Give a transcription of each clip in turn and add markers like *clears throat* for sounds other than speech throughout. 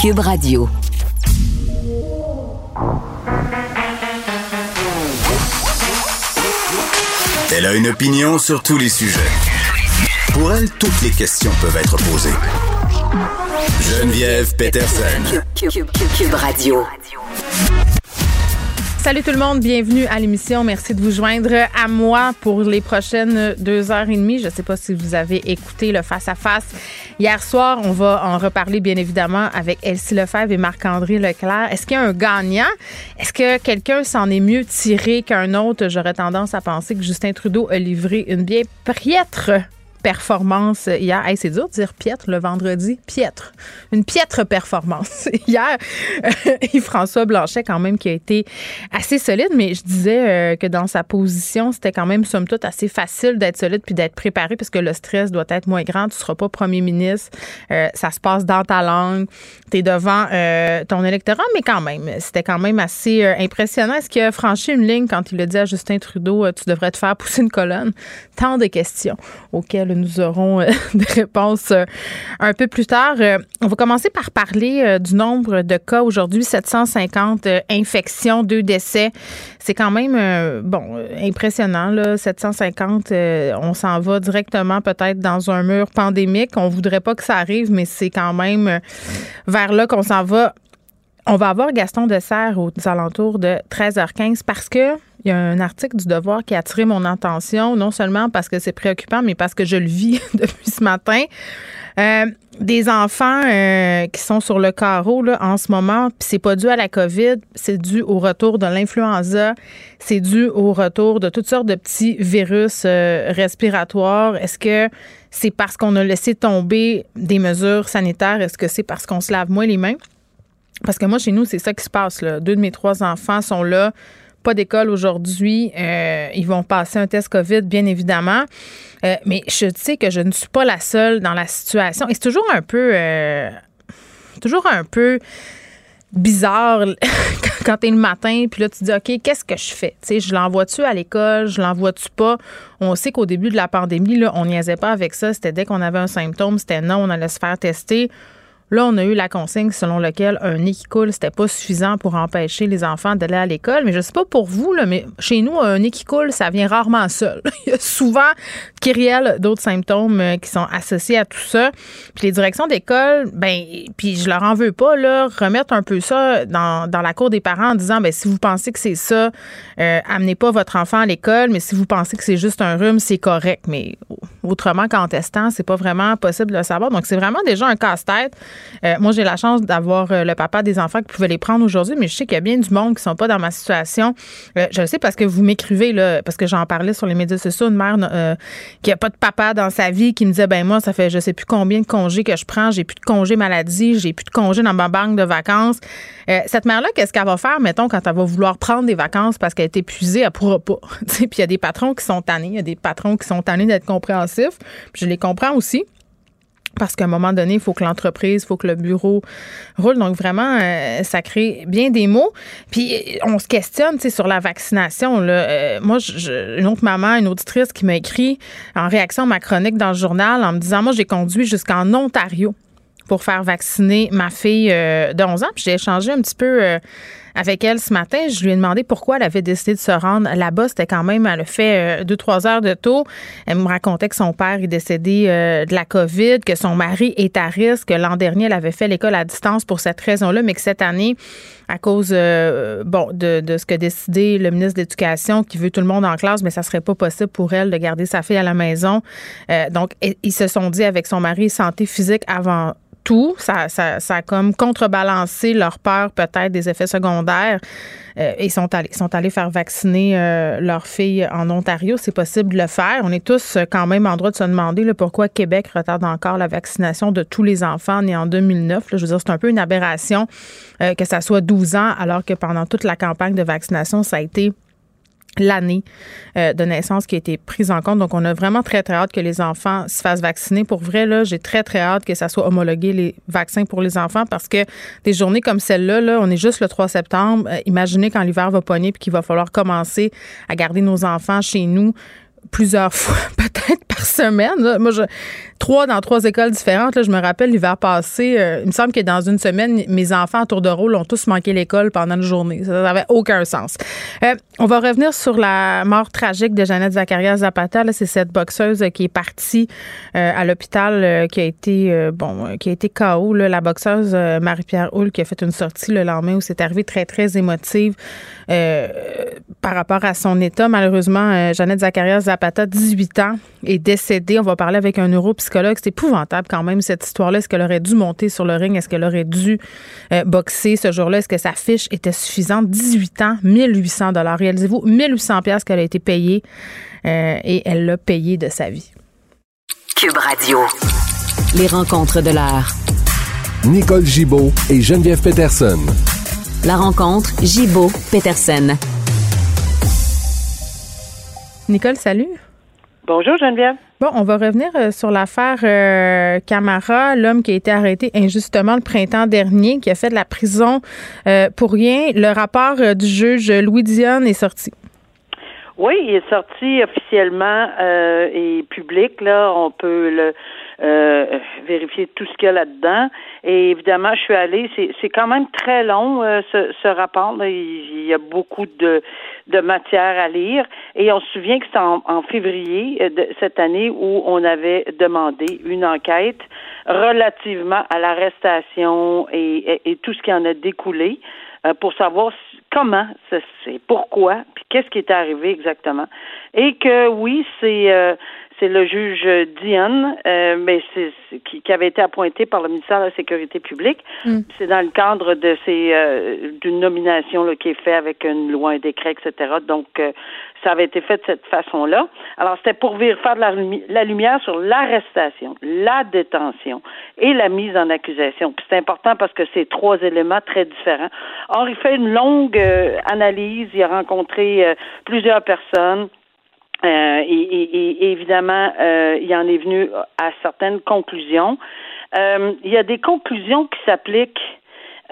Cube Radio. Elle a une opinion sur tous les sujets. Pour elle, toutes les questions peuvent être posées. Geneviève Peterson. Cube, Radio. Salut tout le monde, bienvenue à l'émission. Merci de vous joindre à moi pour les prochaines deux heures et demie. Je ne sais pas si vous avez écouté le face-à-face hier soir. On va en reparler bien évidemment avec Elsie Lefebvre et Marc-André Leclerc. Est-ce qu'il y a un gagnant? Est-ce que quelqu'un s'en est mieux tiré qu'un autre? J'aurais tendance à penser que Justin Trudeau a livré une bien piètre performance hier. Hey, c'est dur de dire piètre le vendredi. Piètre. Une piètre performance. *laughs* hier, euh, Yves-François Blanchet, quand même, qui a été assez solide, mais je disais euh, que dans sa position, c'était quand même, somme toute, assez facile d'être solide puis d'être préparé parce que le stress doit être moins grand. Tu seras pas premier ministre. Euh, ça se passe dans ta langue. Tu es devant ton électorat, mais quand même, c'était quand même assez impressionnant. Est-ce qu'il a franchi une ligne quand il a dit à Justin Trudeau, tu devrais te faire pousser une colonne? Tant de questions auxquelles nous aurons euh, *laughs* des réponses euh, un peu plus tard. Euh, on va commencer par parler du nombre de cas aujourd'hui, 750 infections, deux décès. C'est quand même bon impressionnant là, 750. on s'en va directement peut-être dans un mur pandémique. On voudrait pas que ça arrive, mais c'est quand même vers là qu'on s'en va. On va avoir Gaston Dessert aux alentours de 13h15 parce que il y a un article du Devoir qui a attiré mon attention, non seulement parce que c'est préoccupant, mais parce que je le vis *laughs* depuis ce matin. Euh, des enfants euh, qui sont sur le carreau là, en ce moment, puis c'est pas dû à la COVID, c'est dû au retour de l'influenza, c'est dû au retour de toutes sortes de petits virus euh, respiratoires. Est-ce que c'est parce qu'on a laissé tomber des mesures sanitaires? Est-ce que c'est parce qu'on se lave moins les mains? Parce que moi, chez nous, c'est ça qui se passe. Deux de mes trois enfants sont là pas d'école aujourd'hui. Euh, ils vont passer un test COVID, bien évidemment. Euh, mais je sais que je ne suis pas la seule dans la situation. Et c'est toujours un peu. Euh, toujours un peu bizarre *laughs* quand t'es le matin, puis là, tu dis, OK, qu'est-ce que je fais? Tu sais, je l'envoie-tu à l'école? Je l'envoie-tu pas? On sait qu'au début de la pandémie, là, on niaisait pas avec ça. C'était dès qu'on avait un symptôme, c'était non, on allait se faire tester. Là, on a eu la consigne selon laquelle un nez qui coule, c'était pas suffisant pour empêcher les enfants d'aller à l'école. Mais je sais pas pour vous, là, mais chez nous, un nez qui coule, ça vient rarement seul. *laughs* Il y a souvent kyriel d'autres symptômes euh, qui sont associés à tout ça. Puis les directions d'école, ben, puis je leur en veux pas, là, remettre un peu ça dans, dans la cour des parents en disant, ben, si vous pensez que c'est ça, euh, amenez pas votre enfant à l'école, mais si vous pensez que c'est juste un rhume, c'est correct. Mais autrement qu'en testant, c'est pas vraiment possible de le savoir. Donc, c'est vraiment déjà un casse-tête. Euh, moi, j'ai la chance d'avoir euh, le papa des enfants qui pouvait les prendre aujourd'hui, mais je sais qu'il y a bien du monde qui sont pas dans ma situation. Euh, je le sais parce que vous m'écrivez, là, parce que j'en parlais sur les médias sociaux, une mère qui a pas de papa dans sa vie qui me disait, ben moi, ça fait je sais plus combien de congés que je prends, j'ai plus de congés maladie, j'ai plus de congés dans ma banque de vacances. cette mère-là, qu'est-ce qu'elle va faire, mettons, quand elle va vouloir prendre des vacances parce qu'elle est épuisée, elle pourra pas. *laughs* Puis il y a des patrons qui sont tannés, il y a des patrons qui sont tannés d'être compréhensifs. je les comprends aussi parce qu'à un moment donné, il faut que l'entreprise, il faut que le bureau roule. Donc vraiment, euh, ça crée bien des mots. Puis on se questionne, tu sais, sur la vaccination. Là. Euh, moi, une autre maman, une auditrice qui m'a écrit en réaction à ma chronique dans le journal en me disant, moi, j'ai conduit jusqu'en Ontario pour faire vacciner ma fille euh, de 11 ans. Puis j'ai échangé un petit peu avec elle ce matin. Je lui ai demandé pourquoi elle avait décidé de se rendre là-bas. C'était quand même, elle a fait euh, deux, trois heures de taux. Elle me racontait que son père est décédé euh, de la COVID, que son mari est à risque. que L'an dernier, elle avait fait l'école à distance pour cette raison-là, mais que cette année, à cause euh, de, ce que décidé le ministre de l'Éducation qui veut tout le monde en classe, mais ça serait pas possible pour elle de garder sa fille à la maison. donc, ils se sont dit avec son mari santé physique avant Ça, ça, ça, a comme contrebalancé leur peur peut-être des effets secondaires. Euh, ils sont allés, sont allés faire vacciner euh, leur fille en Ontario. C'est possible de le faire. On est tous euh, quand même en droit de se demander pourquoi Québec retarde encore la vaccination de tous les enfants nés en 2009. je veux dire, c'est un peu une aberration que ça soit 12 ans alors que pendant toute la campagne de vaccination, ça a été l'année euh, de naissance qui a été prise en compte. Donc, on a vraiment très, très hâte que les enfants se fassent vacciner. Pour vrai, là, j'ai très, très hâte que ça soit homologué, les vaccins pour les enfants, parce que des journées comme celle-là, là, on est juste le 3 septembre. Euh, imaginez quand l'hiver va pogner puis qu'il va falloir commencer à garder nos enfants chez nous plusieurs *laughs* fois, peut-être par semaine. Moi, je, trois dans trois écoles différentes. Là, je me rappelle l'hiver passé, il me semble que dans une semaine, mes enfants à tour de rôle ont tous manqué l'école pendant une journée. Ça n'avait aucun sens. on va revenir sur la mort tragique de Jeannette Zacharias Zapata. C'est cette boxeuse qui est partie à l'hôpital qui a été bon, qui a été KO. la boxeuse Marie-Pierre Houle qui a fait une sortie le lendemain où c'est arrivé très, très émotive par rapport à son état. Malheureusement, Jeannette Zacharias Zapata, 18 ans, est décédée. On va parler avec un neuropsychologue. C'est épouvantable quand même cette histoire-là. Est-ce qu'elle aurait dû monter sur le ring? Est-ce qu'elle aurait dû euh, boxer ce jour-là? Est-ce que sa fiche était suffisante? 18 ans, 1800 dollars. Réalisez-vous, 1800 pièces qu'elle a été payée euh, et elle l'a payé de sa vie. Cube Radio. Les rencontres de l'art. Nicole Gibaud et Geneviève Peterson. La rencontre Gibaud-Peterson. Nicole, salut. Bonjour Geneviève. Bon, on va revenir euh, sur l'affaire euh, Camara, l'homme qui a été arrêté injustement le printemps dernier, qui a fait de la prison euh, pour rien. Le rapport du juge Louis Dion est sorti. Oui, il est sorti officiellement et public. Là, on peut le euh, vérifier tout ce qu'il y a là-dedans. Et évidemment, je suis allée. C'est quand même très long euh, ce, rapport. Il, y a beaucoup de, de matière à lire. Et on se souvient que c'est en, février euh, de cette année où on avait demandé une enquête relativement à l'arrestation et, et, tout ce qui en a découlé pour savoir comment c'est, pourquoi, puis qu'est-ce qui est arrivé exactement. Et que oui, c'est c'est le juge Dion, euh, mais c'est qui, qui, avait été appointé par le ministère de la Sécurité publique. Mm. C'est dans le cadre de ces euh, d'une nomination là, qui est faite avec une loi, un décret, etc. Donc euh, ça avait été fait de cette façon-là. Alors c'était pour faire de la, la lumière sur l'arrestation, la détention et la mise en accusation. Puis c'est important parce que c'est trois éléments très différents. Or il fait une longue analyse. Il a rencontré plusieurs personnes euh, et, évidemment, euh, il en est venu à certaines conclusions. Euh, il y a des conclusions qui s'appliquent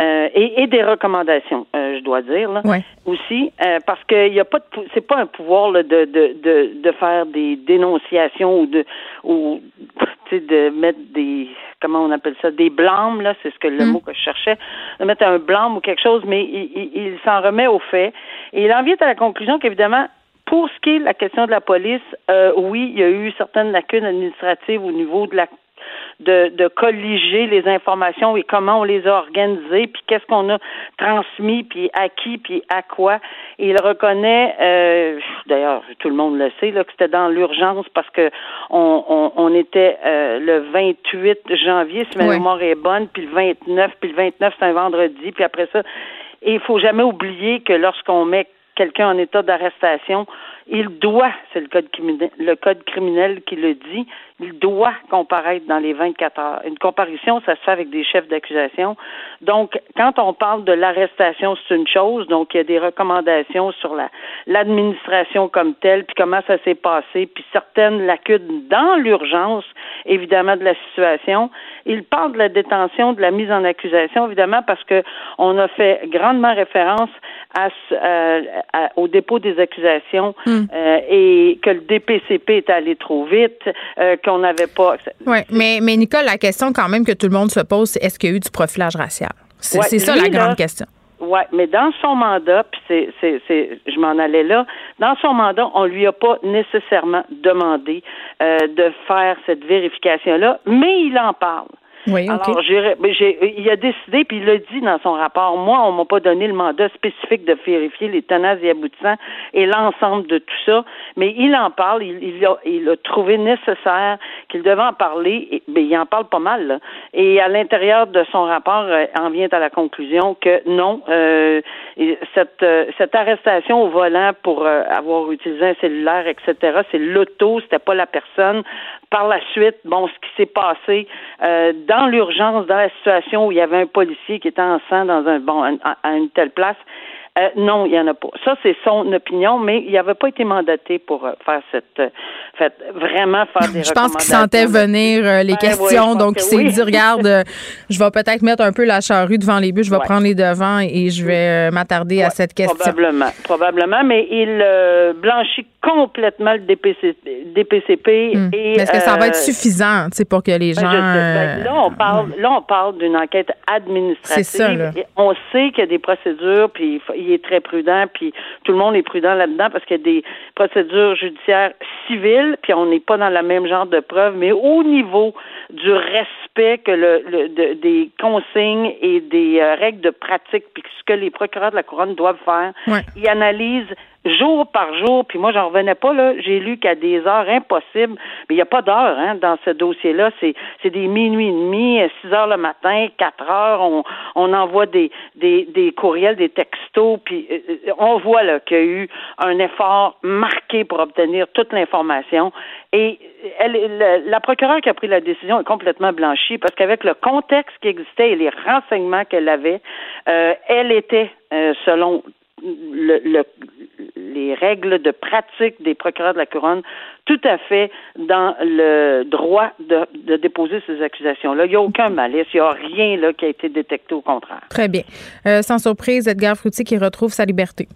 et, des recommandations, je dois dire là, aussi, parce qu'il n'y a pas de, c'est pas un pouvoir de, de, de, de faire des dénonciations ou de ou de mettre des comment on appelle ça des blâmes là, c'est ce que le mm. mot que je cherchais, de mettre un blâme ou quelque chose, mais il, il s'en remet au fait et il en vient à la conclusion qu'évidemment pour ce qui est de la question de la police, euh, oui, il y a eu certaines lacunes administratives au niveau de la de, de colliger les informations et comment on les a organisées, puis qu'est-ce qu'on a transmis, puis à qui, puis à quoi. Et il reconnaît, euh, d'ailleurs, tout le monde le sait, là, que c'était dans l'urgence parce que on, on, était euh, le 28 janvier, si ma mémoire est bonne, puis le 29, puis le 29, c'est un vendredi, puis après ça, et il faut jamais oublier que lorsqu'on met quelqu'un en état d'arrestation, il doit, c'est le code criminel, le code criminel qui le dit, il doit comparaître dans les 24 heures. Une comparution, ça se fait avec des chefs d'accusation. Donc, quand on parle de l'arrestation, c'est une chose. Donc, il y a des recommandations sur la l'administration comme telle, puis comment ça s'est passé, puis certaines lacunes dans l'urgence, évidemment, de la situation. Il parle de la détention, de la mise en accusation, évidemment, parce que on a fait grandement référence à, euh, au dépôt des accusations hmm. euh, et que le DPCP est allé trop vite, euh, qu'on n'avait pas. Oui, mais, mais Nicole, la question quand même que tout le monde se pose, c'est est-ce qu'il y a eu du profilage racial? C'est ça la grande question. Oui, mais dans son mandat, puis c'est, c'est, c'est, je m'en allais là, dans son mandat, on lui a pas nécessairement demandé de faire cette vérification-là, mais il en parle. Oui, Alors, j'ai, il a décidé, puis il l'a dit dans son rapport, moi, on m'a pas donné le mandat spécifique de vérifier les tenants et aboutissants et l'ensemble de tout ça, mais il en parle, il, il, a, il a trouvé nécessaire qu'il devait en parler, et, ben, il en parle pas mal, là. et à l'intérieur de son rapport, euh, en vient à la conclusion que non, euh, cette, euh, cette arrestation au volant pour euh, avoir utilisé un cellulaire, etc., c'est l'auto, c'était pas la personne. Par la suite, bon, ce qui s'est passé euh, dans l'urgence, dans la situation où il y avait un policier qui était en sang dans un bon à, une telle place, euh, non, il n'y en a pas. Ça, c'est son opinion, mais il n'avait pas été mandaté pour euh, faire cette, fait, vraiment faire des Je pense qu'il sentait venir les questions, donc il s'est dit, regarde, je vais peut-être mettre un peu la charrue devant les buts, je vais prendre les devants et je vais m'attarder à cette question. Probablement, probablement, mais il blanchit complètement le DPCP hmm. et est-ce que ça va être euh, suffisant, pour que les ben, gens ben, là on parle là on parle d'une enquête administrative. Ça, On sait qu'il y a des procédures puis il est très prudent puis tout le monde est prudent là-dedans parce qu'il y a des procédures judiciaires civiles puis on n'est pas dans le même genre de preuves mais au niveau du respect que le, des consignes et des euh, règles de pratique puis ce que les procureurs de la couronne doivent faire, ils analysent jour par jour, puis moi, j'en revenais pas, là. J'ai lu qu'à des heures impossibles, mais il n'y a pas d'heure, hein, dans ce dossier-là. C'est, c'est des minuit et demi, 6 heures le matin, 4 heures, on, on envoie des, des, des courriels, des textos, puis euh, euh, on voit, là, qu'il y a eu un effort marqué pour obtenir toute l'information. Et elle, la, procureure qui a pris la décision est complètement blanchie parce qu'avec le contexte qui existait et les renseignements qu'elle avait, euh, elle était, selon le, les règles de pratique des procureurs de la couronne tout à fait dans le droit de, de déposer ces accusations-là. Il n'y a aucun malice, il n'y a rien là, qui a été détecté au contraire. Très bien. Euh, sans surprise, Edgar Frutti qui retrouve sa liberté.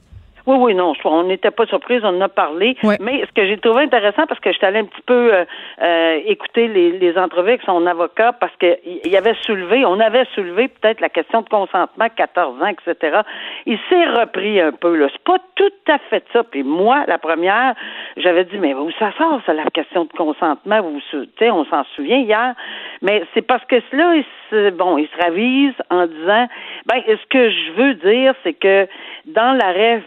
Oui, oui, non, on n'était pas surprise, on en a parlé. Mais ce que j'ai trouvé intéressant, parce que je suis allée un petit peu euh, euh, écouter les, les entrevues avec son avocat, parce qu'il y avait soulevé, on avait soulevé peut-être la question de consentement, 14 ans, etc. Il s'est repris un peu, là. C'est pas tout à fait ça. Puis moi, la première, j'avais dit, mais où ça sort, ça, la question de consentement? Vous, on s'en souvient hier. Mais c'est parce que là, il se, bon, il se ravise en disant, ben, ce que je veux dire, c'est que dans l'arrêt,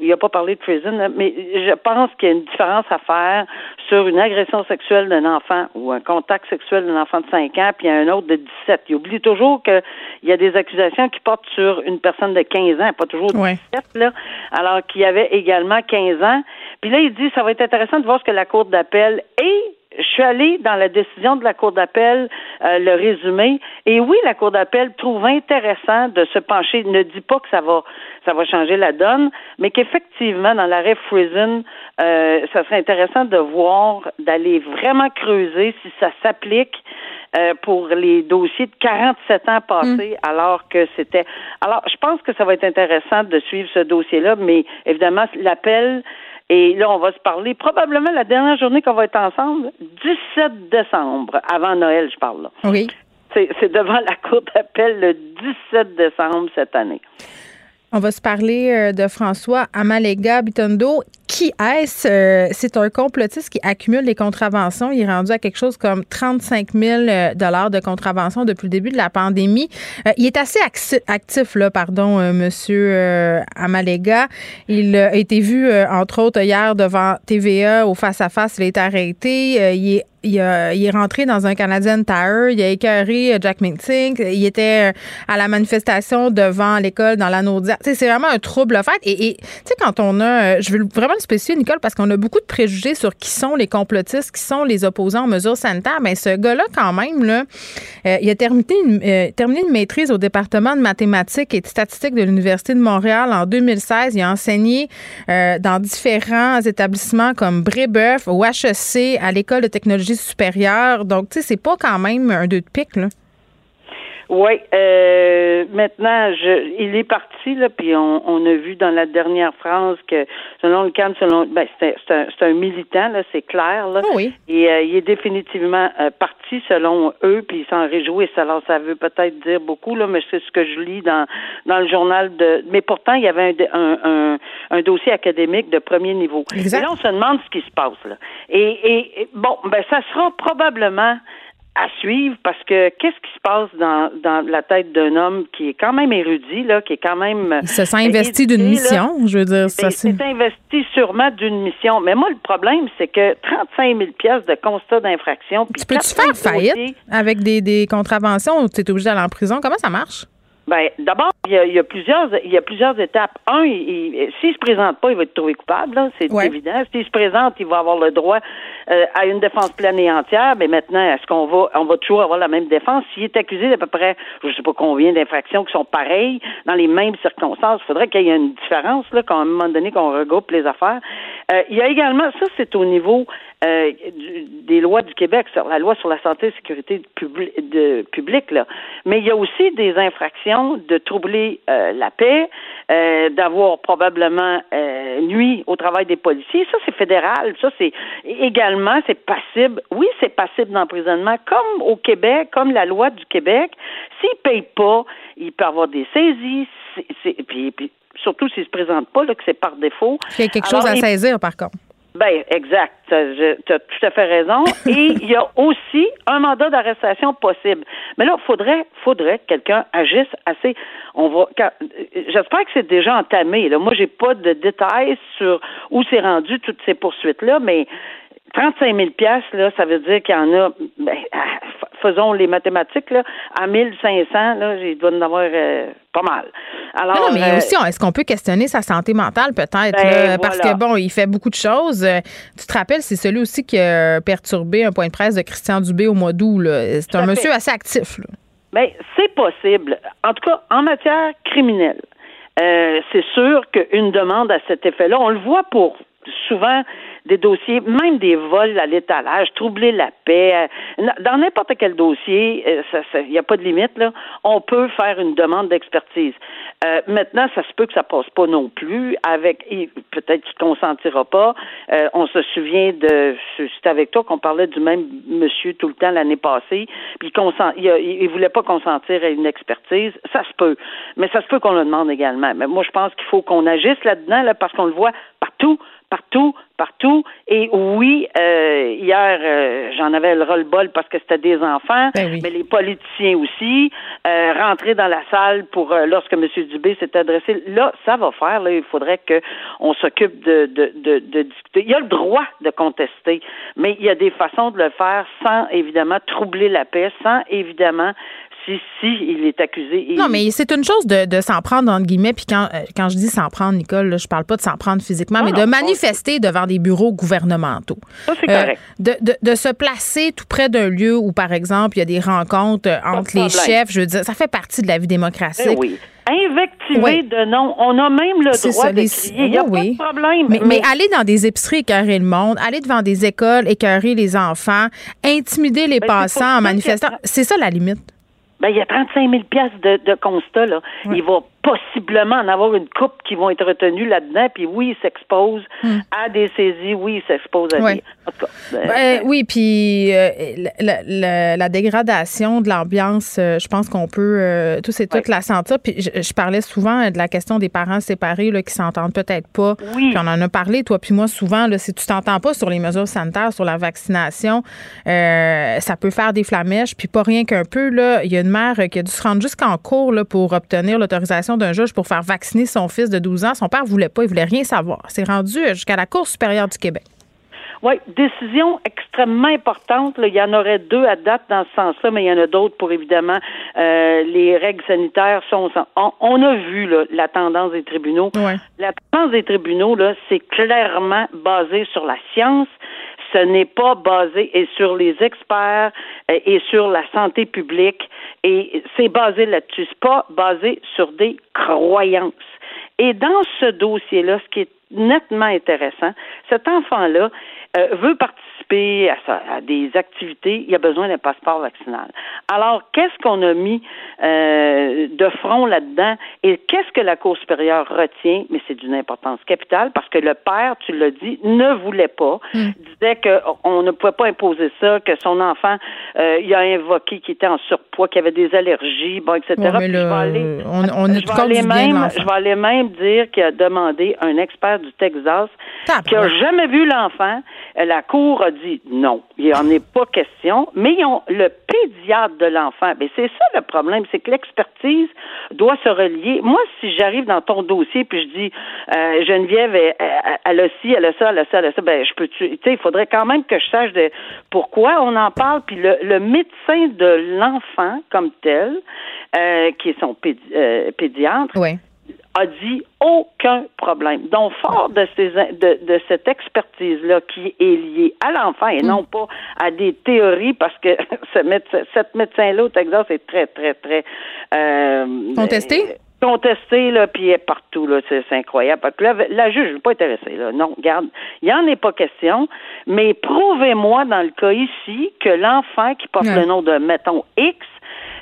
il n'a pas parlé de prison, mais je pense qu'il y a une différence à faire sur une agression sexuelle d'un enfant ou un contact sexuel d'un enfant de 5 ans, puis un autre de 17. Il oublie toujours qu'il y a des accusations qui portent sur une personne de 15 ans, pas toujours de 17, là, alors qu'il y avait également 15 ans. Puis là, il dit, ça va être intéressant de voir ce que la Cour d'appel et je suis allée dans la décision de la Cour d'appel euh, le résumé et oui, la Cour d'appel trouve intéressant de se pencher, ne dit pas que ça va ça va changer la donne, mais qu'effectivement dans l'arrêt Friesen, euh, ça serait intéressant de voir d'aller vraiment creuser si ça s'applique euh, pour les dossiers de 47 ans passés, mm. alors que c'était. Alors, je pense que ça va être intéressant de suivre ce dossier-là, mais évidemment, l'appel et là, on va se parler probablement la dernière journée qu'on va être ensemble, 17 décembre, avant Noël, je parle là. Oui. C'est devant la Cour d'appel le 17 décembre cette année. On va se parler euh, de François Amalega Bitondo. Qui est-ce? Euh, c'est un complotiste qui accumule les contraventions. Il est rendu à quelque chose comme 35 000 euh, de contraventions depuis le début de la pandémie. Il est assez actif, là, pardon, Monsieur Amalega. Il a été vu, entre autres, hier devant TVA au face-à-face. Il a été arrêté. Il est il, est rentré dans un Canadian Tire, il a écœuré euh, Jack Minting, il était euh, à la manifestation devant l'école dans la C'est vraiment un trouble fait. Et, tu sais, quand on a, euh, je veux vraiment spécifier, Nicole, parce qu'on a beaucoup de préjugés sur qui sont les complotistes, qui sont les opposants aux mesures sanitaires. Mais ce gars-là, quand même, là, il a terminé une, terminé une maîtrise au département de mathématiques et de statistiques de l'Université de Montréal en 2016. Il a enseigné dans différents établissements comme Brébeuf, au HEC, à l'École de technologie supérieure. Donc, tu sais, c'est pas quand même un deux de pique, là. Oui, euh, maintenant, je, il est parti là, puis on, on, a vu dans la dernière phrase que selon le CAM, selon, ben c'est un, un, militant là, c'est clair là, ah oui. et euh, il est définitivement euh, parti selon eux, puis ils s'en réjouissent. Alors ça veut peut-être dire beaucoup là, mais c'est ce que je lis dans dans le journal de. Mais pourtant, il y avait un, un, un, dossier académique de premier niveau. Exact. Et là, on se demande ce qui se passe là. Et, et bon, ben ça sera probablement à suivre parce que qu'est-ce qui se passe dans, dans la tête d'un homme qui est quand même érudit, là, qui est quand même. Il se sent investi d'une mission, je veux dire. Ça, c'est investi sûrement d'une mission. Mais moi, le problème, c'est que 35 000 pièces de constat d'infraction. Tu peux-tu faire faillite avec des, des contraventions ou tu es obligé d'aller en prison? Comment ça marche? Ben, d'abord, il y, a, plusieurs, il y a plusieurs étapes. Un, s'il se présente pas, il va être trouvé coupable, c'est évident. S'il se présente, il va avoir le droit euh, à une défense pleine et entière. Mais maintenant, est-ce qu'on va, on va toujours avoir la même défense? S'il est accusé d'à peu près, je sais pas combien d'infractions qui sont pareilles dans les mêmes circonstances, il faudrait qu'il y ait une différence là, qu'à un moment donné qu'on regroupe les affaires. Euh, il y a également, ça, c'est au niveau euh, des lois du Québec, sur la loi sur la santé et sécurité de, publique, là. Mais il y a aussi des infractions de troubler euh, la paix, euh, d'avoir probablement euh, nuit au travail des policiers. Ça, c'est fédéral. Ça, c'est également, c'est passible. Oui, c'est passible d'emprisonnement, comme au Québec, comme la loi du Québec. S'il ne paye pas, il peut avoir des saisies. Puis, puis, surtout s'il se présente pas, là, que c'est par défaut. Il y a quelque chose à saisir, par contre. Ben, exact. Tu as tout à fait raison. *laughs* Et il y a aussi un mandat d'arrestation possible. Mais là, faudrait, faudrait que quelqu'un agisse assez. On va. J'espère que c'est déjà entamé. Là. Moi, j'ai pas de détails sur où c'est rendu toutes ces poursuites là, mais 35 000 pièces là, ça veut dire qu'il y en a, ben, faisons les mathématiques, là, à 1500, là, il doit en avoir euh, pas mal. Alors, non, mais euh, aussi, est-ce qu'on peut questionner sa santé mentale, peut-être, ben, parce que, bon, il fait beaucoup de choses. Euh, tu te rappelles, c'est celui aussi qui a perturbé un point de presse de Christian Dubé au mois d'août. C'est un monsieur assez actif. Là. Bien, c'est possible. En tout cas, en matière criminelle, c'est sûr qu'une demande à cet effet-là, on le voit pour souvent des dossiers, même des vols à l'étalage, troubler la paix. Euh, dans n'importe quel dossier, il euh, n'y a pas de limite, là, on peut faire une demande d'expertise. Euh, maintenant, ça se peut que ça passe pas non plus. Avec peut-être tu consentiras pas. on se souvient de c'est avec toi qu'on parlait du même monsieur tout le temps l'année passée, puis il, il, voulait pas consentir à une expertise. Ça se peut, mais ça se peut qu'on le demande également. Mais moi, je pense qu'il faut qu'on agisse là-dedans là, parce qu'on le voit partout partout, partout. Et oui, euh, hier, euh, j'en avais le roll-bol parce que c'était des enfants, ben mais les politiciens aussi. Euh, rentrer dans la salle pour lorsque M. Dubé s'est adressé, là, ça va faire. Là, il faudrait qu'on s'occupe de, de, de, de discuter. Il y a le droit de contester, mais il y a des façons de le faire sans évidemment troubler la paix, sans évidemment si, si il est accusé. Non, mais c'est une chose de, de s'en prendre, entre guillemets, puis quand, euh, quand je dis s'en prendre, Nicole, là, je parle pas de s'en prendre physiquement, mais de manifester devant des bureaux gouvernementaux. Ça, c'est euh, correct. De, de, de, se placer tout près d'un lieu où, par exemple, il y a des rencontres euh, entre les chefs, je veux dire, ça fait partie de la vie démocratique. Eh oui invectiver de non. On a même le droit ça, de crier. Il n'y a pas de problème. Mais, mais, aller dans des épiceries, écœurer le monde, aller devant des écoles, écœurer les enfants, intimider les ben, passants en manifestant, c'est ça la limite ben, il y a 35 000 pièces de, de constat, là. Il va possiblement en avoir une coupe qui vont être retenues là-dedans. Puis oui, ils s'exposent hmm. à des saisies. Oui, ils s'exposent à des... En tout cas, ben, ben, oui, puis euh, la, dégradation de l'ambiance, euh, je pense qu'on peut euh, tous et toutes la sentir. Puis je, parlais souvent de la question des parents séparés là, qui s'entendent peut-être pas. Oui. Puis on en a parlé, toi puis moi, souvent. Là, si tu t'entends pas sur les mesures sanitaires, sur la vaccination, ça peut faire des flamèches. Puis pas rien qu'un peu, là, il y a une mère qui a dû se rendre jusqu'en cours là, pour obtenir l'autorisation d'un juge pour faire vacciner son fils de 12 ans. Son père voulait pas, il voulait rien savoir. C'est rendu jusqu'à la Cour supérieure du Québec. Oui, décision extrêmement importante. Il y en aurait deux à date dans ce sens-là, mais il y en a d'autres pour évidemment euh, les règles sanitaires. Sont, on, a vu la tendance des tribunaux. La tendance des tribunaux, là, c'est clairement basé sur la science. Ce n'est pas basé et sur les experts euh, et sur la santé publique. Et c'est basé là-dessus. C'est pas basé sur des croyances. Et dans ce dossier-là, ce qui est nettement intéressant, cet enfant-là euh, veut participer à, des activités, il y a besoin d'un passeport vaccinal. Alors, qu'est-ce qu'on a mis euh, de front là-dedans et qu'est-ce que la Cour supérieure retient? Mais c'est d'une importance capitale parce que le père, tu l'as dit, ne voulait pas, hmm. disait qu'on ne pouvait pas imposer ça, que son enfant, euh, il a invoqué qu'il était en surpoids, qu'il avait des allergies, bon, etc. je vais aller, on, on je, vais aller même, je vais aller même dire qu'il a demandé un expert du Texas qui a jamais vu l'enfant. La Cour dit non, il n'y en est pas question, mais ils ont le pédiatre de l'enfant. Mais c'est ça le problème, c'est que l'expertise doit se relier. Moi, si j'arrive dans ton dossier puis je dis euh, Geneviève, elle, a ci, elle a ça, elle a ça, elle a ça, ben je peux tu sais, il faudrait quand même que je sache de pourquoi on en parle. Puis le, médecin de l'enfant comme tel, euh, qui est son euh, pédiatre, oui a dit aucun problème. Donc, fort de, ces, de, de cette expertise-là qui est liée à l'enfant et non pas à des théories, parce que *laughs* ce médecin, cette médecin-là au Texas est très, très, très... Euh, Contesté? contesté, là, puis est partout, là, c'est incroyable. là, la juge n'est pas intéressée, là. Non, regarde, il n'y en est pas question, mais prouvez-moi dans le cas ici que l'enfant qui porte le nom de, mettons, X,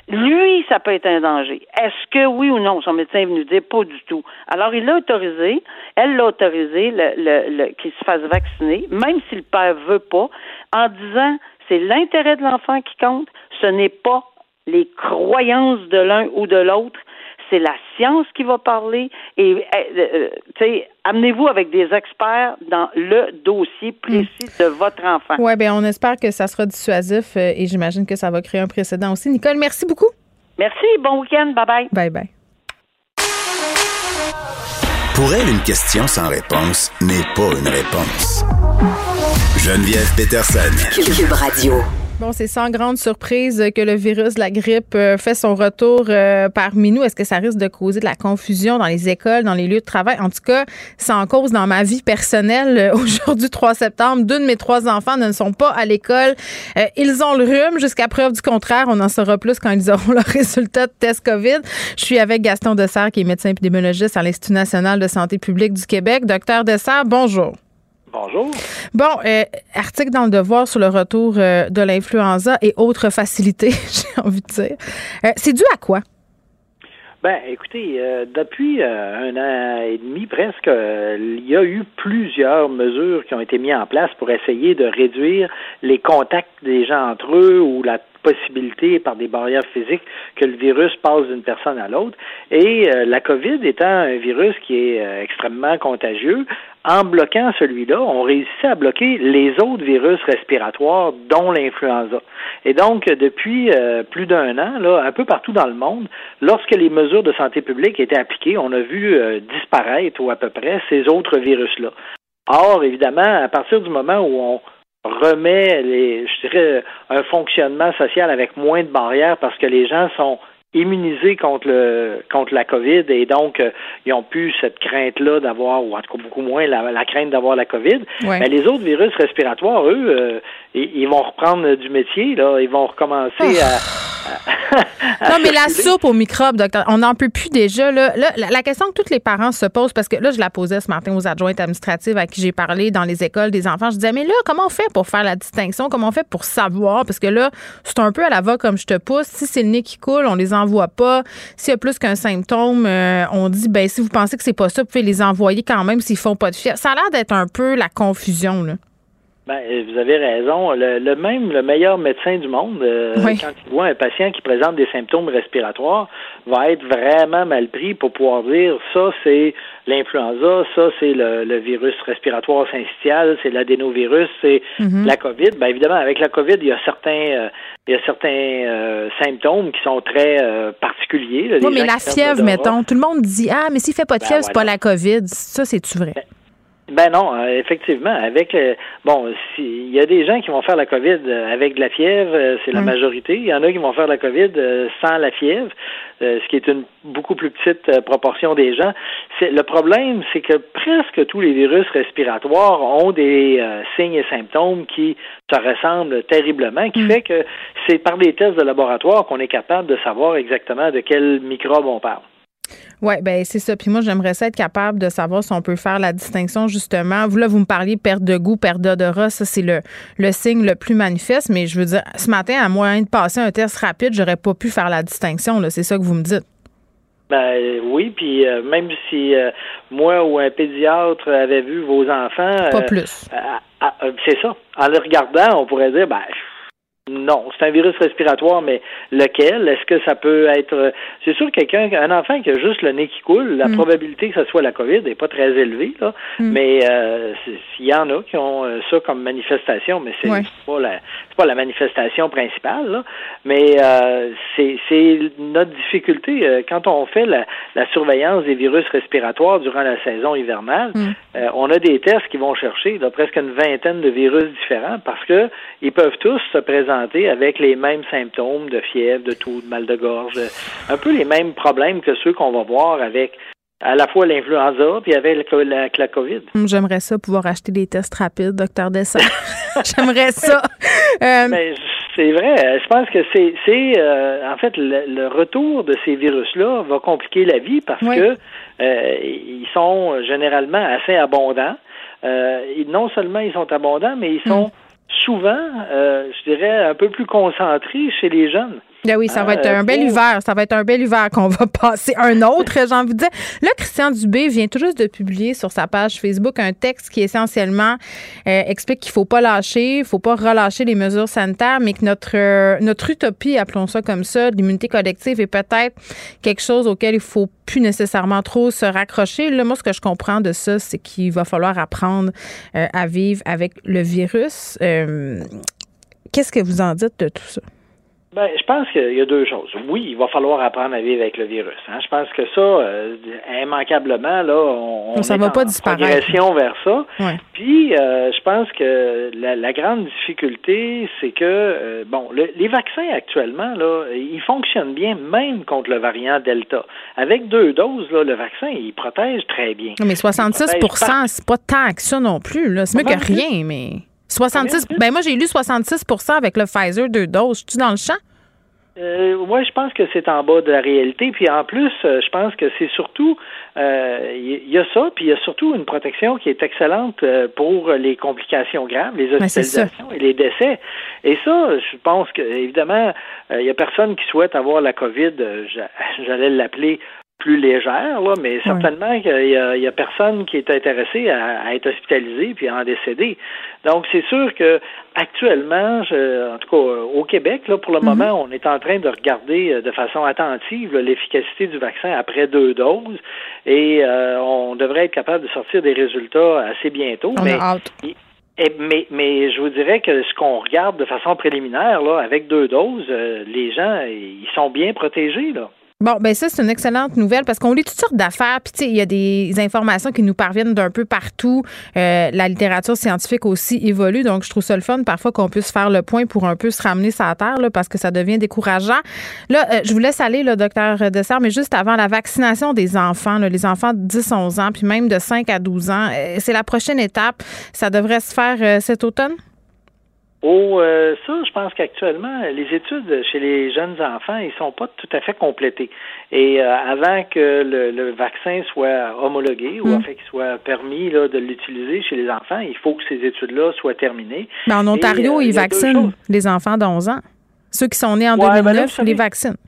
lui, ça peut être un danger. Est-ce que oui ou non, son médecin est venu dire pas du tout. Alors, il l'a autorisé, elle l'a autorisé, le, le, qu'il se fasse vacciner, même si le père veut pas, en disant c'est l'intérêt de l'enfant qui compte, ce n'est pas les croyances de l'un ou de l'autre, c'est la science qui va parler et euh, euh, sais, amenez-vous avec des experts dans le dossier précis de votre enfant. Oui, bien, on espère que ça sera dissuasif euh, et j'imagine que ça va créer un précédent aussi. Nicole, merci beaucoup. Merci, bon week-end, bye bye. Bye bye. Pour elle, une question sans réponse n'est pas une réponse. Geneviève Peterson. Cube Radio. Bon, c'est sans grande surprise que le virus de la grippe euh, fait son retour euh, parmi nous. Est-ce que ça risque de causer de la confusion dans les écoles, dans les lieux de travail? En tout cas, c'est en cause dans ma vie personnelle. *laughs* Aujourd'hui, 3 septembre, deux de mes trois enfants ne sont pas à l'école. Euh, ils ont le rhume jusqu'à preuve du contraire. On en saura plus quand ils auront *laughs* leur résultat de test COVID. Je suis avec Gaston Dessert, qui est médecin épidémiologiste à l'Institut national de santé publique du Québec. Docteur Dessert, bonjour. Bonjour. Bon, euh, article dans le Devoir sur le retour euh, de l'influenza et autres facilités, *laughs* j'ai envie de dire. Euh, c'est dû à quoi? Ben, écoutez, depuis un an et demi presque, il y a eu plusieurs mesures qui ont été mises en place pour essayer de réduire les contacts des gens entre eux ou la possibilité par des barrières physiques que le virus passe d'une personne à l'autre. Et la COVID étant un virus qui est extrêmement contagieux, en bloquant celui-là, on réussissait à bloquer les autres virus respiratoires, dont l'influenza. Et donc, depuis euh, plus d'un an, là, un peu partout dans le monde, lorsque les mesures de santé publique étaient appliquées, on a vu euh, disparaître ou à peu près ces autres virus-là. Or, évidemment, à partir du moment où on remet les, je dirais, un fonctionnement social avec moins de barrières parce que les gens sont immunisés contre le contre la COVID et donc euh, ils ont plus cette crainte là d'avoir ou en tout cas beaucoup moins la, crainte d'avoir la COVID. Mais les autres virus respiratoires, eux, euh, ils, vont reprendre du métier là, ils vont recommencer à non, mais la soupe aux microbes, docteur, on n'en peut plus déjà. Là, la, question que tous les parents se posent, parce que là, je la posais ce matin aux adjointes administratives à qui j'ai parlé dans les écoles des enfants. Je disais, mais là, comment on fait pour faire la distinction? Comment on fait pour savoir? Parce que là, c'est un peu à la va comme je te pousse. Si c'est le nez qui coule, on les envoie pas. S'il y a plus qu'un symptôme, euh, on dit, ben si vous pensez que c'est pas ça, vous pouvez les envoyer quand même s'ils font pas de fièvre. Ça a l'air d'être un peu la confusion, là. Ben, vous avez raison. Le, même, le meilleur médecin du monde, euh, quand il voit un patient qui présente des symptômes respiratoires, va être vraiment mal pris pour pouvoir dire ça, c'est l'influenza, ça, c'est le, virus respiratoire syncytial, c'est l'adénovirus, c'est mhm. la COVID. Ben, évidemment, avec la COVID, il y a certains, euh, il y a certains euh, symptômes qui sont très particuliers. oui, mais la fièvre, mettons, tout le monde dit Ah, mais s'il fait pas de ben, fièvre, c'est pas la COVID. Ça, c'est-tu vrai? Ben, ben non, euh, effectivement. Avec euh, bon, il y a des gens qui vont faire la COVID euh, avec de la fièvre, c'est la majorité. Il y en a qui vont faire la COVID sans la fièvre, ce qui est une beaucoup plus petite proportion des gens. C'est le problème, c'est que presque tous les virus respiratoires ont des signes et symptômes qui se ressemblent terriblement, qui mm. fait que c'est par des tests de laboratoire qu'on est capable de savoir exactement de quel microbe on parle. Oui, ben c'est ça. Puis moi, j'aimerais ça être capable de savoir si on peut faire la distinction, justement. Vous, là, vous me parliez perte de goût, perte d'odorat. Ça, c'est le, le signe le plus manifeste. Mais je veux dire, ce matin, à moyen de passer un test rapide, j'aurais pas pu faire la distinction. C'est ça que vous me dites. Ben oui, puis euh, même si euh, moi ou un pédiatre avait vu vos enfants, pas euh, plus. c'est ça. En le regardant, on pourrait dire, ben non, c'est un virus respiratoire, mais lequel? Est-ce que ça peut être... Euh, c'est sûr, quelqu'un, un enfant qui a juste le nez qui coule, la mm. probabilité que ce soit la COVID n'est pas très élevée, là. Mm. Mais euh, il y en a qui ont euh, ça comme manifestation, mais c'est pas la pas la manifestation principale, là. Mais c'est notre difficulté. quand on fait la, surveillance des virus respiratoires durant la saison hivernale, mm. on a des tests qui vont chercher presque une vingtaine de virus différents parce que ils peuvent tous se présenter avec les mêmes symptômes de fièvre, de toux, de mal de gorge, un peu les mêmes problèmes que ceux qu'on va voir avec à la fois l'influenza puis avec la, la, COVID. Hum, j'aimerais ça pouvoir acheter des tests rapides, docteur Dessert. *laughs* J'aimerais ça. Euh, C'est vrai. Je pense que c'est, c'est en fait le, retour de ces virus-là va compliquer la vie parce que ils sont généralement assez abondants. non seulement ils sont abondants, mais ils sont mm. Souvent, je dirais, un peu plus concentrés chez les jeunes. Ben oui, ça va être un bel hiver. Ça va être un bel hiver qu'on va *laughs* passer. Un autre, j'ai envie de dire. Là, Christian Dubé vient tout juste de publier sur sa page Facebook un texte qui essentiellement euh, explique qu'il faut pas lâcher, il faut pas relâcher les mesures sanitaires, mais que notre euh, notre utopie, appelons ça comme ça, l'immunité collective est peut-être quelque chose auquel il faut plus nécessairement trop se raccrocher. Là, moi, ce que je comprends de ça, c'est qu'il va falloir apprendre euh, à vivre avec le virus. Qu'est-ce que vous en dites de tout ça? Ben, je pense qu'il y a deux choses. Oui, il va falloir apprendre à vivre avec le virus. Hein. Je pense que ça, euh, immanquablement, là, on, ça est va en pas progression vers ça. Puis, euh, je pense que la, grande difficulté, c'est que, euh, bon, les vaccins actuellement, là, ils fonctionnent bien, même contre le variant Delta. Avec deux doses, là, le vaccin, il protège très bien. mais 66% c'est pas tant que ça non plus. C'est mieux que rien, mais... 66 ben moi j'ai lu 66% avec le Pfizer deux doses. Tu dans le champ? Euh, oui, je pense que c'est en bas de la réalité. Puis en plus, euh, je pense que c'est surtout, il euh, y, a ça, puis il y a surtout une protection qui est excellente euh, pour les complications graves, les hospitalisations et les décès. Et ça, je pense que évidemment, il y a personne qui souhaite avoir la COVID. *laughs* J'allais l'appeler plus légère, là, mais certainement qu'il y, y, a personne qui est intéressé à, être hospitalisé puis à en décéder. Donc, c'est sûr que actuellement, je, en tout cas au Québec, là, pour le mhm. moment, on est en train de regarder euh, de façon attentive l'efficacité du vaccin après deux doses et euh, on devrait être capable de sortir des résultats assez bientôt. mais, mais, mais je vous dirais que ce qu'on regarde de façon préliminaire, là, avec deux doses, euh, les gens, ils sont bien protégés, là. Bon, ben ça, c'est une excellente nouvelle parce qu'on lit toutes sortes d'affaires. Puis, tu sais, il y a des informations qui nous parviennent d'un peu partout. Euh, la littérature scientifique aussi évolue. Donc, je trouve ça le fun parfois qu'on puisse faire le point pour un peu se ramener sa terre là, parce que ça devient décourageant. Là, euh, je vous laisse aller, le docteur Dessert, mais juste avant la vaccination des enfants, les enfants de 10-11 ans, puis même de 5 à 12 ans, euh, c'est la prochaine étape. Ça devrait se faire cet automne? Oh, euh, ça, je pense qu'actuellement, les études chez les jeunes enfants, ils sont pas tout à fait complétées. Et euh, avant que le, vaccin soit homologué ou en mm. fait qu'il soit permis là, de l'utiliser chez les enfants, il faut que ces études-là soient terminées. Mais en Ontario, euh, ils vaccinent les enfants d'11 ans. Ceux qui sont nés en 2009, ben les vaccinent. *laughs*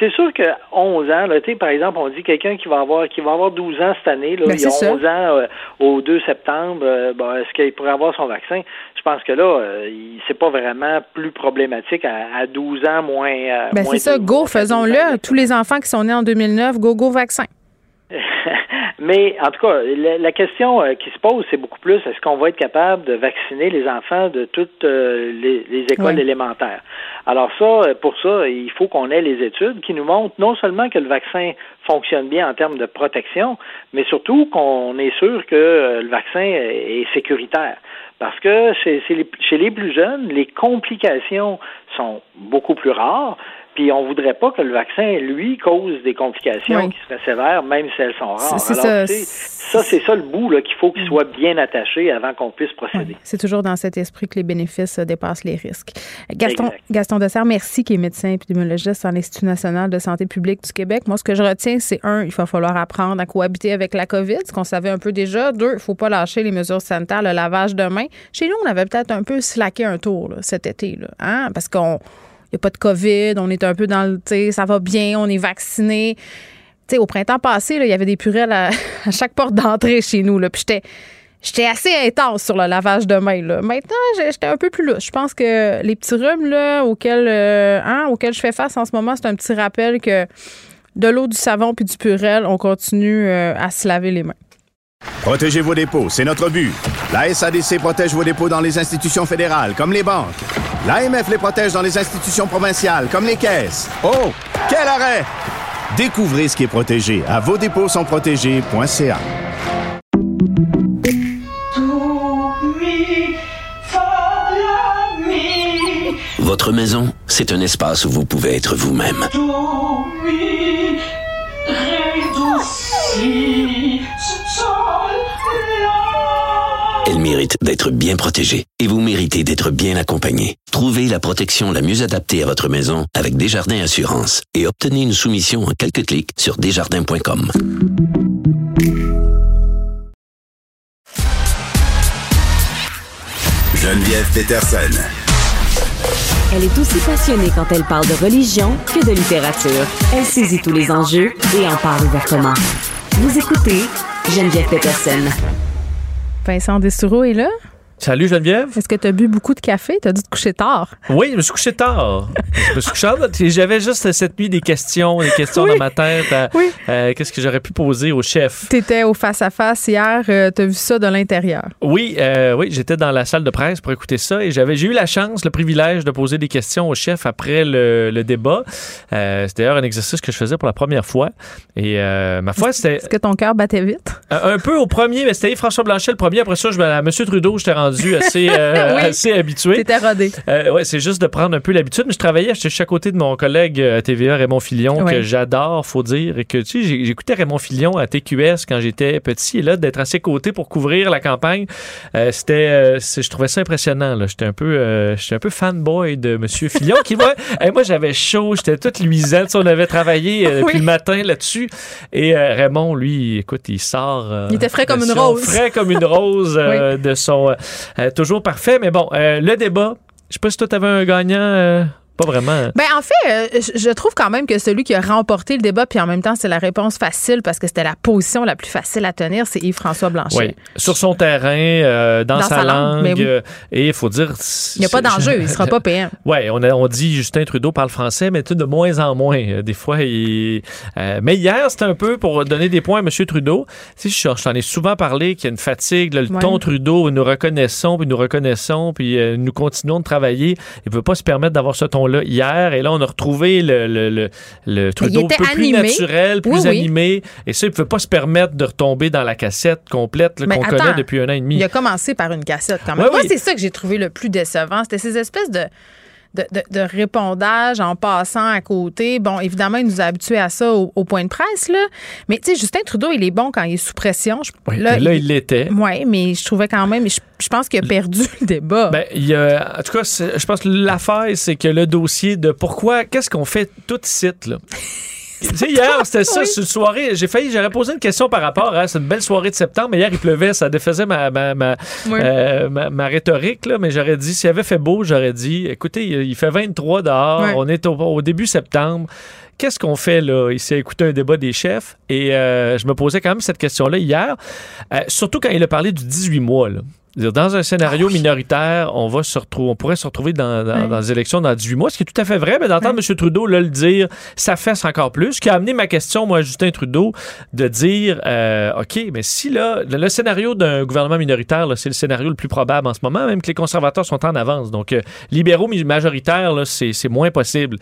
C'est sûr que 11 ans, là, par exemple, on dit quelqu'un qui va avoir qui va avoir 12 ans cette année, là, ben, il a 11 ans au 2 septembre, est-ce qu'il pourrait avoir son vaccin? Je pense que là, euh, c'est pas vraiment plus problématique à, 12 ans, moins. Euh, ben c'est ça, go, faisons-le. Tous les enfants qui sont nés en 2009, go, go, vaccin. *laughs* Mais en tout cas, la, question euh, qui se pose, c'est beaucoup plus est-ce qu'on va être capable de vacciner les enfants de toutes les, écoles élémentaires? Alors ça, pour ça, il faut qu'on ait les études qui nous montrent non seulement que le vaccin fonctionne bien en termes de protection, mais surtout qu'on est sûr que le vaccin est sécuritaire. Parce que chez, les, les plus jeunes, les complications sont beaucoup plus rares, puis on voudrait pas que le vaccin, lui, cause des complications qui seraient sévères, même si elles sont rares. ça, ça c'est ça le bout qu'il faut qu'il mm. soit bien attaché avant qu'on puisse procéder. c'est toujours dans cet esprit que les bénéfices euh, dépassent les risques. Gaston, Gaston Dessert, merci, qui est médecin épidémiologiste à l'Institut national de santé publique du Québec. Moi, ce que je retiens, c'est un, il va falloir apprendre à cohabiter avec la COVID, ce qu'on savait un peu déjà. Deux, il faut pas lâcher les mesures sanitaires, le lavage de mains. Chez nous, on avait peut-être un peu slacké un tour cet été, là, hein? parce qu'on n'y a pas de COVID, on est un peu dans le, ça va bien, on est vacciné. Au printemps passé, il y avait des purelles *laughs* à, chaque porte d'entrée chez nous. Là, puis j'étais, j'étais assez intense sur le lavage de mains. Là. Maintenant, j'étais un peu plus louche. Je pense que les petits rhumes là, auxquels, euh, hein, auxquels je fais face en ce moment, c'est un petit rappel que de l'eau, du savon puis du purel, on continue euh, à se laver les mains. Protégez vos dépôts, c'est notre but. La SADC protège vos dépôts dans les institutions fédérales, comme les banques. L'AMF les protège dans les institutions provinciales, comme les caisses. Oh, quel arrêt! Découvrez ce qui est protégé à vos dépôts sont protégés.ca. Votre maison, c'est un espace où vous pouvez être vous-même. Elle mérite d'être bien protégée et vous méritez d'être bien accompagnée. Trouvez la protection la mieux adaptée à votre maison avec Desjardins Assurance et obtenez une soumission en quelques clics sur desjardins.com. Geneviève Peterson. Elle est aussi passionnée quand elle parle de religion que de littérature. Elle saisit tous les enjeux et en parle ouvertement. Vous écoutez Geneviève Peterson. Vincent Destoureau est là. Salut Geneviève. Est-ce que tu as bu beaucoup de café? Tu as dû te coucher tard. Oui, je me suis couché tard. je me suis couché tard. J'avais juste cette nuit des questions, des questions Oui. dans ma tête. à, Oui. euh, Qu'est-ce que j'aurais pu poser au chef? Tu étais au face-à-face hier. tu as vu ça de l'intérieur. Oui, euh, oui, j'étais dans la salle de presse pour écouter ça et j'avais, j'ai eu la chance, le privilège de poser des questions au chef après le, le débat. Euh, c'est d'ailleurs un exercice que je faisais pour la première fois. Et euh, ma foi, c'était Est-ce que ton cœur battait vite? un peu au premier, mais c'était François Blanchet le premier. Après ça, je, à M. Trudeau, j'étais rendu assez, *laughs* euh, Oui. assez habitué. Rodé. Euh, ouais, c'est juste de prendre un peu l'habitude. Mais je travaillais, j'étais à côté de mon collègue euh, à TVA, Raymond Filion, que j'adore, faut dire. Et que, tu sais, j'écoutais Raymond Filion à TQS quand j'étais petit. Et là, d'être à ses côtés pour couvrir la campagne, euh, c'était, euh, je trouvais ça impressionnant. là. J'étais un peu, euh, j'étais un peu fanboy de Monsieur Filion, qui, moi, *laughs* hey, moi, j'avais chaud, j'étais toute luisante. On avait travaillé euh, depuis le matin là-dessus. Et euh, Raymond, lui, écoute, il sort. euh, Il était frais comme une rose. Frais comme une rose *laughs* euh, de son. Euh, euh, toujours parfait. Mais bon, euh, le débat, je sais pas si toi, t'avais un gagnant. Pas vraiment. Ben en fait, euh, je trouve quand même que celui qui a remporté le débat, puis en même temps, c'est la réponse facile parce que c'était la position la plus facile à tenir, c'est Yves-François Blanchet. Oui, sur son terrain, euh, dans, Dans sa, sa langue, oui. euh, et il faut dire. Il n'y a pas d'enjeu, il sera pas *laughs* PM. Ouais, on, a, on dit Justin Trudeau parle français, mais de moins en moins. Des fois, il. mais hier, c'était un peu pour donner des points à M. Trudeau. Sais, je, je t'en ai souvent parlé qu'il y a une fatigue, là, le Ouais. ton Trudeau, nous reconnaissons, puis nous reconnaissons, puis nous continuons de travailler. Il ne veut pas se permettre d'avoir ce ton-là hier. Et là, on a retrouvé le, le, le, le Trudeau un peu animé. plus naturel, plus Oui, oui. animé. Et ça, il ne peut pas se permettre de retomber dans la cassette complète là, qu'on connaît depuis un an et demi. Il a commencé par une cassette quand même. Ouais, Moi, oui. c'est ça que j'ai trouvé le plus décevant. C'était ces espèces de, de, de- de répondage en passant à côté. Bon, évidemment, il nous a habitués à ça au, au point de presse, là. Mais tu sais, Justin Trudeau, il est bon quand il est sous pression. Je- Oui, là, il l'était. Oui, mais je trouvais quand même, je, je pense qu'il a perdu *laughs* le débat. Ben, il y a, en tout cas, je pense que l'affaire, c'est que le dossier de pourquoi, qu'est-ce qu'on fait tout site, là? Tu sais, hier, c'était ça, Oui. c'est une soirée. J'ai failli, j'aurais posé une question par rapport à. C'est une belle soirée de septembre, mais hier, il pleuvait, ça défaisait ma, ma, ma, Oui. euh, ma, ma rhétorique, là, mais j'aurais dit, s'il avait fait beau, j'aurais dit, écoutez, il fait 23 dehors, on est au, au début septembre. Qu'est-ce qu'on fait là? Il s'est écouté un débat des chefs et euh, je me posais quand même cette question-là hier, Euh, surtout quand il a parlé du 18 mois. Là. Dans un scénario minoritaire, on va se retrouver, on pourrait se retrouver dans, dans- dans les élections dans 18 mois, ce qui est tout à fait vrai, mais d'entendre M. Trudeau là, le dire, ça fesse encore plus. Ce qui a amené ma question, moi, à Justin Trudeau, de dire euh, OK, mais si là, le, le scénario d'un gouvernement minoritaire, c'est le scénario le plus probable en ce moment, même que les conservateurs sont en avance. Donc, euh, libéraux majoritaires, c'est moins possible.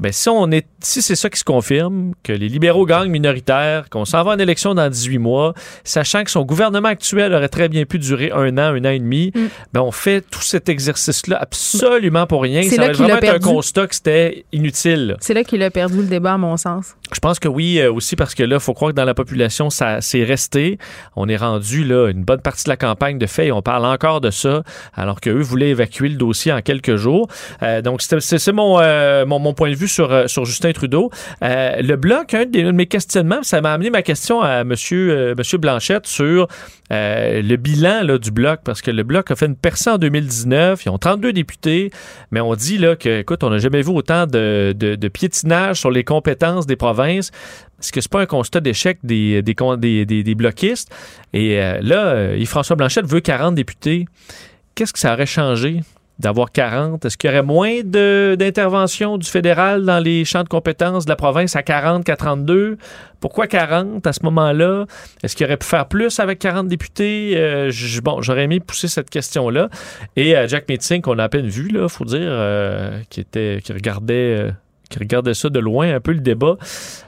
Mais si on est si c'est ça qui se confirme, que les libéraux gagnent minoritaires, qu'on s'en va en élection dans 18 mois, sachant que son gouvernement actuel aurait très bien pu durer un an, un an et demi, ben on fait tout cet exercice-là absolument pour rien. C'est Ça là va qu'il vraiment a être un constat que c'était inutile. c'est là qu'il a perdu le débat, à mon sens. Je pense que oui, euh, aussi parce que là, il faut croire que dans la population, ça c'est resté. On est rendu là une bonne partie de la campagne de fait et on parle encore de ça, alors qu'eux voulaient évacuer le dossier en quelques jours. Euh, donc, c'est mon, euh, mon, mon point de vue sur, sur Justin Trudeau. Le bloc, un de mes questionnements, ça m'a amené ma question à monsieur, euh, monsieur Blanchette sur le bilan là, du bloc, parce que le bloc a fait une percée en 2019. Ils ont 32 députés, mais on dit là que, écoute, on n'a jamais vu autant de, piétinage sur les compétences des provinces. Est-ce que c'est pas un constat d'échec des, des, des, des bloquistes? Et euh, là, euh, Yves-François Blanchette veut 40 députés. Qu'est-ce que ça aurait changé? D'avoir 40? Est-ce qu'il y aurait moins d'intervention du fédéral dans les champs de compétences de la province à 40 qu'à 32? Pourquoi 40 à ce moment-là? Est-ce qu'il aurait pu faire plus avec 40 députés? Euh, bon, j'aurais aimé pousser cette question-là. Et euh, Jack Metzing, qu'on a à peine vu, là, faut dire, euh, qui, était, qui, regardait, qui regardait ça de loin, un peu le débat.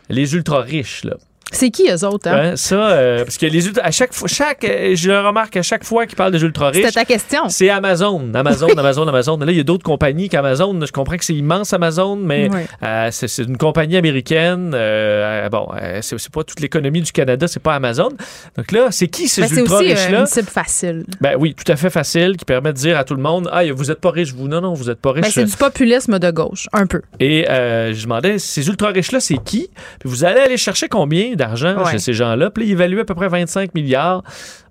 Les ultra-riches, là. C'est qui eux autres? Hein? Ça, euh, parce que les à chaque fois, chaque, euh, je le remarque à chaque fois qu'ils parlent des ultra riches, C'était ta question. c'est Amazon, Amazon, *laughs* Amazon, Amazon. Là, il y a d'autres compagnies qu'Amazon. Je comprends que c'est immense Amazon, mais Oui. euh, c'est c'est une compagnie américaine. euh, bon, c'est c'est pas toute l'économie du Canada, c'est pas Amazon. Donc là, c'est qui ces Ben, c'est ultra aussi riches-là? une cible facile. Ben oui, tout à fait facile, qui permet de dire à tout le monde, ah, vous êtes pas riche, vous. Non, non, vous êtes pas riche. Ben, c'est du populisme de gauche, un peu. Et je demandais, ces ultra riches-là, c'est qui? Puis vous allez aller chercher combien d'argent Ouais. chez ces gens-là? Puis là, ils évaluent à peu près 25 milliards.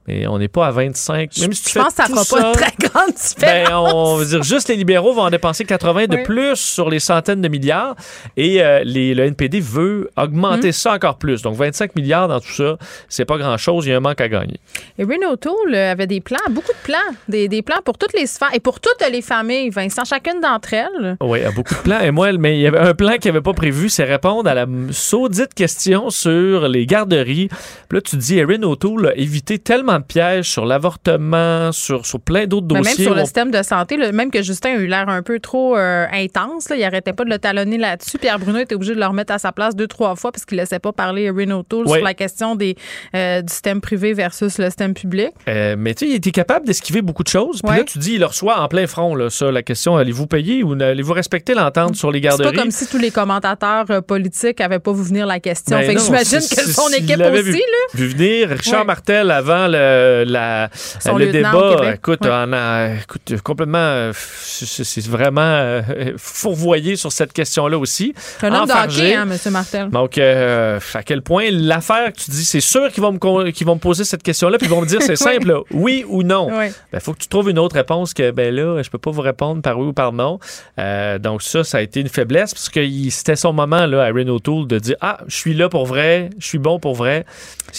Mais on n'est pas à 25. Même si tu Je pense que ça fais fera pas une très grande *laughs* ben, différence. on veut dire juste les libéraux vont en dépenser 80 de plus sur les centaines de milliards et euh, les, le NPD veut augmenter Mm. ça encore plus. Donc 25 milliards dans tout ça, c'est pas grand-chose, il y a un manque à gagner. Et Renault O'Toole euh, avait des plans, beaucoup de plans, des, des plans pour toutes les sphères et pour toutes les familles, Vincent, chacune d'entre elles. Oui, il y a beaucoup de plans. Et moi, mais il y avait un plan qu'il n'avait pas prévu, c'est répondre à la saudite question sur les garderies. Puis là, tu te dis, Erin O'Toole a évité tellement de pièges sur l'avortement, sur, sur plein d'autres Ben, même dossiers. sur le on- système de santé, là, même que Justin a eu l'air un peu trop euh, intense, là, il arrêtait pas de le talonner là-dessus. Pierre Bruno était obligé de le remettre à sa place deux, trois fois parce qu'il laissait pas parler Renault Oui. sur la question des, euh, du système privé versus le système public. Euh, mais tu sais, il était capable d'esquiver beaucoup de choses. Puis là, tu dis, il le reçoit en plein front, là, ça, la question, allez-vous payer ou allez-vous respecter l'entente sur les C'est pas garderies? comme si tous les commentateurs politiques avaient pas vu venir la question. Ben fait que non, j'imagine c'est- que son équipe aussi, vu, là. vu venir. Richard. Martel, avant le, la, Son le débat, écoute, Ouais. a, écoute, complètement, euh, c'est vraiment euh, fourvoyé sur cette question-là aussi. C'est un homme de Enfargé. hockey, hein, M. Martel. Donc, euh, à quel point l'affaire que tu dis, c'est sûr qu'ils vont, me qu'ils vont me poser cette question-là, puis ils vont me dire, *laughs* c'est simple, là, oui ou non. Oui. Il faut que tu trouves une autre réponse que, ben là, je peux pas vous répondre par oui ou par non. Euh, donc, ça, ça a été une faiblesse, parce que c'était son moment, là, à Renault Tool, de dire, ah, je suis là pour vrai, je suis bon pour vrai.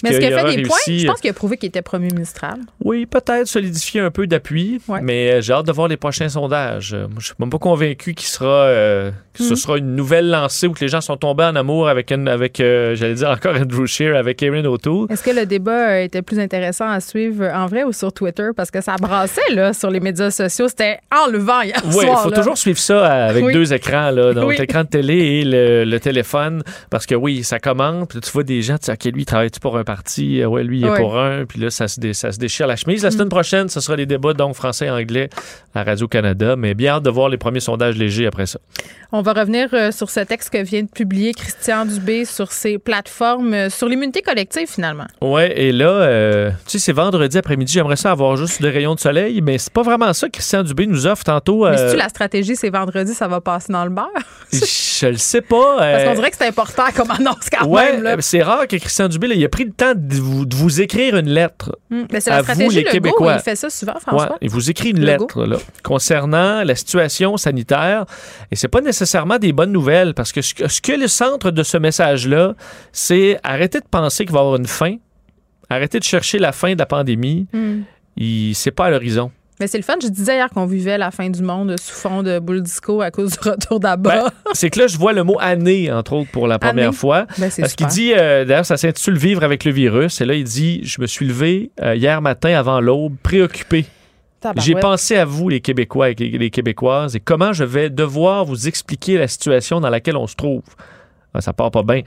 Mais est-ce qu'il a fait des points? réussi, Je pense qu'il a prouvé qu'il était premier oui, peut-être solidifier un peu d'appui, Ouais. mais euh, j'ai hâte de voir les prochains sondages. Euh, moi, Je suis même pas convaincu qu'il sera, euh, que ce Mhm. sera une nouvelle lancée où que les gens sont tombés en amour avec, une- avec euh, j'allais dire encore Andrew Scheer, avec Erin O'Toole. Est-ce que le débat était plus intéressant à suivre en vrai ou sur Twitter? Parce que ça brassait là, sur les médias sociaux. C'était enlevant hier Oui, il faut là. toujours suivre ça avec Oui. deux écrans, là, donc Oui. l'écran de télé et le, le téléphone, parce que oui, ça commente, puis tu vois des gens, tu dis, OK, lui, il travaille-tu pour un parti? Ouais, lui, il est Oui. pour un, puis là, ça se, dé- ça se déchire la chemise. La semaine prochaine, ce sera les débats, donc français et anglais à Radio-Canada, mais bien hâte de voir les premiers sondages légers après ça. On va revenir euh, sur ce texte que vient de publier Christian Dubé sur ses plateformes euh, sur l'immunité collective, finalement. Ouais, et là, euh, tu sais, c'est vendredi après-midi. J'aimerais ça avoir juste des rayons de soleil, mais c'est pas vraiment ça que Christian Dubé nous offre tantôt. Mais si tu la stratégie, c'est vendredi, ça va passer dans le beurre? *laughs* je le sais pas. Parce qu'on dirait que c'est important comme annonce quand Ouais, même. C'est rare que Christian Dubé, là, il a pris le temps de vous, de vous écrire une lettre. Mais c'est la vous, stratégie les Legault, Québécois. il fait ça souvent, Ouais, il vous écrit une Legault. lettre là, concernant la situation sanitaire. Et c'est pas nécessairement des bonnes nouvelles parce que ce, que ce que le centre de ce message-là, c'est arrêter de penser qu'il va y avoir une fin. Arrêter de chercher la fin de la pandémie. Il- C'est pas à l'horizon. Mais c'est le fun. Je disais hier qu'on vivait la fin du monde sous fond de boule disco à cause du retour d'Abba. Ben, c'est que là, je vois le mot année, entre autres, pour la première Année. fois. Ben, Parce qu'il dit, euh, d'ailleurs, ça s'intitule Vivre avec le virus? Et là, il dit Je me suis levé euh, hier matin avant l'aube, préoccupé. J'ai pensé à vous, les Québécois et les Québécoises, et comment je vais devoir vous expliquer la situation dans laquelle on se trouve. Ah, Ça part pas bien.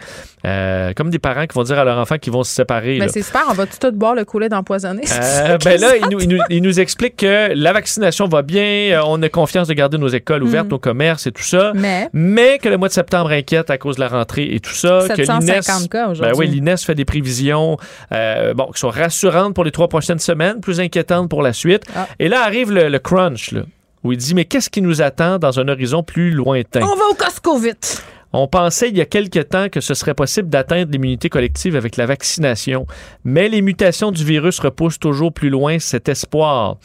Euh, comme des parents qui vont dire à leur enfant qu'ils vont se séparer. Ben, là. c'est super. On va tout boire le coulet d'empoisonné. Euh, *laughs* ben là, il nous, il nous- il nous explique que la vaccination va bien, euh, on a confiance de garder nos écoles ouvertes, Mm. nos commerces et tout ça. Mais Mais que le mois de septembre inquiète à cause de la rentrée et tout ça. que 750 cas Ben aujourd'hui. oui, l'INES fait des prévisions euh, bon, qui sont rassurantes pour les trois prochaines semaines, plus inquiétantes pour la suite. Ah. Et là arrive le, le crunch, là, où il dit Mais qu'est-ce qui nous attend dans un horizon plus lointain? On va au Costco vite. On pensait il y a quelque temps que ce serait possible d'atteindre l'immunité collective avec la vaccination, mais les mutations du virus repoussent toujours plus loin cet espoir.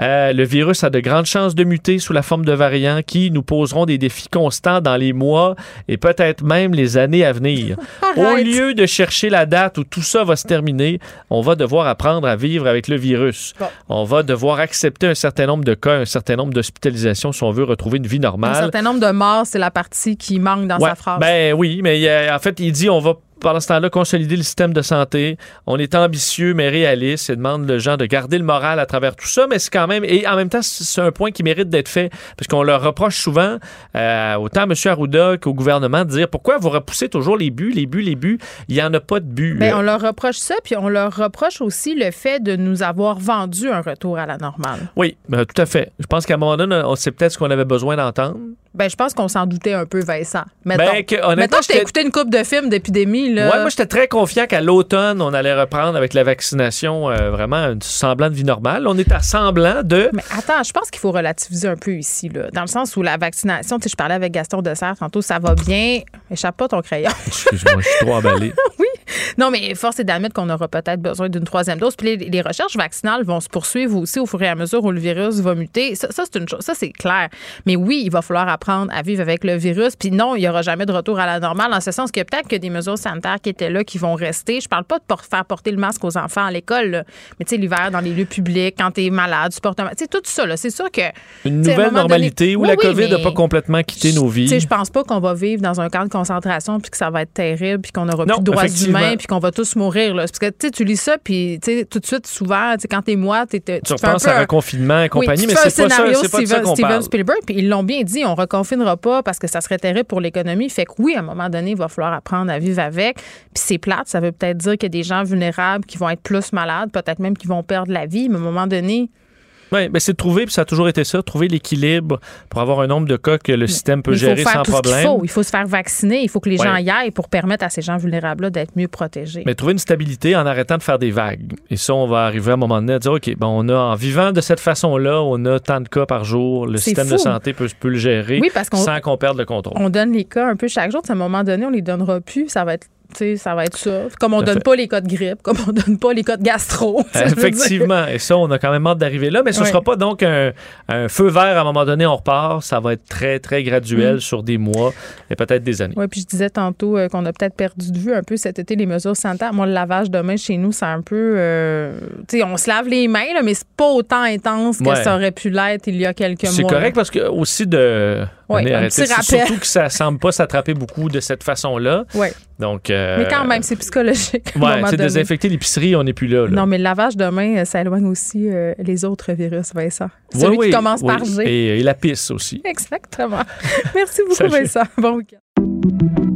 Euh, le virus a de grandes chances de muter sous la forme de variants qui nous poseront des défis constants dans les mois et peut-être même les années à venir. *laughs* Au lieu de chercher la date où tout ça va se terminer, on va devoir apprendre à vivre avec le virus. Bon. On va devoir accepter un certain nombre de cas, un certain nombre d'hospitalisations si on veut retrouver une vie Un normale. certain nombre de morts, c'est la partie qui manque dans Ouais, sa phrase. Ben oui, mais a- en fait, il dit on va pendant ce temps-là, consolider le système de santé. On est ambitieux, mais réaliste et demande aux gens de garder le moral à travers tout ça. Mais c'est quand même, et en même temps, c'est un point qui mérite d'être fait parce qu'on leur reproche souvent, euh, autant à M. Arruda qu'au gouvernement, de dire pourquoi vous repoussez toujours les buts, les buts, les buts? Il n'y en a pas de buts. Bien, on leur reproche ça, puis on leur reproche aussi le fait de nous avoir vendu un retour à la normale. Oui, ben, tout à fait. Je pense qu'à un moment donné, c'est peut-être ce qu'on avait besoin d'entendre. Ben, je pense qu'on s'en doutait un peu, Vincent. Ben, Mettons, que, honnêtement, je t'ai écouté une coupe de films d'épidémie. Là. Ouais, moi, j'étais très confiant qu'à l'automne, on allait reprendre avec la vaccination euh, vraiment un semblant de vie normale. On est à semblant de. Mais attends, je pense qu'il faut relativiser un peu ici, là, dans le sens où la vaccination, tu sais, je parlais avec Gaston Dessert tantôt, ça va bien. Échappe pas ton crayon. Excuse-moi, je suis trop emballé. *laughs* oui. *laughs* Non, mais force est d'admettre qu'on aura peut-être besoin d'une troisième dose. Puis les, les recherches vaccinales vont se poursuivre aussi au fur et à mesure où le virus va muter. Ça, ça, c'est une chose. Ça, c'est clair. Mais oui, il va falloir apprendre à vivre avec le virus. Puis non, il n'y aura jamais de retour à la normale, en ce sens que peut-être que des mesures sanitaires qui étaient là, qui vont rester. Je parle pas de por- faire porter le masque aux enfants à l'école, là. mais tu sais, l'hiver, dans les lieux publics, quand tu es malade, tu portes un masque. Tout ça, là. C'est sûr que. Une nouvelle normalité donné- où Oui, la COVID n'a pas complètement quitté nos vies. tu sais, je pense pas qu'on va vivre dans un camp de concentration puis que ça va être terrible puis qu'on aura Non, plus de droits effectivement. Puis qu'on va tous mourir là. Parce que tu lis ça puis tout de suite souvent, quand t'es moi, t'es tu, tu repenses à un- reconfinement et compagnie, mais c'est pas ça, c'est pas ça Steven, qu'on Steven parle. Spielberg, puis ils l'ont bien dit, on reconfinera pas parce que ça serait terrible pour l'économie. Fait que oui, à un moment donné, il va falloir apprendre à vivre avec. Puis c'est plate, ça veut peut-être dire qu'il y a des gens vulnérables qui vont être plus malades, peut-être même qui vont perdre la vie, mais à un moment donné, Oui, mais c'est de trouver, puis ça a toujours été ça, trouver l'équilibre pour avoir un nombre de cas que le système peut il faut gérer faire sans tout ce problème. faut. Il faut se faire vacciner, il faut que les Ouais. gens y aillent pour permettre à ces gens vulnérables-là d'être mieux protégés. Mais trouver une stabilité en arrêtant de faire des vagues. Et ça, on va arriver à un moment donné à dire, OK, bon, on a, en vivant de cette façon-là, on a tant de cas par jour, le système de santé peut, peut le gérer Oui, parce qu'on- sans qu'on perde le contrôle. on donne les cas un peu chaque jour. À un moment donné, on les donnera plus. Ça va être, ça va être ça. Comme on à donne fait. pas les cas de grippe, comme on *laughs* donne pas les cas de gastro. Effectivement. Et ça, on a quand même hâte d'arriver là. Mais ce ne Oui. sera pas donc un, un feu vert à un moment donné, on repart. Ça va être très, très graduel Mm. sur des mois et peut-être des années. Oui, puis je disais tantôt euh, qu'on a peut-être perdu de vue un peu cet été les mesures sanitaires. Moi, le lavage de main chez nous, c'est un peu. euh, tu sais, on se lave les mains, là, mais c'est pas autant intense que Ouais. ça aurait pu l'être il y a quelques mois. C'est correct parce que aussi de. Est un arrêté. petit C'est rappel. Surtout que ça semble pas s'attraper beaucoup de cette façon-là. Oui. Donc. euh, Mais quand même, c'est psychologique. sais, donné. désinfecter l'épicerie, on n'est plus là. là. Non, mais le lavage de main, euh, ça éloigne aussi euh, les autres virus, Vincent. Oui, Celui oui, qui commence oui. par G. Et, et la pisse aussi. Exactement. *laughs* Merci beaucoup. Vincent. Bon week-end.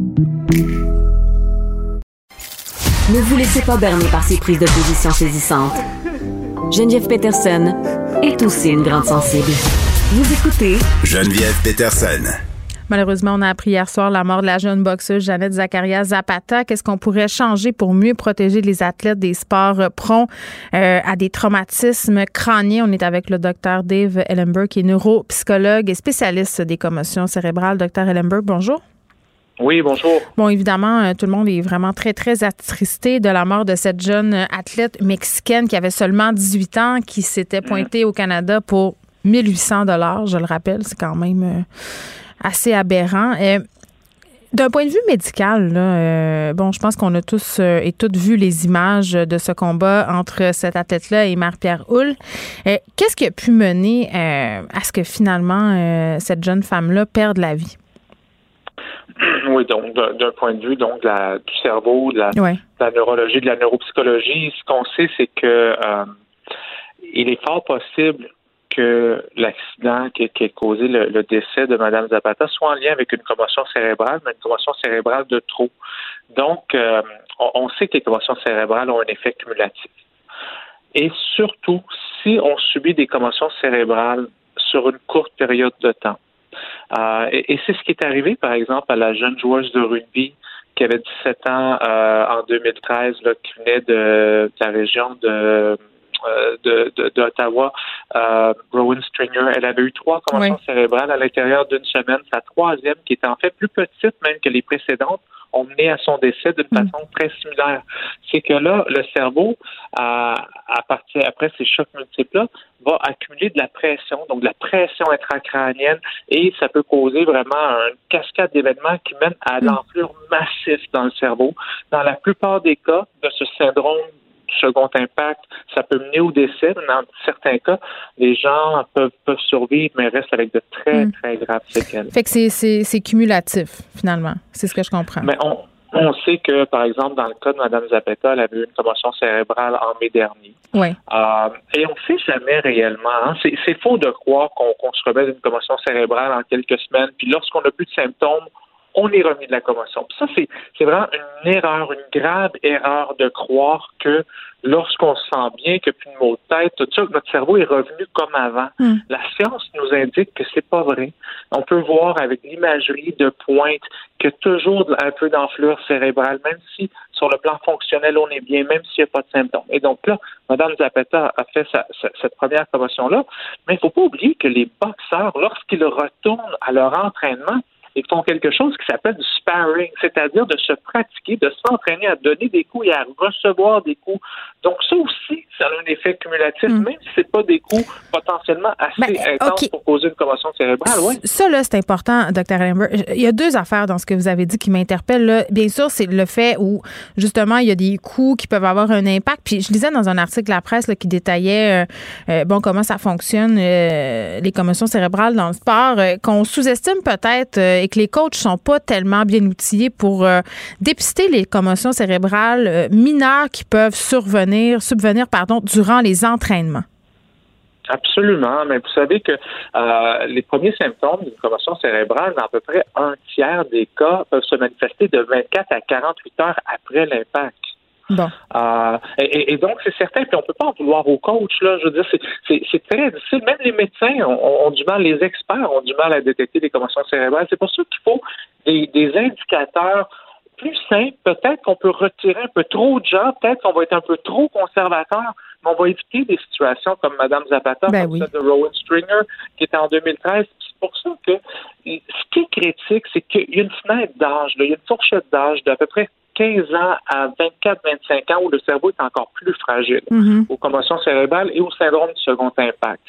Ne vous laissez pas berner par ces prises de position saisissantes. Geneviève Peterson est aussi une grande sensible. Vous écoutez Geneviève Peterson. Malheureusement, on a appris hier soir la mort de la jeune boxeuse Jeannette Zakaria Zapata. Qu'est-ce qu'on pourrait changer pour mieux protéger les athlètes des sports prompts euh, à des traumatismes crâniens? On est avec le docteur Dave Ellenberg, qui est neuropsychologue et spécialiste des commotions cérébrales. Docteur Ellenberg, bonjour. Oui, bonjour. Bon, évidemment, euh, tout le monde est vraiment très, très attristé de la mort de cette jeune euh, athlète mexicaine qui avait seulement 18 ans, qui s'était pointée au Canada pour 1800 dollars, je le rappelle. C'est quand même euh, assez aberrant. D'un point de vue médical, bon, je pense qu'on a tous et toutes vu les images de ce combat entre cet athlète-là et Marie-Pierre Houle. Qu'est-ce qui a pu mener à ce que finalement cette jeune femme-là perde la vie? *clears throat* Oui, donc d'un point de vue donc de la- du cerveau, de la, Ouais. de la neurologie, de la neuropsychologie, ce qu'on sait, c'est que euh, il est fort possible que l'accident qui, qui a causé le, le décès de Mme Zapata soit en lien avec une commotion cérébrale, mais une commotion cérébrale de trop. Donc, euh, on, on sait que les commotions cérébrales ont un effet cumulatif. Et surtout, si on subit des commotions cérébrales sur une courte période de temps, euh, et, et c'est ce qui est arrivé, par exemple, à la jeune joueuse de rugby qui avait 17 ans euh, en 2013, là, qui venait de, de la région de euh, de- de- d'Ottawa, euh, Rowan Stringer. Elle avait eu trois commotions Oui. cérébrales à l'intérieur d'une semaine. Sa troisième, qui était en fait plus petite même que les précédentes, ont mené à son décès d'une façon très similaire. C'est que là, le cerveau, à, à partir après ces chocs multiples-là, va accumuler de la pression, donc de la pression intracrânienne, et ça peut causer vraiment une cascade d'événements qui mène à l'enflure massive dans le cerveau. Dans la plupart des cas de ce syndrome second impact, ça peut mener au décès. Dans certains cas, les gens peuvent, peuvent survivre, mais restent avec de très, Mm. très graves séquelles. Fait que c'est- cumulatif, finalement. C'est ce que je comprends. Mais on, on sait que, par exemple, dans le cas de Mme Zapeta, elle avait eu une commotion cérébrale en mai dernier. Oui. Euh, et on ne sait jamais réellement. hein. C'est, faux de croire qu'on, qu'on se remet d'une commotion cérébrale en quelques semaines, puis lorsqu'on n'a plus de symptômes, on est remis de la commotion. Puis ça, c'est, c'est vraiment une erreur, une grave erreur de croire que lorsqu'on se sent bien, que plus de maux de tête, tout ça, que notre cerveau est revenu comme avant. Hmm. La science nous indique que c'est pas vrai. On peut voir avec l'imagerie de pointe que toujours un peu d'enflure cérébrale, même si sur le plan fonctionnel on est bien, même s'il n'y a pas de symptômes. Et donc là, Mme Zapata a fait sa- sa- cette première commotion-là, mais il ne faut pas oublier que les boxeurs, lorsqu'ils retournent à leur entraînement, ils font quelque chose qui s'appelle du sparring, c'est-à-dire de se pratiquer, de s'entraîner à donner des coups et à recevoir des coups. Donc ça aussi, ça a un effet cumulatif, même si c'est pas des coups potentiellement assez Ben, intenses pour causer une commotion cérébrale. Ouais. Ça, là, c'est important, Dr. Amber. Il y a deux affaires dans ce que vous avez dit qui m'interpellent. là. Bien sûr, c'est le fait où, justement, il y a des coups qui peuvent avoir un impact. Puis je lisais dans un article de la presse là, qui détaillait, euh, euh, bon, comment ça fonctionne, euh, les commotions cérébrales dans le sport, euh, qu'on sous-estime peut-être euh, et que les coachs sont pas tellement bien outillés pour euh, dépister les commotions cérébrales euh, mineures qui peuvent survenir, subvenir, pardon, durant les entraînements. Absolument, mais vous savez que euh, les premiers symptômes d'une commotion cérébrale, dans à peu près un tiers des cas, peuvent se manifester de 24 à 48 heures après l'impact. Bon. Euh, et, donc, c'est certain, puis on peut pas en vouloir aux coachs, là. Je veux dire, c'est- très difficile. Même les médecins ont, ont du mal, les experts ont du mal à détecter des commotions cérébrales. C'est pour ça qu'il faut des, des indicateurs plus simples. Peut-être qu'on peut retirer un peu trop de gens, peut-être qu'on va être un peu trop conservateur, mais on va éviter des situations comme Mme Zapata, Ben comme oui. celle de Rowan Stringer, qui était en 2013. C'est pour ça que ce qui est critique, c'est qu'il y a une fenêtre d'âge, il y a une fourchette d'âge d'à peu près 15 ans à 24-25 ans où le cerveau est encore plus fragile Mhm. aux commotions cérébrales et au syndrome du second impact.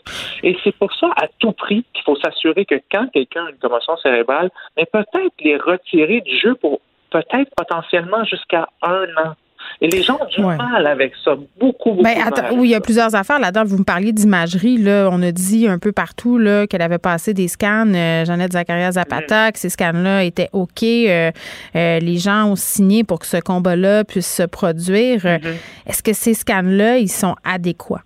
Et c'est pour ça, à tout prix, qu'il faut s'assurer que quand quelqu'un a une commotion cérébrale, mais peut-être les retirer du jeu pour peut-être potentiellement jusqu'à un an. Et les gens ont du Ouais. mal avec ça, beaucoup, beaucoup. Ben, attends, oui, il y a plusieurs affaires là-dedans. Vous me parliez d'imagerie. Là, on a dit un peu partout là, qu'elle avait passé des scans. euh, Jeannette Zacharias Mm. Zapata, que ces scans-là étaient OK. euh, euh, les gens ont signé pour que ce combat-là puisse se produire. Mm-hmm. Est-ce que ces scans-là, ils sont adéquats?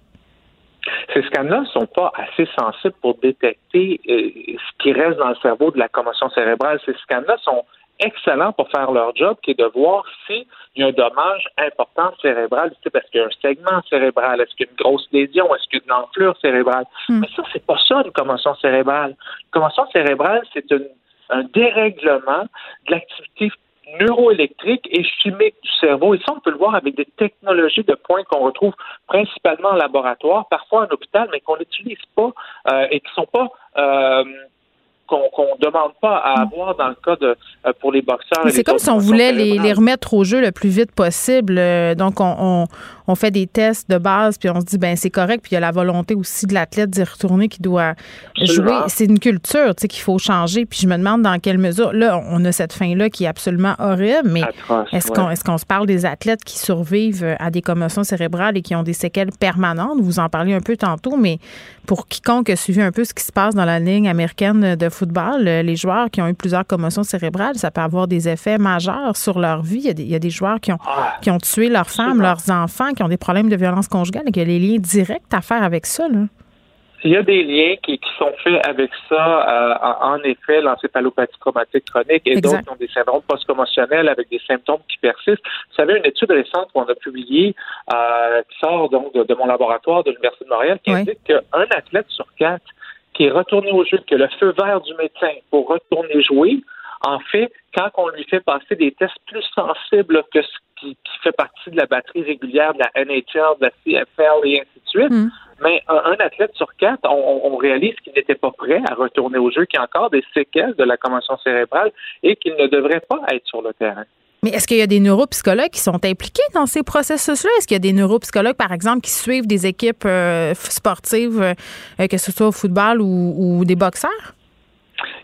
Ces scans-là ne sont pas assez sensibles pour détecter ce qui reste dans le cerveau de la commotion cérébrale. Ces scans-là sont excellents pour faire leur job, qui est de voir s'il y a un dommage important cérébral, tu sais, parce qu'il y a un segment cérébral, est-ce qu'il y a une grosse lésion, est-ce qu'il y a une enflure cérébrale? Mais ça, c'est pas ça, une commotion cérébrale. Une commotion cérébrale, c'est une- un dérèglement de l'activité neuroélectrique et chimique du cerveau. Et ça, on peut le voir avec des technologies de pointe qu'on retrouve principalement en laboratoire, parfois en hôpital, mais qu'on n'utilise pas euh, et qui sont pas euh, qu'on qu'on demande pas à avoir dans le cas de euh, pour les boxeurs. C'est comme si on voulait les, remettre au jeu le plus vite possible. Euh, Donc, on, on, on fait des tests de base, puis on se dit, ben c'est correct. Puis il y a la volonté aussi de l'athlète d'y retourner qui doit Absolument. jouer. C'est une culture, tu sais, qu'il faut changer. Puis je me demande dans quelle mesure. Là, on a cette fin-là qui est absolument horrible, mais est-ce ouais. qu'on est-ce qu'on se parle des athlètes qui survivent à des commotions cérébrales et qui ont des séquelles permanentes? Vous en parliez un peu tantôt, mais pour quiconque a suivi un peu ce qui se passe dans la ligne américaine de football, euh, les joueurs qui ont eu plusieurs commotions cérébrales, ça peut avoir des effets majeurs sur leur vie. Il y a des, il y a des joueurs qui ont, Ah, qui ont tué leurs femmes, leurs enfants, qui ont des problèmes de violence conjugale et qui ont les liens directs à faire avec ça. Là. Il y a des liens qui, qui sont faits avec ça, euh, en, effet, l'encéphalopathie traumatique chronique et d'autres qui ont des syndromes post-commotionnels avec des symptômes qui persistent. Vous savez, une étude récente qu'on a publiée, euh, qui sort donc de, de mon laboratoire de l'Université de Montréal, qui Oui. indique qu'un athlète sur quatre qui est retourné au jeu, qui a le feu vert du médecin pour retourner jouer, en fait, quand on lui fait passer des tests plus sensibles que ce qui, qui fait partie de la batterie régulière de la NHL, de la CFL et ainsi de suite, Mm. mais un, un athlète sur quatre, on, on réalise qu'il n'était pas prêt à retourner au jeu, qu'il y a encore des séquelles de la commotion cérébrale et qu'il ne devrait pas être sur le terrain. Mais est-ce qu'il y a des neuropsychologues qui sont impliqués dans ces processus-là? Est-ce qu'il y a des neuropsychologues, par exemple, qui suivent des équipes euh, sportives, euh, que ce soit au football ou, des boxeurs?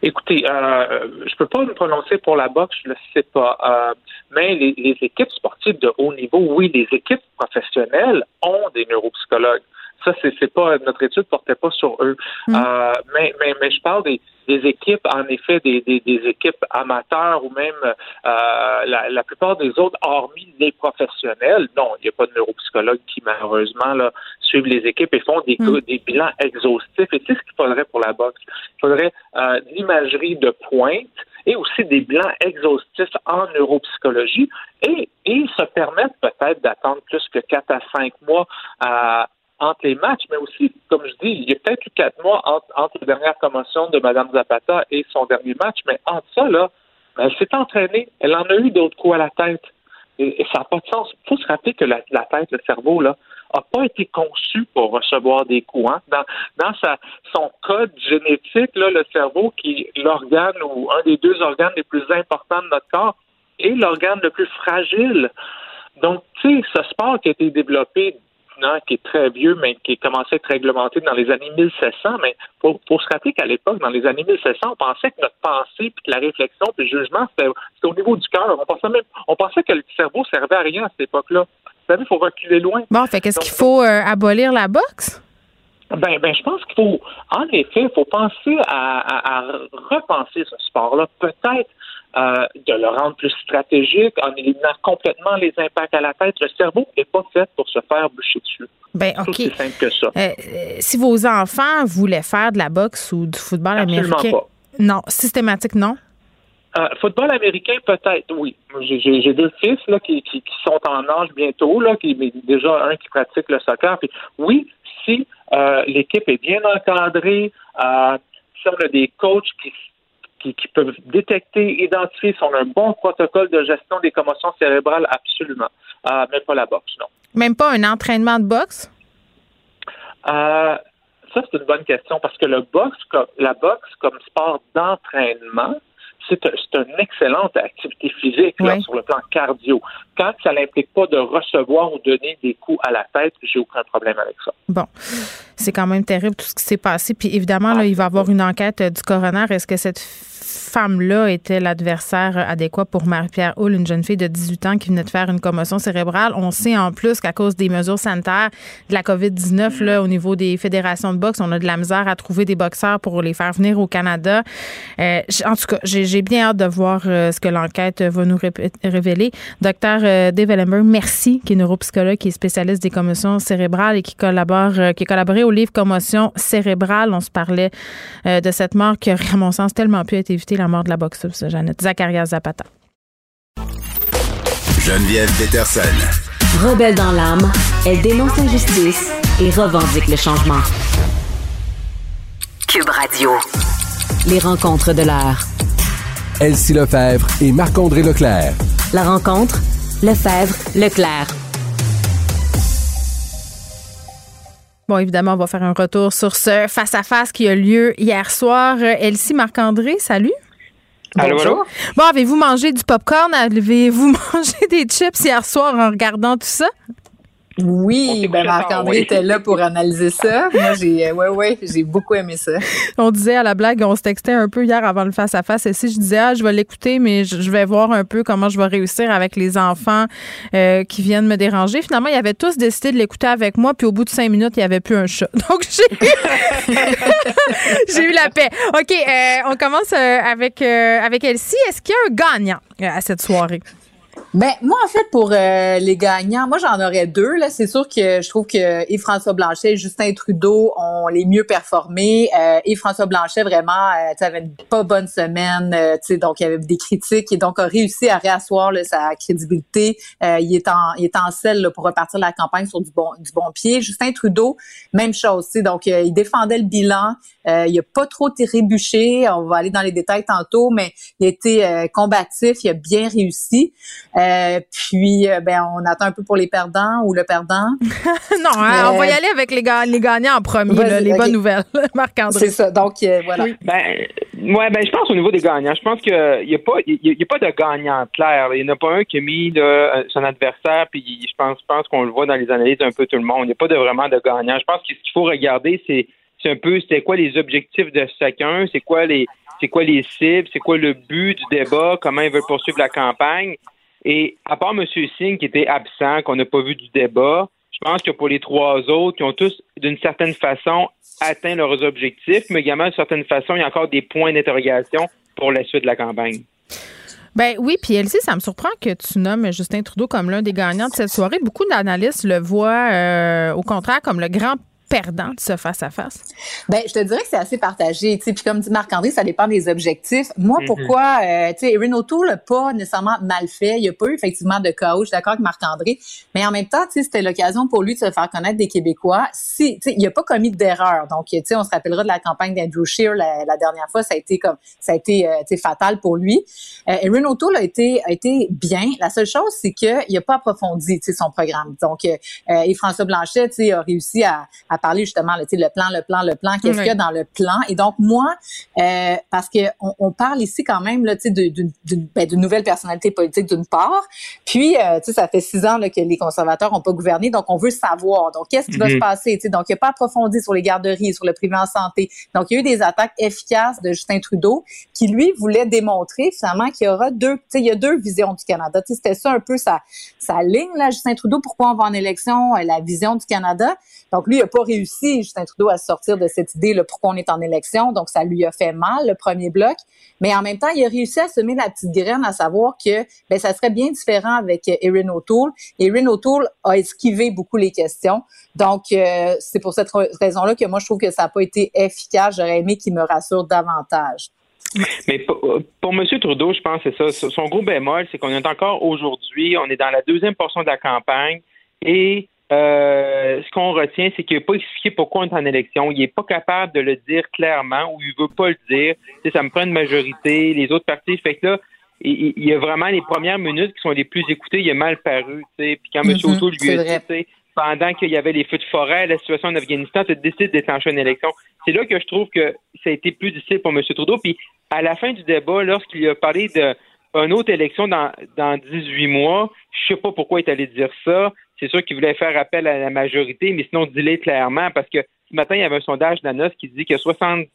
Écoutez, euh, je peux pas me prononcer pour la boxe, je ne le sais pas. Euh, mais les, équipes sportives de haut niveau, oui, les équipes professionnelles ont des neuropsychologues. Ça, c'est pas notre étude portait pas sur eux. Mm. Euh, mais, mais, mais je parle des, des équipes, en effet, des, des, des équipes amateurs ou même euh, la, la, plupart des autres, hormis les professionnels. Non, il n'y a pas de neuropsychologues qui, malheureusement, là, suivent les équipes et font des, mm. des bilans exhaustifs. Et c'est ce qu'il faudrait pour la boxe. Il faudrait euh, de l'imagerie de pointe et aussi des bilans exhaustifs en neuropsychologie et, et se permettre peut-être d'attendre plus que quatre à cinq mois à entre les matchs, mais aussi, comme je dis, il y a peut-être eu quatre mois entre, la dernière promotion de Mme Zapata et son dernier match, mais entre ça, là, ben, elle s'est entraînée. Elle en a eu d'autres coups à la tête. Et, ça n'a pas de sens. Il faut se rappeler que la, tête, le cerveau, là, n'a pas été conçu pour recevoir des coups. Hein. Dans, dans sa, son code génétique, là, le cerveau, qui est l'organe ou un des deux organes les plus importants de notre corps, est l'organe le plus fragile. Donc, tu sais, ce sport qui a été développé qui est très vieux, mais qui a commencé à être réglementé dans les années 1700. Mais pour, se rappeler qu'à l'époque, dans les années 1700, on pensait que notre pensée, puis que la réflexion, puis le jugement, c'était au niveau du cœur. On pensait même, on pensait que le cerveau servait à rien à cette époque-là. Vous savez, il faut reculer loin. Bon, fait qu'est-ce qu'il faut euh, abolir la boxe? Ben, ben, je pense qu'il faut, en effet, il faut penser à repenser ce sport-là. Peut-être euh, de le rendre plus stratégique en éliminant complètement les impacts à la tête. Le cerveau n'est pas fait pour se faire boucher dessus. Ben, OK. C'est simple que ça. Euh, si vos enfants voulaient faire de la boxe ou du football américain. Pas. Non, systématique, non? Euh, football américain, peut-être, oui. J'ai deux fils là, qui, qui, sont en âge bientôt, là, qui, mais déjà un qui pratique le soccer. Puis, oui, si l'équipe est bien encadrée, si on a des coachs qui qui, peuvent détecter, identifier, si on a un bon protocole de gestion des commotions cérébrales, absolument. Euh, mais pas la boxe, non. Même pas un entraînement de boxe? Euh, ça, c'est une bonne question parce que le boxe, la boxe comme sport d'entraînement, c'est une excellente activité physique sur le plan cardio. Quand ça n'implique pas de recevoir ou donner des coups à la tête, j'ai aucun problème avec ça. Bon, c'est quand même terrible tout ce qui s'est passé. Puis évidemment, là, il va y avoir une enquête euh, du coroner. Est-ce que cette femme-là était l'adversaire adéquat pour Marie-Pierre Hull, une jeune fille de 18 ans qui venait de faire une commotion cérébrale? On sait en plus qu'à cause des mesures sanitaires de la COVID-19, là, au niveau des fédérations de boxe, on a de la misère à trouver des boxeurs pour les faire venir au Canada. Euh, en tout cas, j'ai bien hâte de voir euh, ce que l'enquête va nous révéler. Docteur euh, Dave Ellenberg, merci, qui est neuropsychologue, qui est spécialiste des commotions cérébrales et qui collabore, qui a collaboré au livre Commotion cérébrale. On se parlait de cette mort qui aurait, à mon sens, tellement pu être évitée la mort de la boxeuse, Jeannette. Zacharias Zapata. Geneviève Peterson. Rebelle dans l'âme, elle dénonce l'injustice et revendique le changement. Cube Radio. Les rencontres de l'heure. Elsie Lefebvre et Marc-André Leclerc. La rencontre, Lefebvre, Leclerc. Bon, évidemment, on va faire un retour sur ce face-à-face qui a lieu hier soir. Elsie, Marc-André, salut. Bonjour. Bon, avez-vous mangé du popcorn? Avez-vous *laughs* mangé des chips hier soir en regardant tout ça? Oui, ben Marc-André était là pour analyser ça. Moi, j'ai, euh, ouais, ouais, j'ai beaucoup aimé ça. On disait à la blague, on se textait un peu hier avant le face à face. Et si je disais, ah, je vais l'écouter, mais je, vais voir un peu comment je vais réussir avec les enfants euh, qui viennent me déranger. Finalement, ils avaient tous décidé de l'écouter avec moi. Puis au bout de cinq minutes, il n'y avait plus un chat. *laughs* Donc j'ai eu, *laughs* j'ai eu la paix. Ok, euh, on commence avec avec Elsie. Est-ce qu'il y a un gagnant à cette soirée? Ben moi en fait pour euh, les gagnants, moi j'en aurais deux là. C'est sûr que je trouve que Yves François Blanchet et Justin Trudeau ont les mieux performé. Euh, Yves François Blanchet vraiment, euh, avait une pas bonne semaine, euh, donc il y avait des critiques et donc a réussi à réasseoir sa crédibilité. il est en il est en selle pour repartir la campagne sur du bon du bon pied. Justin Trudeau même chose, tu sais donc il défendait le bilan. il a pas trop trébuché. On va aller dans les détails tantôt, mais il a été combatif. Il a bien réussi. Euh, puis, euh, ben, on attend un peu pour les perdants ou le perdant. *laughs* non, hein, on va y aller avec les, les gagnants en premier, les bonnes nouvelles, *laughs* Marc-André. C'est ça. Donc, euh, voilà. Ben, Ouais, ben je pense au niveau des gagnants. Je pense qu'il n'y a pas il y, a pas de gagnant clair. Il n'y en a pas un qui a mis son adversaire, puis je pense, je pense qu'on le voit dans les analyses un peu tout le monde. Il n'y a pas de vraiment de gagnant. Je pense que ce qu'il faut regarder, c'est c'est un peu c'est quoi les objectifs de chacun, c'est quoi les c'est quoi les cibles, c'est quoi le but du débat, comment ils veulent poursuivre la campagne. Et à part M. Singh qui était absent, qu'on n'a pas vu du débat, je pense que pour les trois autres, qui ont tous, d'une certaine façon, atteint leurs objectifs, mais également, d'une certaine façon, il y a encore des points d'interrogation pour la suite de la campagne. Ben oui, puis Elsie, ça me surprend que tu nommes Justin Trudeau comme l'un des gagnants de cette soirée. Beaucoup d'analystes le voient euh, au contraire comme le grand perdant de ce face-à-face? Ben, je te dirais que c'est assez partagé. Puis comme dit Marc-André, ça dépend des objectifs. Moi, mm-hmm. pourquoi, euh, tu sais, Erin O'Toole n'a pas nécessairement mal fait. Il n'y a pas eu effectivement de chaos. Je suis d'accord avec Marc-André. Mais en même temps, tu sais, c'était l'occasion pour lui de se faire connaître des Québécois. Si, tu sais, il n'a pas commis d'erreur. Donc, tu sais, on se rappellera de la campagne d'Andrew Scheer la, dernière fois. Ça a été comme, ça a été, euh, tu sais, fatal pour lui. Euh, Erin O'Toole a été, a été bien. La seule chose, c'est qu'il n'a pas approfondi, tu sais, son programme. Donc, euh, et François Blanchet, tu sais, a réussi à, à parler justement le, le plan, le plan, le plan, qu'est-ce qu'il y a dans le plan. Et donc moi, euh, parce que on, parle ici quand même là, ben, d'une nouvelle personnalité politique d'une part, puis euh, ça fait six ans là, que les conservateurs n'ont pas gouverné, donc on veut savoir. Donc qu'est-ce qui va se mhm. passer Donc il n'y a pas approfondi sur les garderies, sur le privé en santé. Donc il y a eu des attaques efficaces de Justin Trudeau qui lui voulait démontrer finalement qu'il y aura deux, tu sais, il y a deux visions du Canada. C'était ça un peu sa sa ligne là, Justin Trudeau. Pourquoi on va en élection euh, La vision du Canada. Donc lui, il n'a pas réussi, Justin Trudeau, à sortir de cette idée, là, pourquoi on est en élection. Donc ça lui a fait mal, le premier bloc. Mais en même temps, il a réussi à semer la petite graine, à savoir que ben, ça serait bien différent avec euh, Erin O'Toole. Erin O'Toole a esquivé beaucoup les questions. Donc, euh, c'est pour cette raison-là que moi, je trouve que ça n'a pas été efficace. J'aurais aimé qu'il me rassure davantage. Mais pour, pour M. Trudeau, je pense que c'est ça. Son gros bémol, c'est qu'on est encore aujourd'hui, on est dans la deuxième portion de la campagne et euh, ce qu'on retient, c'est qu'il n'a pas expliqué pourquoi on est en élection. Il n'est pas capable de le dire clairement ou il veut pas le dire. ça me prend une majorité, les autres partis. Fait que là, il, y a vraiment les premières minutes qui sont les plus écoutées, il a mal paru. Puis quand M. Mm lui a dit, pendant qu'il y avait les feux de forêt, la situation en Afghanistan, tu décides de déclencher une élection. C'est là que je trouve que ça a été plus difficile pour M. Trudeau. Puis à la fin du débat, lorsqu'il a parlé de une autre élection dans, dans 18 mois, je sais pas pourquoi il est allé dire ça. C'est sûr qu'il voulait faire appel à la majorité, mais sinon, dis-le clairement, parce que ce matin, il y avait un sondage d'Anos qui dit que 75%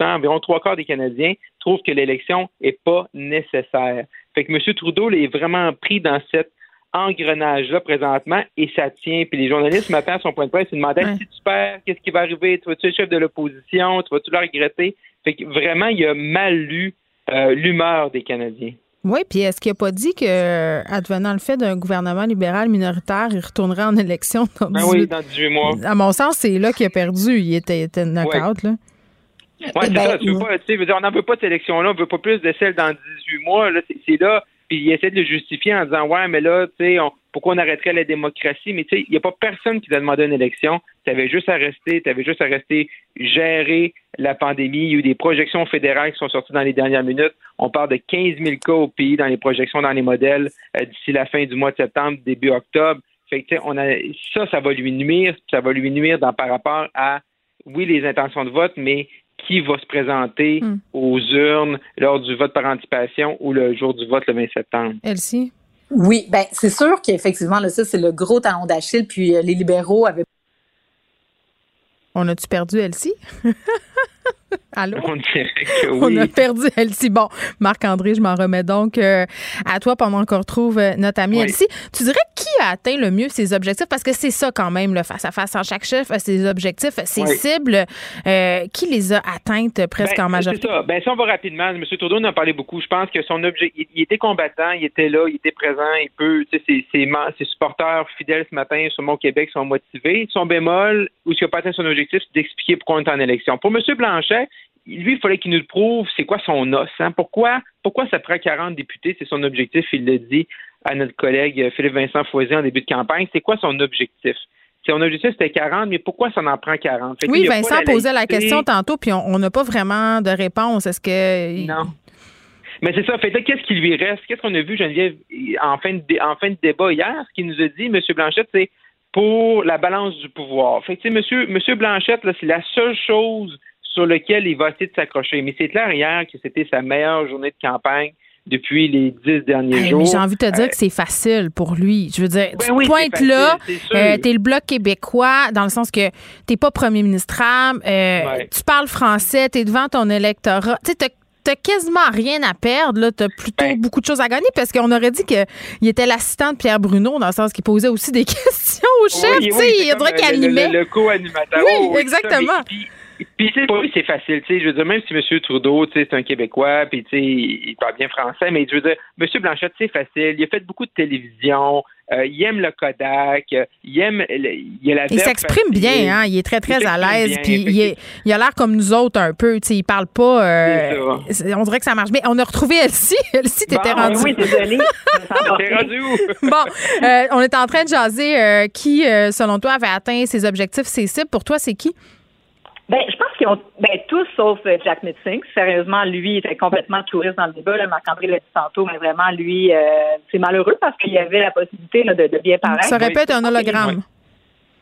environ trois quarts des Canadiens, trouvent que l'élection est pas nécessaire. Fait que M. Trudeau est vraiment pris dans cet engrenage-là présentement et ça tient. Puis les journalistes, ce matin, à son point de presse, ils demandaient si tu perds, qu'est-ce qui va arriver? Tu vas-tu être chef de l'opposition? Tu vas-tu le regretter? Fait que vraiment, il a mal lu euh, l'humeur des Canadiens. Oui, puis est-ce qu'il n'a pas dit que, advenant le fait d'un gouvernement libéral minoritaire, il retournerait en élection dans, ben oui, dans 18 mois? À mon sens, c'est là qu'il a perdu. Il était, était knock-out, là. Oui, c'est ben, ça. Tu veux pas, tu sais, on n'en veut pas de cette élection-là. On veut pas plus de celle dans 18 mois. C'est là puis il essaie de le justifier en disant ouais mais là tu sais pourquoi on arrêterait la démocratie? Mais tu sais il n'y a pas personne qui t'a demandé une élection. Tu avais juste à rester tu avais juste à rester gérer la pandémie. Il y a eu des projections fédérales qui sont sorties dans les dernières minutes. On parle de 15 000 cas au pays dans les projections dans les modèles euh, d'ici la fin du mois de septembre début octobre. Fait que, on a ça ça va lui nuire ça va lui nuire par rapport à oui les intentions de vote mais qui va se présenter hmm. aux urnes lors du vote par anticipation ou le jour du vote le 20 septembre. Elsie? Oui, ben c'est sûr qu'effectivement, ça, c'est le gros talon d'Achille. Puis euh, les libéraux avaient. On a-tu perdu Elsie? *laughs* *laughs* Allô? On dirait que *laughs* oui. On a perdu Elsie. Bon, Marc-André, je m'en remets donc euh, à toi pendant qu'on retrouve euh, notre amie Elsie. Tu dirais qui a atteint le mieux ses objectifs? Parce que c'est ça quand même, le face-à-face en chaque chef, ses objectifs, ses cibles. Euh, qui les a atteintes presque ben, en majorité? C'est ça. Ben, si on va rapidement, M. Trudeau en a parlé beaucoup. Je pense que son objectif, il, était combattant, il était là, il était présent, il peut, tu sais, ses, ses, supporters fidèles ce matin sur mon Québec sont motivés. Son bémol, ou s'il n'a pas atteint son objectif, c'est d'expliquer pourquoi on est en élection. Pour M. Blanchet, lui, il fallait qu'il nous le prouve, c'est quoi son os. Hein? Pourquoi, pourquoi ça prend 40 députés? C'est son objectif, il l'a dit à notre collègue Philippe Vincent Foisy en début de campagne. C'est quoi son objectif? Son objectif, c'était 40, mais pourquoi ça en prend 40? oui, Vincent posait la question tantôt, puis on n'a pas vraiment de réponse. Est-ce que. Non. Mais c'est ça. Fait qu'est-ce qui lui reste? Qu'est-ce qu'on a vu, Geneviève, en fin de, en fin de débat hier? Ce qu'il nous a dit, M. Blanchette, c'est pour la balance du pouvoir. Fait que, monsieur, monsieur Blanchette, c'est la seule chose sur lequel il va essayer de s'accrocher. Mais c'est clair hier que c'était sa meilleure journée de campagne depuis les dix derniers Hey, jours. j'ai envie de te dire Euh, que c'est facile pour lui. Je veux dire, Ben tu oui, te pointes là, facile, sûr. euh, t'es le bloc québécois, dans le sens que t'es pas premier ministrable, euh, Ouais. tu parles français, t'es devant ton électorat. Tu sais, t'as- quasiment rien à perdre, là. T'as plutôt Ben beaucoup de choses à gagner parce qu'on aurait dit qu'il était l'assistant de Pierre Bruno, dans le sens qu'il posait aussi des *laughs* questions au chef. Oui, oui, il dirait qu'il le- animait. Le, le co-animateur. Oui, Oh, ça. exactement. Mais- Puis, puis, tu sais, pour lui, c'est facile. Tu sais, je veux dire, même si M. Trudeau, tu sais, c'est un Québécois, puis tu sais, il parle bien français, mais je veux dire, M. Blanchette, c'est facile. Il a fait beaucoup de télévision. euh, il aime le Kodak. euh, il aime. le- il a la Il s'exprime bien, hein? Il est très, très Il à l'aise. Puis il, est- il a l'air comme nous autres un peu. Tu sais, il parle pas. euh, on dirait que ça marche bien. On a retrouvé Elsie. *laughs* Elsie, t'étais Bon, rendu. oui, désolée. *laughs* T'es rendu où? bon, euh, on est en train de jaser qui, selon toi, avait atteint ses objectifs, ses cibles. Pour toi, c'est qui? Ben, je pense qu'ils ont ben, tous sauf euh, Jack Mitzing. Sérieusement, lui, il était complètement touriste dans le débat. Là. Marc-André l'a dit tantôt, mais vraiment, lui, euh, c'est malheureux parce qu'il y avait la possibilité là, de, de bien paraître. Ça être un hologramme.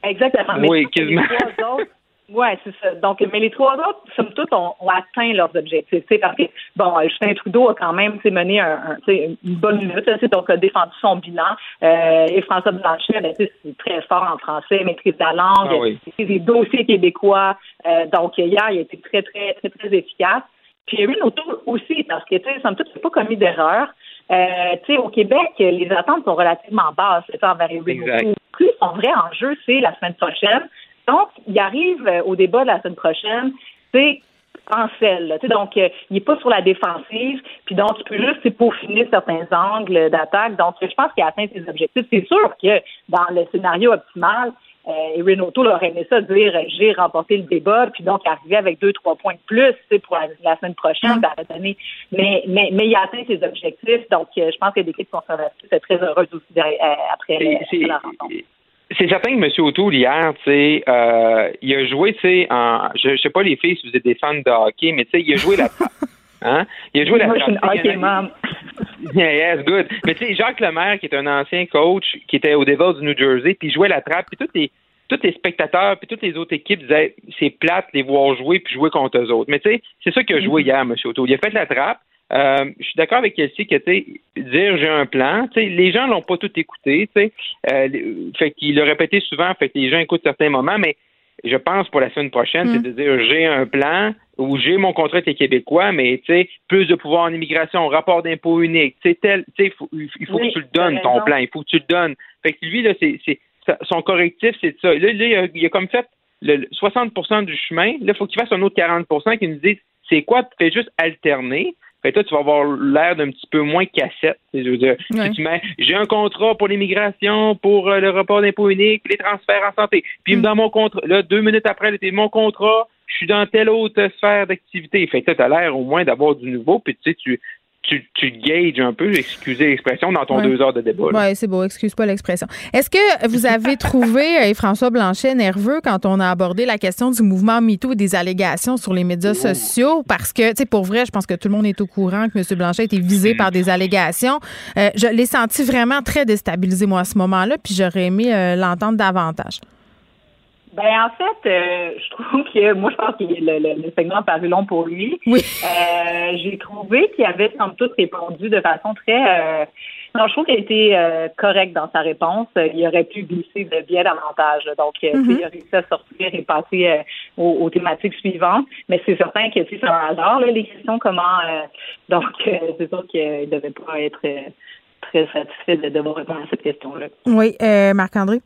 Exactement. Mais Oui, quasiment. Ouais, c'est ça. Donc, mais les trois autres, somme toute, ont, ont atteint leurs objectifs. Parce que, bon, Justin Trudeau a quand même mené un, un- une bonne lutte, donc a défendu son bilan. Euh, et François Blanchet, ben, c'est très fort en français, maîtrise de la langue, Ah oui. c'est des dossiers québécois. Euh, donc, hier, il a été très, très, très, très efficace. Puis Erin O'Toole aussi, parce que, tu sais, somme toute, il n'a pas commis d'erreur. Euh, tu sais, au Québec, les attentes sont relativement basses sais, envers Exact. O'Toole. Plus son vrai enjeu, c'est la semaine prochaine. Donc, il arrive euh, au débat de la semaine prochaine, c'est en selle. Donc, euh, il n'est pas sur la défensive, puis donc, il peut juste peaufiner certains angles d'attaque. Donc, je pense qu'il a atteint ses objectifs. C'est sûr que dans le scénario optimal, euh, Erin O'Toole aurait aimé ça dire euh, j'ai remporté le débat, puis donc arriver avec deux, trois points de plus pour la, la semaine prochaine, ben, cette année. Mais, mais, mais il a atteint ses objectifs, donc euh, je pense que l'équipe conservatrice est très heureuse aussi après, après la rencontre. C'est certain que M. O'Toole, hier, tu sais, euh, il a joué, tu sais, en. Je, je sais pas les filles si vous êtes des fans de hockey, mais tu sais, il a joué la trappe. *laughs* Hein? Il a joué la Moi, je suis une trappe. hockey mom. Yeah, *laughs* yes, good. Mais tu sais, Jacques Lemaire, qui est un ancien coach, qui était au Devils du New Jersey, puis il jouait la trappe, puis tous les, tous les spectateurs, puis toutes les autres équipes disaient c'est plate les voir jouer puis jouer contre eux autres. Mais tu sais, c'est ça qu'il a joué hier, M. O'Toole. Il a fait la trappe. Euh, je suis d'accord avec Kelsey que tu sais, dire j'ai un plan, tu sais, les gens l'ont pas tout écouté, tu sais. Euh, fait qu'il l'a répété souvent, fait que les gens écoutent certains moments, mais je pense pour la semaine prochaine, Mm. c'est de dire j'ai un plan ou j'ai mon contrat avec les Québécois, mais tu sais, plus de pouvoir en immigration, rapport d'impôt unique, tu sais, tel, tu sais, il faut, il faut Oui, que tu le donnes, ton raison. plan, il faut que tu le donnes. Fait que lui, là, c'est, son correctif, c'est ça. Là, là, il, a, comme fait le, le 60% du chemin. Là, il faut qu'il fasse un autre 40% qui nous dise c'est quoi, fais juste alterner. Fait que toi, tu vas avoir l'air d'un petit peu moins cassette. Je veux dire, si tu mets j'ai un contrat pour l'immigration, pour euh, le rapport d'impôt unique, les transferts en santé. Puis dans mon contrat, là, deux minutes après, t'es mon contrat, je suis dans telle autre sphère d'activité. Fait que tu as l'air au moins d'avoir du nouveau, puis tu sais, tu, tu, tu gages un peu, excusez l'expression, dans ton Ouais. deux heures de débat. Oui, c'est beau, excuse pas l'expression. Est-ce que vous avez *laughs* trouvé euh, François Blanchet nerveux quand on a abordé la question du mouvement MeToo et des allégations sur les médias sociaux? Parce que, tu sais, pour vrai, je pense que tout le monde est au courant que M. Blanchet a été visé par des allégations. Euh, je l'ai senti vraiment très déstabilisé, moi, à ce moment-là, puis j'aurais aimé euh, l'entendre davantage. Ben en fait, euh, je trouve que moi je pense que le, le, le segment a paru long pour lui. Oui. Euh, J'ai trouvé qu'il avait somme toute répondu de façon très euh, non, je trouve qu'il a été euh, correct dans sa réponse. Il aurait pu glisser de bien davantage. Donc, Mhm. il a réussi à sortir et passer euh, aux, aux thématiques suivantes. Mais c'est certain que c'est un hasard, là, les questions, comment euh, donc euh, c'est sûr qu'il ne devait pas être euh, très satisfait de devoir répondre à cette question-là. Oui, euh, Marc-André?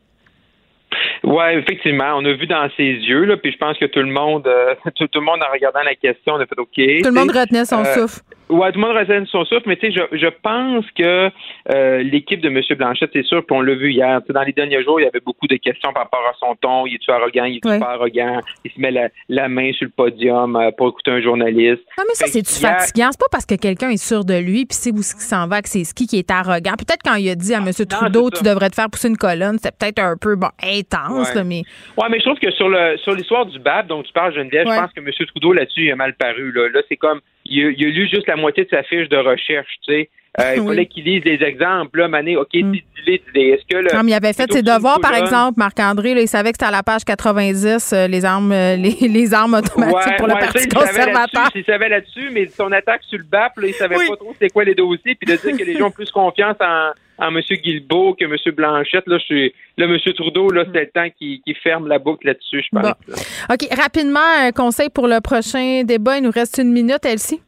Ouais, effectivement, on a vu dans ses yeux, là, puis je pense que tout le monde, euh, *laughs* tout, tout le monde en regardant la question, on a fait OK. Tout le monde retenait son Euh, souffle. Ouais, tout le monde retenait son souffle, mais tu sais, je, je pense que euh, l'équipe de M. Blanchette, c'est sûr, puis on l'a vu hier. Dans les derniers jours, il y avait beaucoup de questions par rapport à son ton. Il est-tu arrogant? Il est-tu Ouais. pas arrogant? Il se met la, la main sur le podium euh, pour écouter un journaliste. Ah, mais ça, c'est-tu hier- fatigant? C'est pas parce que quelqu'un est sûr de lui puis sait où il s'en va que c'est ski qui est arrogant. Peut-être quand il a dit à M. Trudeau, c'est tu devrais te faire pousser une colonne, c'était peut-être un peu bon, intense, Ouais. là, mais Ouais, mais je trouve que sur le sur l'histoire du BAP dont tu parles, Geneviève, Ouais. je pense que M. Trudeau là-dessus il a mal paru. Là, là c'est comme il a, il a lu juste la moitié de sa fiche de recherche, tu sais. Euh, il *laughs* Oui. fallait qu'il lise les exemples. Là, Mané, OK, dis dis Est-ce que le. Non, mais il avait fait le ses devoirs, par exemple, Marc-André. là, Il savait que c'était à la page 90, euh, les armes euh, les, *laughs* les armes automatiques pour le ouais, ça, Parti conservateur. Il savait là-dessus, mais son attaque sur le BAP, là, il savait pas trop c'était quoi les dossiers, puis de dire que les gens ont plus confiance en, en M. Guilbeault que M. Blanchette. Là, je suis, là, M. Trudeau, là, c'est le temps qu'il qu'il ferme la boucle là-dessus, je pense. Bon. OK, rapidement, un conseil pour le prochain débat. Il nous reste une minute, Elsie.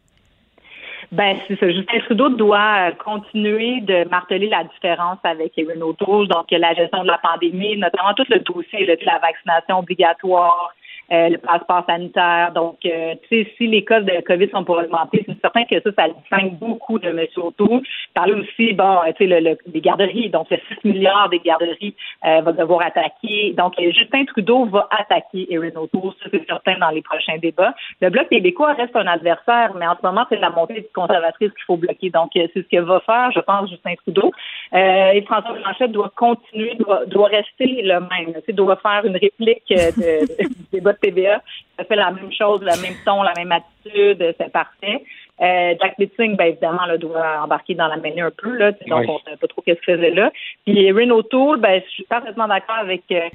Ben, c'est ça. Justin Trudeau doit euh, continuer de marteler la différence avec Erin O'Toole, donc la gestion de la pandémie, notamment tout le dossier de la vaccination obligatoire, euh, le passeport sanitaire. Donc, euh, tu sais, si les cas de COVID sont pour augmenter, c'est certain que ça, ça distingue beaucoup de M. O'Toole. Parler aussi, bon, euh, tu sais, le, le- les garderies, donc le 6 milliards des garderies euh, va devoir attaquer. Donc, euh, Justin Trudeau va attaquer Erin O'Toole, ça c'est certain dans les prochains débats. Le Bloc québécois reste un adversaire, mais en ce moment, c'est la montée du conservatrice qu'il faut bloquer. Donc, euh, c'est ce que va faire, je pense, Justin Trudeau. Et François Blanchet doit continuer, doit, doit rester le même. Tu sais, doit faire une réplique euh, de, du débat de TVA. Ça fait la même chose, le même ton, la même attitude, c'est parfait. Euh, Jack Bitting, ben évidemment, là, doit embarquer dans la mêlée un peu, là, donc Oui. on ne sait pas trop qu'est-ce qu'il faisait là. Puis Erin O'Toole, ben, je suis parfaitement d'accord avec euh,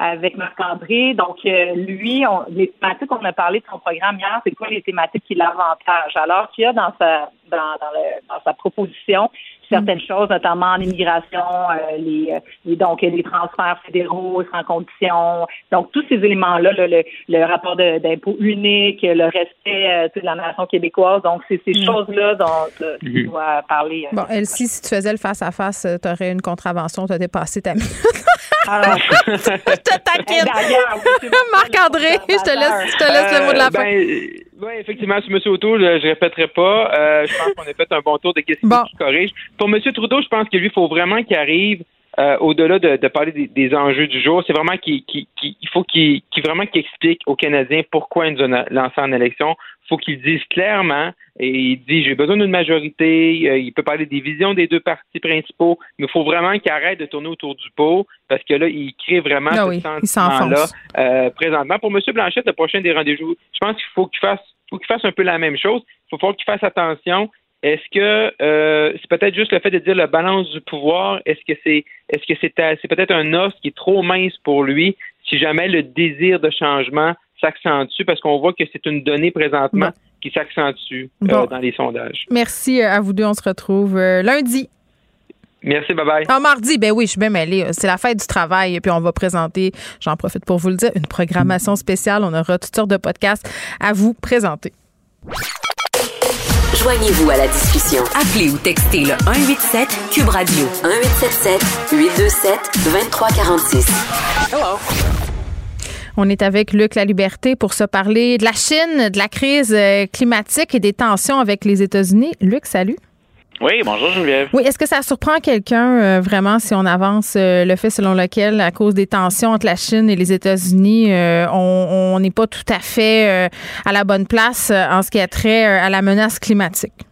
avec Marc-André. Donc, euh, lui, on, les thématiques, on a parlé de son programme hier, c'est quoi les thématiques qui l'avantagent? Alors qu'il y a dans sa dans, dans, le- dans sa proposition certaines choses, notamment en immigration, euh, les, euh, les- donc les transferts fédéraux sans condition. Donc, tous ces éléments-là, là, le, le rapport de- d'impôt unique, le respect euh, tu sais, de la nation québécoise. Donc, c'est ces Mm. choses-là dont euh, tu Mhm. dois parler. euh, Bon, Elsie, si tu faisais le face-à-face, tu aurais une contravention, tu as dépassé ta *laughs* minute. Alors, *laughs* je te taquine. *laughs* Marc-André, je te laisse, je te laisse le mot de la Euh, fin. ben, oui, effectivement, sur M. O'Toole, euh, je répéterai pas. Euh, je pense qu'on a fait un bon tour de questions qui corrigent. Pour M. Trudeau, je pense que lui, il faut vraiment qu'il arrive euh, au-delà de, de parler des, des enjeux du jour. C'est vraiment qu'il qu'il- qu'il- il faut qu'il vraiment qu'il explique aux Canadiens pourquoi il nous na- lancé en élection. Il faut qu'il dise clairement et il dit j'ai besoin d'une majorité. Euh, il peut parler des visions des deux partis principaux, mais il faut vraiment qu'il arrête de tourner autour du pot parce que là, il crée vraiment Ah ce oui, sentiment-là euh, présentement. Pour M. Blanchette, le prochain des rendez-vous, je pense qu'il faut qu'il fasse, faut qu'il fasse un peu la même chose. Il faut qu'il fasse attention. Est-ce que euh, c'est peut-être juste le fait de dire la balance du pouvoir? Est-ce que c'est est-ce que c'est c'est peut-être un os qui est trop mince pour lui si jamais le désir de changement s'accentue parce qu'on voit que c'est une donnée présentement qui s'accentue euh, dans les sondages. Merci euh, à vous deux. On se retrouve lundi. Merci, bye bye. Ah, mardi, ben oui, je suis bien mêlée. C'est la fête du travail. Puis on va présenter, j'en profite pour vous le dire, une programmation spéciale. On aura toutes sortes de podcasts à vous présenter. Joignez-vous à la discussion. Appelez ou textez le 187 Cube Radio 1877 827 2346. Hello. On est avec Luc La Liberté pour se parler de la Chine, de la crise euh, climatique et des tensions avec les États-Unis. Luc, salut. Oui, bonjour Geneviève. Oui, est-ce que ça surprend quelqu'un euh, vraiment si on avance euh, le fait selon lequel, à cause des tensions entre la Chine et les États-Unis, euh, on n'est pas tout à fait euh, à la bonne place en ce qui a trait à la menace climatique?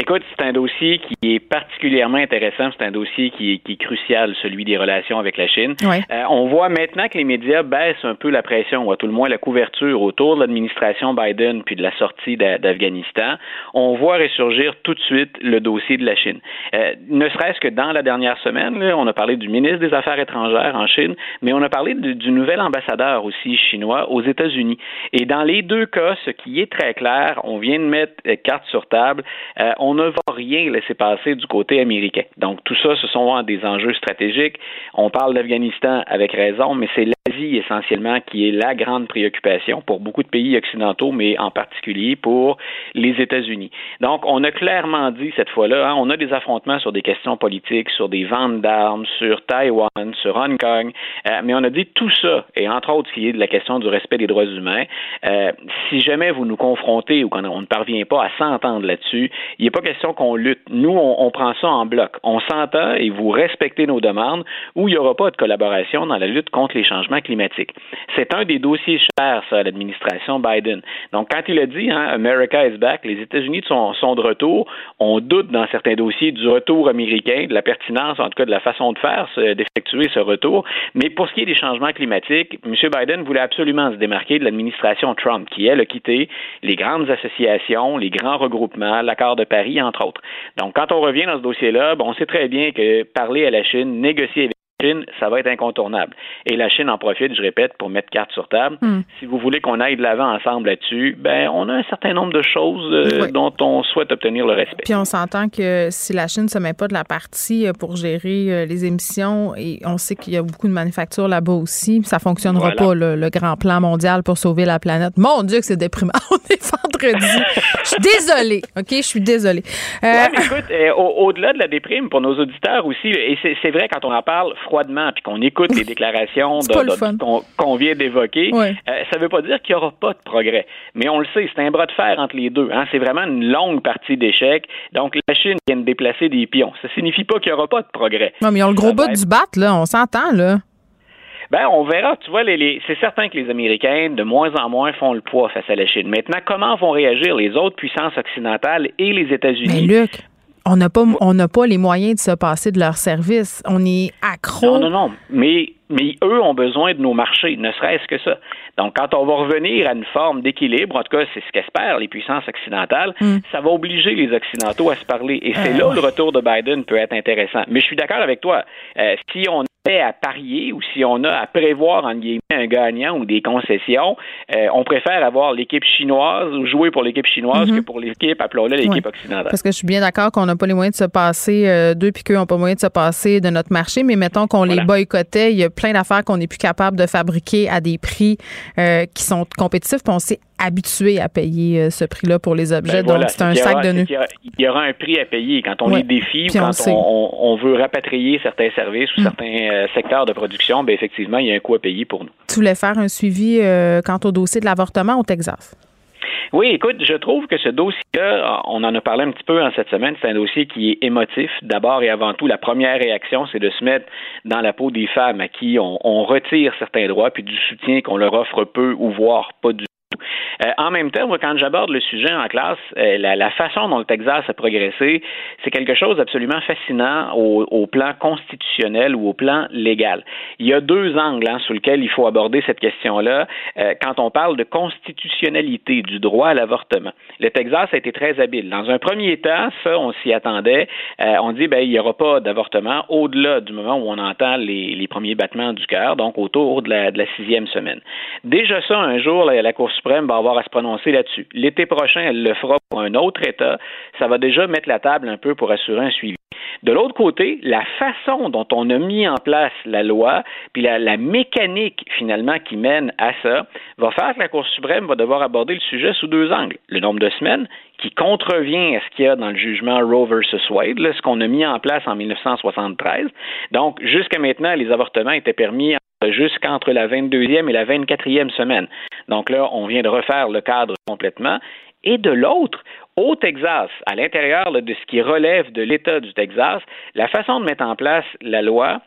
Écoute, c'est un dossier qui est particulièrement intéressant. C'est un dossier qui est, qui est crucial, celui des relations avec la Chine. Ouais. Euh, on voit maintenant que les médias baissent un peu la pression, ou à tout le moins la couverture autour de l'administration Biden puis de la sortie d'A- d'Afghanistan. On voit ressurgir tout de suite le dossier de la Chine. Euh, ne serait-ce que dans la dernière semaine, là, on a parlé du ministre des Affaires étrangères en Chine, mais on a parlé du, du nouvel ambassadeur aussi chinois aux États-Unis. Et dans les deux cas, ce qui est très clair, on vient de mettre euh, carte sur table. Euh, on ne va rien laisser passer du côté américain. Donc tout ça, ce sont des enjeux stratégiques. On parle d'Afghanistan avec raison, mais c'est l'Asie essentiellement qui est la grande préoccupation pour beaucoup de pays occidentaux, mais en particulier pour les États-Unis. Donc on a clairement dit cette fois-là, hein, on a des affrontements sur des questions politiques, sur des ventes d'armes, sur Taïwan, sur Hong Kong, euh, mais on a dit tout ça, et entre autres, ce qui est de la question du respect des droits humains, euh, si jamais vous nous confrontez ou qu'on on ne parvient pas à s'entendre là-dessus, il n'est pas question qu'on lutte. Nous, on, on prend ça en bloc. On s'entend et vous respectez nos demandes ou il n'y aura pas de collaboration dans la lutte contre les changements C'est un des dossiers chers, ça, à l'administration Biden. Donc, quand il a dit, hein, America is back, les États-Unis sont, de retour, on doute dans certains dossiers du retour américain, de la pertinence, en tout cas, de la façon de faire, d'effectuer ce retour. Mais pour ce qui est des changements climatiques, M. Biden voulait absolument se démarquer de l'administration Trump, qui, elle, a quitté les grandes associations, les grands regroupements, l'accord de Paris, entre autres. Donc, quand on revient dans ce dossier-là, on sait très bien que parler à la Chine, négocier avec Chine, ça va être incontournable. Et la Chine en profite, je répète, pour mettre carte sur table. Hmm. Si vous voulez qu'on aille de l'avant ensemble là-dessus, ben on a un certain nombre de choses euh, Oui. dont on souhaite obtenir le respect. Puis on s'entend que si la Chine ne se met pas de la partie euh, pour gérer euh, les émissions, et on sait qu'il y a beaucoup de manufactures là-bas aussi, ça fonctionnera Voilà. pas, le, le grand plan mondial pour sauver la planète. Mon Dieu que c'est déprimant. *laughs* On est vendredi. Je suis désolée, OK? Je suis désolée. Euh, Ouais, mais écoute, euh, au- au-delà de la déprime, pour nos auditeurs aussi, et c'est vrai quand on en parle froidement, puis qu'on écoute les *laughs* déclarations qu'on vient d'évoquer, Ouais. euh, ça veut pas dire qu'il y aura pas de progrès. Mais on le sait, c'est un bras de fer entre les deux. Hein? C'est vraiment une longue partie d'échecs. Donc la Chine vient de déplacer des pions. Ça signifie pas qu'il y aura pas de progrès. non, mais ils ont le gros bout du bat, là. On s'entend, là. Ben, on verra. Tu vois, les, les- c'est certain que les Américains, de moins en moins, font le poids face à la Chine. Maintenant, comment vont réagir les autres puissances occidentales et les États-Unis? On n'a pas, on n'a pas les moyens de se passer de leur service. On est accro. Non, non, non. Mais, mais eux ont besoin de nos marchés, ne serait-ce que ça. Donc, quand on va revenir à une forme d'équilibre, en tout cas, c'est ce qu'espèrent les puissances occidentales, Mm. ça va obliger les Occidentaux à se parler. Et c'est Euh, là où ouais. le retour de Biden peut être intéressant. Mais je suis d'accord avec toi. Euh, si on à parier ou si on a à prévoir, en guillemets, un gagnant ou des concessions, euh, on préfère avoir l'équipe chinoise ou jouer pour l'équipe chinoise Mhm. que pour l'équipe, appelons-la l'équipe occidentale. Parce que je suis bien d'accord qu'on n'a pas les moyens de se passer euh, d'eux puis qu'eux n'ont pas moyen de se passer de notre marché, mais mettons qu'on les boycottait, il y a plein d'affaires qu'on n'est plus capable de fabriquer à des prix euh, qui sont compétitifs, puis on s'est habitué à payer euh, ce prix-là pour les objets, Ben voilà, donc c'est un sac aura- de nœuds. Il y aura un prix à payer quand on Ouais. les défie Puis ou quand on, on- on veut rapatrier certains services ou Mm. certains euh, secteurs de production. Ben effectivement, il y a un coût à payer pour nous. Tu voulais faire un suivi euh, quant au dossier de l'avortement au Texas? Oui, écoute, je trouve que ce dossier-là, on en a parlé un petit peu en cette semaine, c'est un dossier qui est émotif. D'abord et avant tout, la première réaction, c'est de se mettre dans la peau des femmes à qui on, on retire certains droits, puis du soutien qu'on leur offre peu ou voire pas du tout. Euh, en même temps, moi, quand j'aborde le sujet en classe, euh, la, façon dont le Texas a progressé, c'est quelque chose d'absolument fascinant au, plan constitutionnel ou au plan légal. Il y a deux angles hein, sous lesquels il faut aborder cette question-là euh, quand on parle de constitutionnalité du droit à l'avortement. Le Texas a été très habile. Dans un premier temps, ça, on s'y attendait. On dit, ben, il n'y aura pas d'avortement au-delà du moment où on entend les, premiers battements du cœur, donc autour de la, sixième semaine. Déjà ça, un jour, la, la Cour suprême va avoir à se prononcer là-dessus. L'été prochain, elle le fera pour un autre État. Ça va déjà mettre la table un peu pour assurer un suivi. De l'autre côté, la façon dont on a mis en place la loi, puis la, la mécanique finalement qui mène à ça, va faire que la Cour suprême va devoir aborder le sujet sous deux angles. Le nombre de semaines, qui contrevient à ce qu'il y a dans le jugement Roe versus Wade, ce qu'on a mis en place en 1973. Donc, jusqu'à maintenant, les avortements étaient permis jusqu'entre la 22e et la 24e semaine. Donc là, on vient de refaire le cadre complètement. Et de l'autre, au Texas, à l'intérieur de ce qui relève de l'État du Texas, la façon de mettre en place la loi,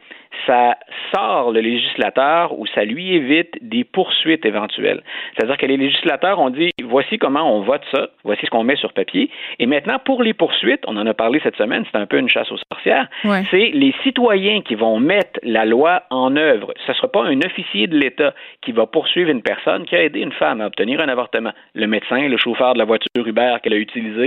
ça sort le législateur ou ça lui évite des poursuites éventuelles. C'est-à-dire que les législateurs ont dit voici comment on vote ça, voici ce qu'on met sur papier. Et maintenant, pour les poursuites, on en a parlé cette semaine, c'est un peu une chasse aux sorcières, Ouais. c'est les citoyens qui vont mettre la loi en œuvre. Ce ne sera pas un officier de l'État qui va poursuivre une personne qui a aidé une femme à obtenir un avortement. Le médecin, le chauffeur de la voiture Uber qu'elle a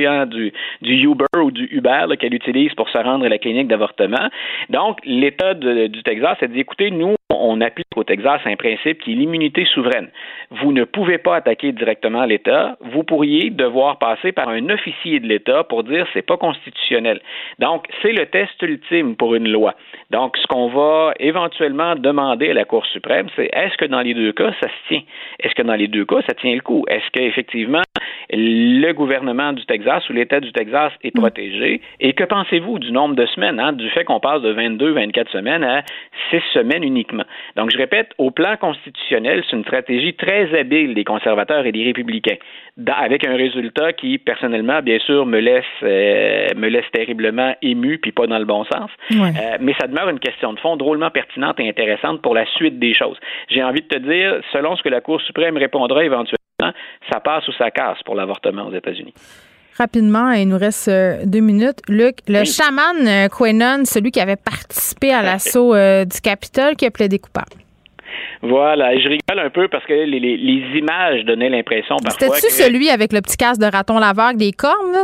hein, du, du Uber ou du Uber qu'elle utilise pour se rendre à la clinique d'avortement. Donc, l'État du Texas a dit, écoutez, nous, on applique au Texas un principe qui est l'immunité souveraine. Vous ne pouvez pas attaquer directement l'État. Vous pourriez devoir passer par un officier de l'État pour dire c'est pas constitutionnel. Donc, c'est le test ultime pour une loi. Donc, ce qu'on va éventuellement demander à la Cour suprême, c'est est-ce que dans les deux cas, ça se tient? Est-ce que dans les deux cas, ça tient le coup? Est-ce qu'effectivement, le gouvernement du Texas ou l'État du Texas est protégé? Et que pensez-vous du nombre de semaines, hein, du fait qu'on passe de 22, 24 semaines à 6 semaines uniquement? Donc, je répète, au plan constitutionnel, c'est une stratégie très habile des conservateurs et des républicains, avec un résultat qui, personnellement, bien sûr, me laisse, euh, me laisse terriblement ému, puis pas dans le bon sens. Euh, mais ça demeure une question de fond drôlement pertinente et intéressante pour la suite des choses. J'ai envie de te dire, selon ce que la Cour suprême répondra éventuellement, ça passe ou ça casse pour l'avortement aux États-Unis. Rapidement, il nous reste euh, deux minutes. Luc, le chaman euh, Quenon, celui qui avait participé à l'assaut euh, du Capitole, qui a plaidé coupable. Voilà, je rigole un peu parce que les, les, images donnaient l'impression parfois. C'était-tu celui avec le petit casque de raton laveur avec des cornes? Là?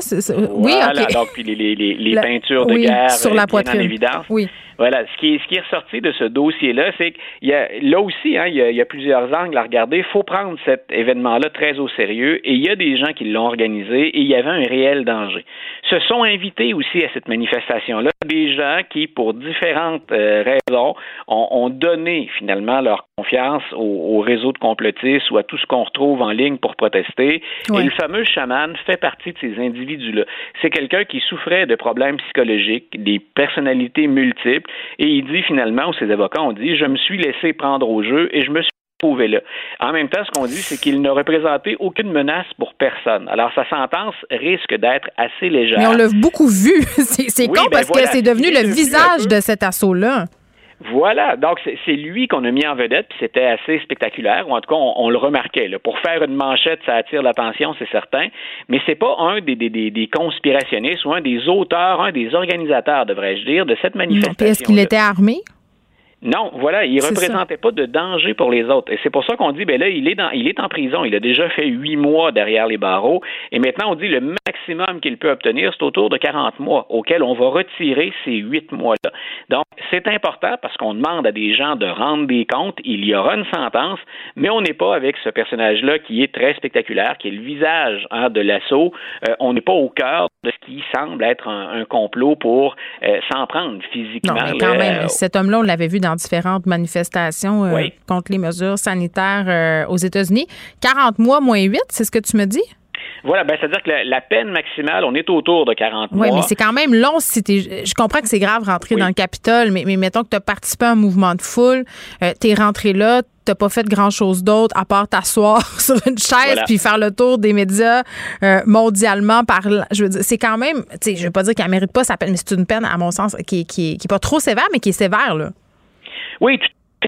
Oui, OK. donc puis les, les peintures de guerre sur la poitrine. en évidence. Oui. Voilà. Ce qui est, ce qui est ressorti de ce dossier-là, c'est qu'il y a, là aussi, hein, il, y a, il y a plusieurs angles à regarder. Il faut prendre cet événement-là très au sérieux et il y a des gens qui l'ont organisé et il y avait un réel danger. Se sont invités aussi à cette manifestation-là des gens qui, pour différentes euh, raisons, ont, ont, donné finalement leur confiance au, au, réseau de complotistes ou à tout ce qu'on retrouve en ligne pour protester. Et le fameux chaman fait partie de ces individus-là. C'est quelqu'un qui souffrait de problèmes psychologiques, des personnalités multiples et il dit finalement, ou ses avocats ont dit, je me suis laissé prendre au jeu et je me suis là. En même temps, ce qu'on dit, c'est qu'il n'a représenté aucune menace pour personne. Alors, sa sentence risque d'être assez légère. Mais on l'a beaucoup vu. *laughs* c'est con ben parce que c'est devenu le visage de cet assaut-là. Voilà, donc c'est lui qu'on a mis en vedette, puis c'était assez spectaculaire, ou en tout cas on, le remarquait. Là. Pour faire une manchette, ça attire l'attention, c'est certain, mais c'est pas un des, des, des, conspirationnistes ou un des auteurs, un des organisateurs, devrais-je dire, de cette manifestation. Est-ce qu'il était armé? Non, voilà, il représentait pas de danger pour les autres. Et c'est pour ça qu'on dit, ben là, il est dans, il est en prison. Il a déjà fait huit mois derrière les barreaux. Et maintenant, on dit le maximum qu'il peut obtenir, c'est autour de 40 mois, auquel on va retirer ces huit mois-là. Donc, c'est important parce qu'on demande à des gens de rendre des comptes. Il y aura une sentence, mais on n'est pas avec ce personnage-là qui est très spectaculaire, qui est le visage hein, de l'assaut. Euh, on n'est pas au cœur de ce qui semble être un, complot pour euh, s'en prendre physiquement. Non, mais quand même, cet homme-là, on l'avait vu dans différentes manifestations euh, contre les mesures sanitaires euh, aux États-Unis. 40 mois moins 8, c'est ce que tu me dis? Voilà, ben, c'est-à-dire que la, peine maximale, on est autour de 40 mois. Oui, mais c'est quand même long si Je comprends que c'est grave rentrer dans le Capitole, mais, mais mettons que tu as participé à un mouvement de foule, euh, tu es rentré là, t'as pas fait grand-chose d'autre à part t'asseoir *laughs* sur une chaise puis faire le tour des médias mondialement par je veux dire c'est quand même tu sais je veux pas dire qu'elle mérite pas sa peine mais c'est une peine à mon sens qui, qui, qui est pas trop sévère mais qui est sévère là oui,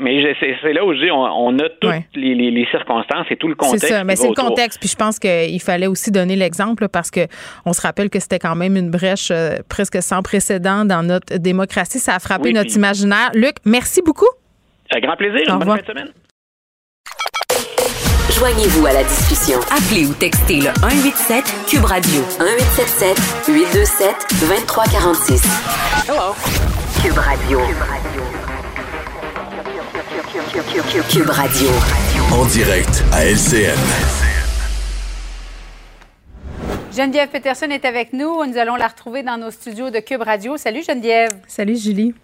mais c'est là où je dis, on, a toutes les, circonstances et tout le contexte. C'est ça, mais c'est le contexte. Puis je pense qu'il fallait aussi donner l'exemple parce que on se rappelle que c'était quand même une brèche euh, presque sans précédent dans notre démocratie. Ça a frappé notre imaginaire. Luc, merci beaucoup. Un grand plaisir. Au bonne fin de semaine. Joignez-vous à la discussion. Appelez ou textez le 187 Cube Radio 1877 827 2346. Hello. Cube Radio. Cube Radio. Cube Radio. En direct à LCN. Geneviève Peterson est avec nous. Nous allons la retrouver dans nos studios de Cube Radio. Salut Geneviève. Salut Julie.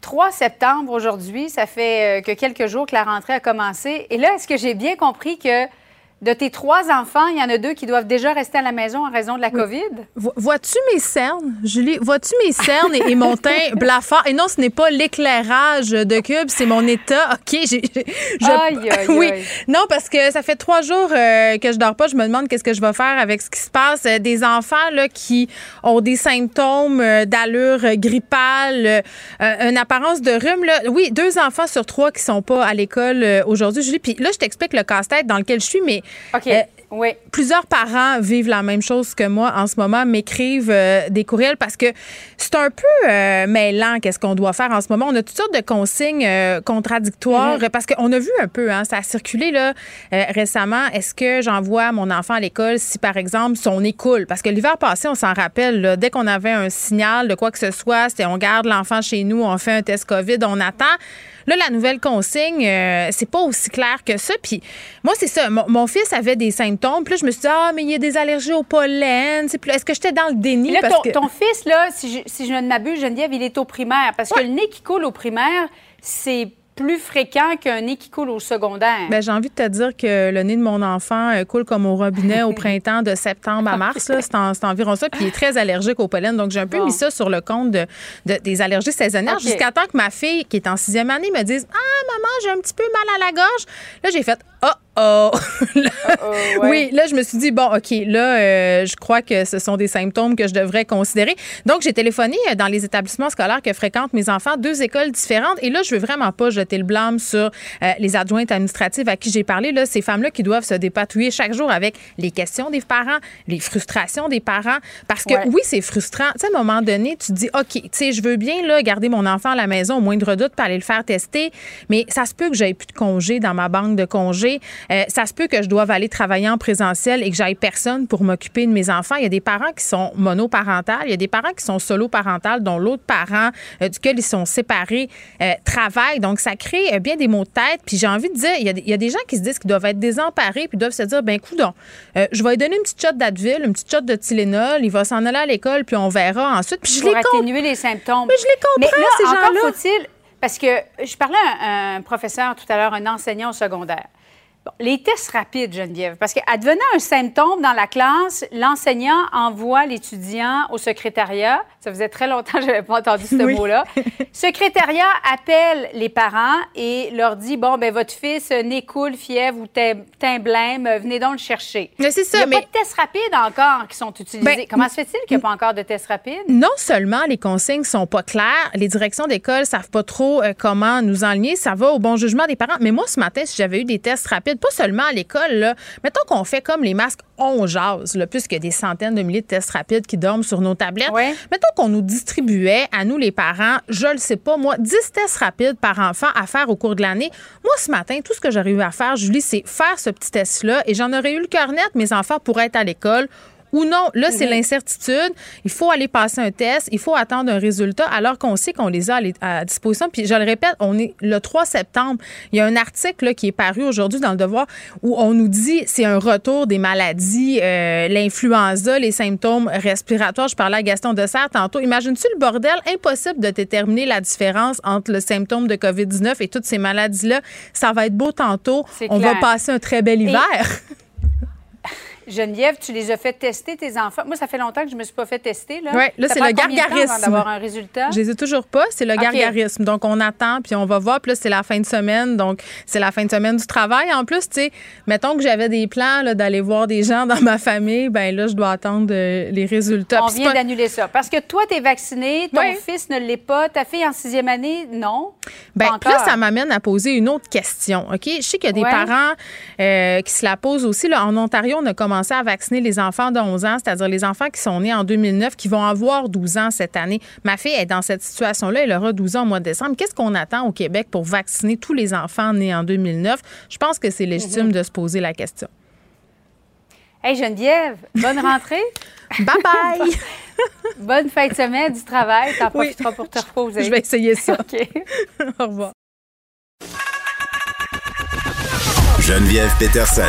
3 septembre aujourd'hui, ça fait euh, que quelques jours que la rentrée a commencé. Et là, est-ce que j'ai bien compris que de tes trois enfants, il y en a deux qui doivent déjà rester à la maison en raison de la COVID? Vois-tu mes cernes, Julie? Vois-tu mes cernes et, mon teint *laughs* blafard? Et non, ce n'est pas l'éclairage de Cube, c'est mon état. OK, j'ai... Aïe, *laughs* aïe, oui. Non, parce que ça fait trois jours euh, que je dors pas. Je me demande qu'est-ce que je vais faire avec ce qui se passe. Euh, des enfants là, qui ont des symptômes euh, d'allure grippale, une apparence de rhume. Là. Oui, deux enfants sur trois qui sont pas à l'école aujourd'hui, Julie. Puis là, je t'explique le casse-tête dans lequel je suis, mais OK. Euh, oui. Plusieurs parents vivent la même chose que moi en ce moment, m'écrivent euh, des courriels parce que c'est un peu euh, mêlant qu'est-ce qu'on doit faire en ce moment. On a toutes sortes de consignes contradictoires mm-hmm. parce qu'on a vu un peu, hein, ça a circulé là récemment. Est-ce que j'envoie mon enfant à l'école si, par exemple, son nez coule? Parce que l'hiver passé, on s'en rappelle, dès qu'on avait un signal de quoi que ce soit, c'était on garde l'enfant chez nous, on fait un test COVID, on attend. Là, la nouvelle consigne, euh, c'est pas aussi clair que ça. Puis moi, c'est ça. Mon, fils avait des symptômes. Puis là, je me suis dit, ah, mais il y a des allergies au pollen. Est-ce que j'étais dans le déni? Là, ton, fils, là, si je, si je ne m'abuse, Geneviève, il est au primaire. Parce que le nez qui coule au primaire, c'est plus fréquent qu'un nez qui coule au secondaire? Ben, j'ai envie de te dire que le nez de mon enfant euh, coule comme au robinet au *laughs* printemps de septembre à mars. là. C'est en- c'est environ ça. Puis il est très allergique au pollen. Donc, j'ai un peu Bon. mis ça sur le compte de, de- des allergies saisonnières jusqu'à temps que ma fille, qui est en sixième année, me dise Ah, maman, j'ai un petit peu mal à la gorge. Là, j'ai fait Oh, oh. *laughs* Là, ouais. Oui, là, je me suis dit, bon, OK, là, euh, je crois que ce sont des symptômes que je devrais considérer. Donc, j'ai téléphoné euh, dans les établissements scolaires que fréquentent mes enfants, deux écoles différentes. Et là, je veux vraiment pas jeter le blâme sur euh, les adjointes administratives à qui j'ai parlé. Là, ces femmes-là qui doivent se dépatouiller chaque jour avec les questions des parents, les frustrations des parents. Parce que Ouais. oui, c'est frustrant. Tu sais, à un moment donné, tu te dis, OK, tu sais, je veux bien là, garder mon enfant à la maison au moindre doute pour aller le faire tester, mais ça se peut que j'aie plus de congés dans ma banque de congés. Euh, ça se peut que je doive aller travailler en présentiel et que j'aille personne pour m'occuper de mes enfants. Il y a des parents qui sont monoparentales, il y a des parents qui sont solo-parentales, dont l'autre parent euh, duquel ils sont séparés euh, travaille. Donc, ça crée bien des maux de tête. Puis j'ai envie de dire, il y, a des, il y a des gens qui se disent qu'ils doivent être désemparés puis doivent se dire, ben coudon, je vais lui donner une petite shot d'Advil, une petite shot de Tylenol, il va s'en aller à l'école puis on verra ensuite. Puis je pour les les symptômes. Mais je les comprends, Mais là, ces encore gens-là. faut-il, parce que je parlais à un professeur tout à l'heure, un enseignant au secondaire. Bon, les tests rapides, Geneviève, parce qu'advenant un symptôme dans la classe, l'enseignant envoie l'étudiant au secrétariat. Ça faisait très longtemps que je n'avais pas entendu ce *laughs* Oui. mot-là. secrétariat appelle les parents et leur dit bon, ben votre fils, nez coule, fièvre ou teint blême, venez donc le chercher. Mais c'est ça, Il n'y a mais- pas de tests rapides encore qui sont utilisés. Ben, Comment se fait-il qu'il n'y a pas encore de tests rapides? non seulement les consignes sont pas claires, les directions d'école savent pas trop euh, comment nous enligner, ça va au bon jugement des parents. Mais moi, ce matin, si j'avais eu des tests rapides, pas seulement à l'école, mettons qu'on fait comme les masques, on jase, là, puisqu'il y a des centaines de milliers de tests rapides qui dorment sur nos tablettes. Mettons qu'on nous distribuait, à nous les parents, je le sais pas, moi, 10 tests rapides par enfant à faire au cours de l'année. Moi, ce matin, tout ce que j'aurais eu à faire, Julie, c'est faire ce petit test-là et j'en aurais eu le cœur net, mes enfants pourraient être à l'école ou non. Là, c'est Mhm. l'incertitude. Il faut aller passer un test. Il faut attendre un résultat alors qu'on sait qu'on les a à, disposition. Puis je le répète, on est le 3 septembre. Il y a un article là, qui est paru aujourd'hui dans le Devoir où on nous dit c'est un retour des maladies, euh, l'influenza, les symptômes respiratoires. Je parlais à Gaston Dessert tantôt. Imagines-tu le bordel? Impossible de déterminer la différence entre le symptôme de COVID-19 et toutes ces maladies-là. Ça va être beau tantôt. On clair. va passer un très bel Et- hiver. Geneviève, tu les as fait tester, tes enfants? Moi, ça fait longtemps que je ne me suis pas fait tester. Là, Ouais, là, c'est le gargarisme. d'avoir un résultat? Je les ai toujours pas. C'est le gargarisme. Donc, on attend, puis on va voir. Puis là, c'est la fin de semaine. Donc, c'est la fin de semaine du travail. En plus, tu sais, mettons que j'avais des plans là, d'aller voir des gens dans ma famille. Ben là, je dois attendre euh, les résultats. On Puis vient pas- d'annuler ça. Parce que toi, tu es vacciné, ton fils ne l'est pas, ta fille en sixième année, non? Ben, puis là, ça m'amène à poser une autre question. OK? Je sais qu'il y a des parents euh, qui se la posent aussi. Là, en Ontario, on a commencé à vacciner les enfants de 11 ans, c'est-à-dire les enfants qui sont nés en 2009, qui vont avoir 12 ans cette année. Ma fille est dans cette situation-là. Elle aura 12 ans au mois de décembre. Qu'est-ce qu'on attend au Québec pour vacciner tous les enfants nés en 2009? Je pense que c'est légitime Mhm. de se poser la question. Hey Geneviève, bonne *laughs* rentrée. bye bye. *laughs* bonne fin de semaine du travail. T'en Oui. profiteras pour te reposer. Je vais essayer ça. *laughs* OK. au revoir. Geneviève Peterson.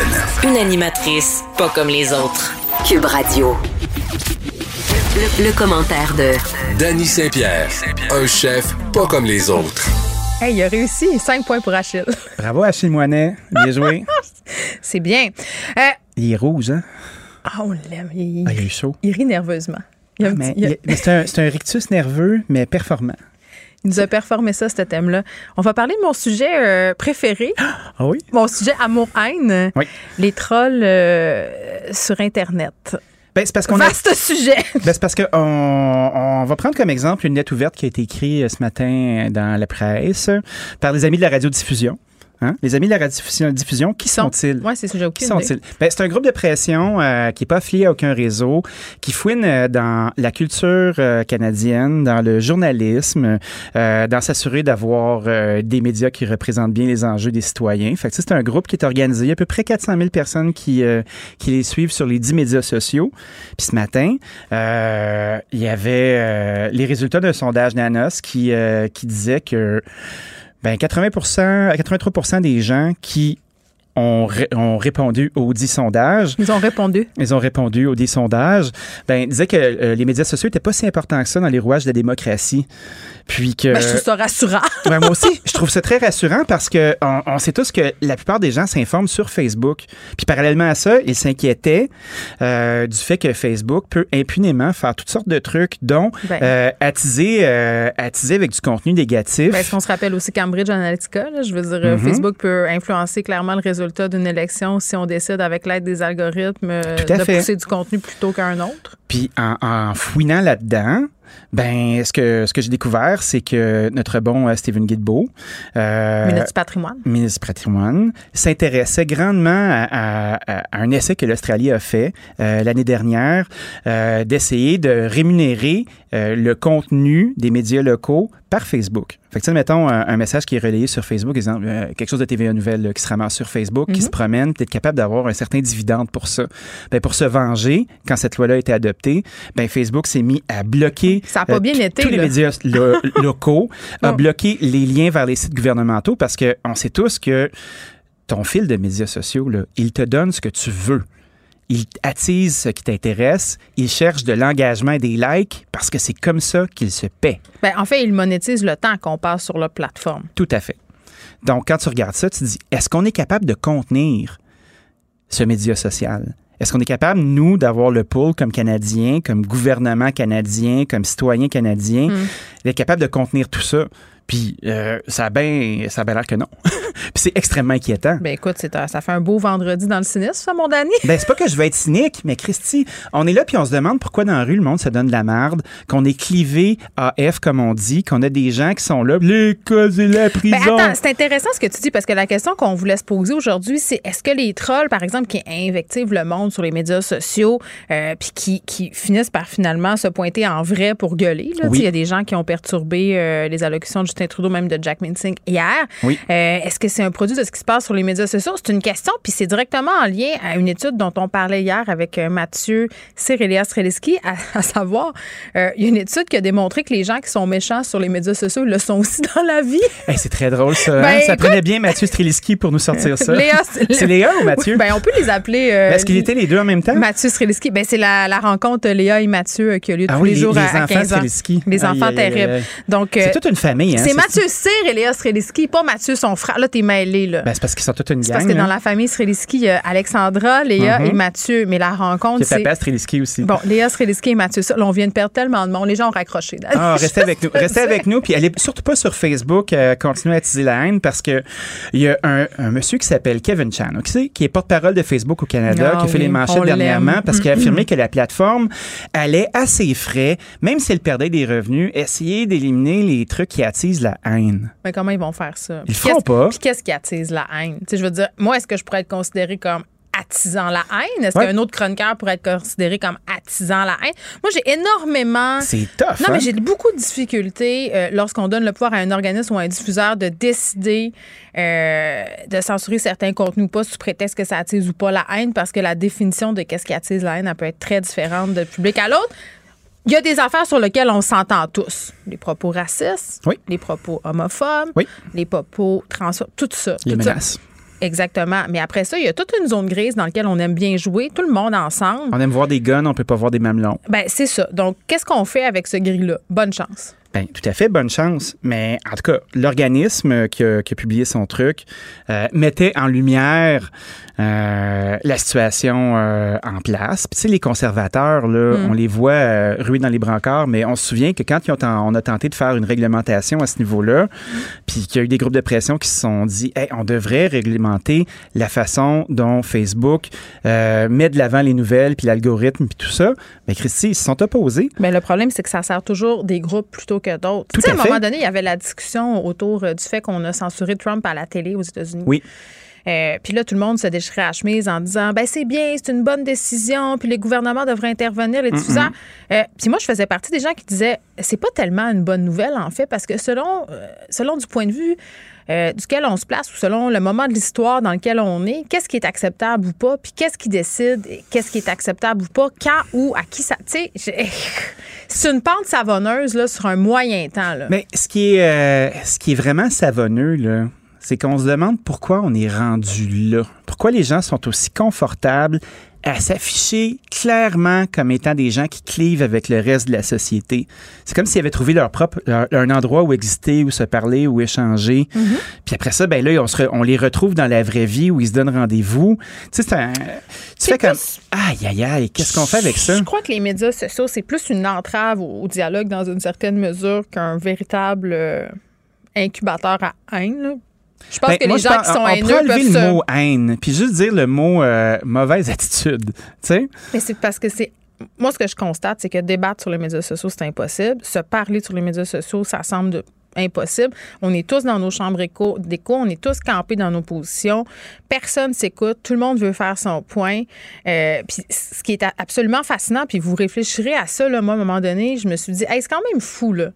Une animatrice pas comme les autres. Cube Radio. Le, le commentaire de Danny Saint-Pierre, un chef pas comme les autres. Hey, il a réussi. 5 points pour Achille. Bravo, Achille Moinet. Bien joué. *laughs* c'est bien. Euh, Il est rouge, hein? ah, on l'aime. Il, Ah, il est chaud. il rit nerveusement. A un, c'est un rictus nerveux, mais performant. Il nous a performé ça, ce thème-là. On va parler de mon sujet euh, préféré. *gasps* Ah oui? Mon sujet amour-haine. Oui. Les trolls euh, sur Internet. Ben, c'est parce qu'on a. Vaste sujet. *laughs* Ben, c'est parce qu'on on va prendre comme exemple une lettre ouverte qui a été écrite ce matin dans la presse par les amis de la radiodiffusion. Hein? Les amis de la radiodiffusion, diffusion, qui sont-ils? Oui, c'est ce que Qui sont-ils? Ben, c'est un groupe de pression euh, qui n'est pas affilié à aucun réseau, qui fouine euh, dans la culture euh, canadienne, dans le journalisme, dans s'assurer d'avoir des médias qui représentent bien les enjeux des citoyens. Fait que c'est un groupe qui est organisé. Il y a à peu près 400 000 personnes qui, qui les suivent sur les 10 médias sociaux. Puis ce matin, il y avait les résultats d'un sondage Nanos qui, qui disait que ben 80 83% des gens qui ont, ré- ont répondu aux dix sondages. Ils ont répondu. Ils ont répondu aux dix sondages. Ben, disaient que euh, les médias sociaux n'étaient pas si importants que ça dans les rouages de la démocratie. Puis que. Ben, je trouve ça rassurant. *laughs* Moi aussi, je trouve ça très rassurant parce que on, on sait tous que la plupart des gens s'informent sur Facebook. Puis parallèlement à ça, ils s'inquiétaient euh, du fait que Facebook peut impunément faire toutes sortes de trucs, dont Ben. euh, attiser, euh, attiser avec du contenu négatif. Ben, Est-ce qu'on se rappelle aussi Cambridge Analytica? là? je veux dire, Mhm. Facebook peut influencer clairement le résultat d'une élection si on décide avec l'aide des algorithmes de fait. pousser du contenu plutôt qu'un autre. Puis en, en fouinant là-dedans, ben ce que ce que j'ai découvert, c'est que notre bon euh, Stephen Guilbeault, euh, Ministre du patrimoine. ministre du patrimoine, s'intéressait grandement à, à- à un essai que l'Australie a fait euh, l'année dernière, euh, d'essayer de rémunérer le contenu des médias locaux par Facebook. Fait que, mettons un, un message qui est relayé sur Facebook, exemple, euh, quelque chose de TVA Nouvelle là, qui se ramasse sur Facebook, qui Mhm. se promène, peut-être capable d'avoir un certain dividende pour ça. Ben, pour se venger, quand cette loi-là a été adoptée, ben, Facebook s'est mis à bloquer Ça a pas euh, bien été, tous les médias lo- *laughs* locaux, a bloqué les liens vers les sites gouvernementaux parce que on sait tous que ton fil de médias sociaux, là, il te donne ce que tu veux. Il attise ce qui t'intéresse. Il cherche de l'engagement et des likes parce que c'est comme ça qu'il se paie. Ben, en fait, ils monétisent le temps qu'on passe sur leur plateforme. Tout à fait. Donc, quand tu regardes ça, tu te dis, est-ce qu'on est capable de contenir ce média social? Est-ce qu'on est capable, nous, d'avoir le pull comme Canadiens, comme gouvernement canadien, comme citoyen canadien, Mm. d'être capable de contenir tout ça? Puis, euh, ça a bien ça a bien l'air que non. *laughs* Puis c'est extrêmement inquiétant. Ben écoute, ça fait un beau vendredi dans le cynisme, ça, mon Danny. Ben, c'est pas que je veux être cynique, mais Christy, on est là puis on se demande pourquoi dans la rue, le monde se donne de la merde, qu'on est clivé AF, comme on dit, qu'on a des gens qui sont là, l'école et la prison. Ben attends, c'est intéressant ce que tu dis parce que la question qu'on voulait se poser aujourd'hui, c'est est-ce que les trolls, par exemple, qui invectivent le monde sur les médias sociaux, euh, puis qui, qui finissent par finalement se pointer en vrai pour gueuler, il Oui. y a des gens qui ont perturbé euh, les allocutions de Justin Trudeau, même de Jack Mincing hier. Oui. Euh, est-ce que c'est un produit de ce qui se passe sur les médias sociaux? C'est une question, puis c'est directement en lien à une étude dont on parlait hier avec euh, Mathieu Cyrilia Streliski, à, à savoir, euh, il y a une étude qui a démontré que les gens qui sont méchants sur les médias sociaux le sont aussi dans la vie. *laughs* Hey, c'est très drôle, ça. Ben, hein? Ça écoute- prenait bien Mathieu Streliski pour nous sortir ça. Léa, *laughs* c'est Léa ou Mathieu? Ben, on peut les appeler. euh, Ben, Est-ce qu'il était les deux en même temps? Mathieu Streliski. Ben, c'est la, la rencontre Léa et Mathieu euh, qui a lieu Ah tous oui, les les- jours les à, à enfants 15 ans. Les enfants aïe, terribles. aïe. Donc, C'est euh, toute une famille, hein, C'est c'est- Mathieu Cyr et Léa Streliski, pas Mathieu, son frère. Là, t'es mêlé, là. Ben, c'est parce qu'ils sont toute une gang. parce que dans la famille Streliski, il y a Alexandra, Léa Mhm. et Mathieu. Mais la rencontre, C'est papa Streliski aussi. Bon, Léa Streliski et Mathieu. Ça, là, on vient de perdre tellement de monde. Les gens ont raccroché. Ah, restez avec nous. *laughs* Restez avec nous. Puis allez surtout pas sur Facebook euh, continuer à attiser la haine parce que il y a un, un monsieur qui s'appelle Kevin Chan, ok, c'est- qui est porte-parole de Facebook au Canada, Ah qui a fait oui, les manchettes dernièrement parce qu'il a Mm, affirmé que la plateforme allait à ses frais, même si elle perdait des revenus, essayer d'éliminer les trucs qui attisent la haine. Mais comment ils vont faire ça? Ils Puis feront pas. Puis qu'est-ce qui attise la haine? Tu sais, je veux dire, moi, est-ce que je pourrais être considéré comme attisant la haine? Est-ce Ouais. qu'un autre chroniqueur pourrait être considéré comme attisant la haine? Moi, j'ai énormément... C'est tough, Non, hein? mais j'ai beaucoup de difficultés euh, lorsqu'on donne le pouvoir à un organisme ou à un diffuseur de décider euh, de censurer certains contenus ou pas sous prétexte que ça attise ou pas la haine parce que la définition de qu'est-ce qui attise la haine, elle peut être très différente de public à l'autre. Il y a des affaires sur lesquelles on s'entend tous. Les propos racistes, Oui. les propos homophobes, Oui. les propos transphobes, tout ça. Les tout ça. menaces. Exactement. Mais après ça, il y a toute une zone grise dans laquelle on aime bien jouer, tout le monde ensemble. On aime voir des guns, on peut pas voir des mamelons. Ben, c'est ça. Donc, qu'est-ce qu'on fait avec ce gris-là? Bonne chance. Ben, tout à fait, bonne chance. Mais en tout cas, l'organisme qui a, qui a publié son truc euh, mettait en lumière euh, la situation euh, en place. Puis tu sais, les conservateurs, là, Mm. on les voit ruer dans les brancards, mais on se souvient que quand ils ont on a tenté de faire une réglementation à ce niveau-là, puis qu'il y a eu des groupes de pression qui se sont dit, hey, on devrait réglementer la façon dont Facebook met de l'avant les nouvelles, puis l'algorithme, puis tout ça. Mais Christy, ils se sont opposés. Mais le problème, c'est que ça sert toujours des groupes plutôt que d'autres. Tu sais, à à un moment donné, il y avait la discussion autour euh, du fait qu'on a censuré Trump à la télé aux États-Unis. Oui. Euh, puis là, tout le monde se déchirait à la chemise en disant ben c'est bien, c'est une bonne décision, puis les gouvernements devraient intervenir, les diffuseurs. Euh, puis moi, je faisais partie des gens qui disaient c'est pas tellement une bonne nouvelle en fait, parce que selon, euh, selon du point de vue euh, duquel on se place ou selon le moment de l'histoire dans lequel on est, qu'est-ce qui est acceptable ou pas, puis qu'est-ce qui décide, qu'est-ce qui est acceptable ou pas, quand ou à qui ça. Tu sais, *laughs* c'est une pente savonneuse là, sur un moyen temps. Là. Mais ce qui est, euh, ce qui est vraiment savonneux, là, c'est qu'on se demande pourquoi on est rendu là. pourquoi les gens sont aussi confortables à s'afficher clairement comme étant des gens qui clivent avec le reste de la société. C'est comme s'ils avaient trouvé leur propre leur- un endroit où exister, où se parler, où échanger. Puis après ça, ben là, on, se re- on les retrouve dans la vraie vie où ils se donnent rendez-vous. Tu sais, c'est un- tu fais comme aïe aïe aïe, qu'est-ce qu'on fait avec ça? Je crois que les médias sociaux, c'est plus une entrave au, au dialogue dans une certaine mesure qu'un véritable euh, incubateur à haine. là. Je pense Ben, que moi, les gens qui sont on haineux enlever peuvent le se... mot haine, puis juste dire le mot euh, mauvaise attitude. Tu sais? Mais c'est parce que c'est. Moi, ce que je constate, c'est que débattre sur les médias sociaux, c'est impossible. Se parler sur les médias sociaux, ça semble de- impossible. On est tous dans nos chambres écho- d'écho, on est tous campés dans nos positions. Personne s'écoute, tout le monde veut faire son point. Euh, puis ce qui est absolument fascinant, puis vous réfléchirez à ça, là, moi, à un moment donné, je me suis dit, hey, c'est quand même fou, là.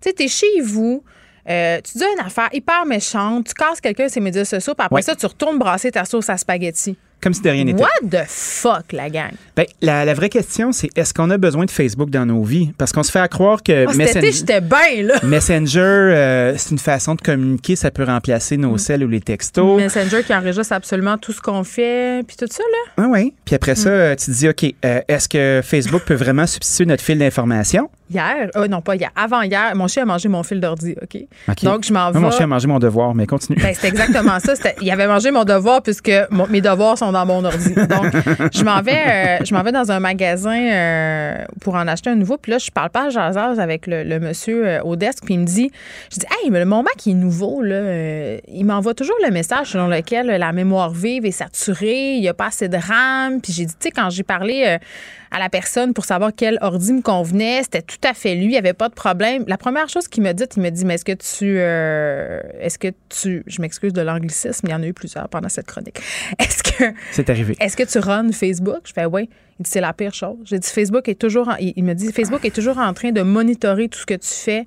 Tu sais, t'es chez vous, euh, tu dis une affaire hyper méchante, tu casses quelqu'un sur les médias sociaux, puis après Ouais. ça, tu retournes brasser ta sauce à spaghetti. Comme si de rien n'était. What the fuck, la gang? Ben, la, la vraie question, c'est est-ce qu'on a besoin de Facebook dans nos vies? Parce qu'on se fait à croire que été, Messenger, j'étais bien, là. *laughs* Messenger, euh, c'est une façon de communiquer, ça peut remplacer Mm. nos celles ou les textos. Messenger qui enregistre absolument tout ce qu'on fait, puis tout ça, là. Ah oui. Puis après Mm. ça, euh, tu te dis, OK, euh, est-ce que Facebook peut vraiment substituer notre fil d'information? Hier, euh, non pas hier, avant-hier, mon chien a mangé mon fil d'ordi, OK? OK. Donc, je m'en vais. mon chien a mangé mon devoir, mais continue. Ben, c'est exactement ça. Il avait mangé mon devoir puisque mon- mes devoirs sont dans mon ordi. Donc, je m'en vais, euh, vais dans un magasin euh, pour en acheter un nouveau. Puis là, je parle pas à jasage avec le, le monsieur euh, au desk. Puis il me dit, je dis, hey, mais mon Mac est nouveau. Là, il m'envoie toujours le message selon lequel la mémoire vive est saturée, il n'y a pas assez de RAM. Puis j'ai dit, tu sais, quand j'ai parlé à la personne pour savoir quel ordi me convenait, c'était tout à fait lui, il n'y avait pas de problème. La première chose qu'il m'a dit, il m'a dit, mais est-ce que tu, euh, est-ce que tu, je m'excuse de l'anglicisme, il y en a eu plusieurs pendant cette chronique. *laughs* Est-ce que, C'est arrivé. est-ce que tu runs Facebook? Je fais oui. Il dit c'est la pire chose. J'ai dit Facebook est toujours en- il me dit Facebook est toujours en train de monitorer tout ce que tu fais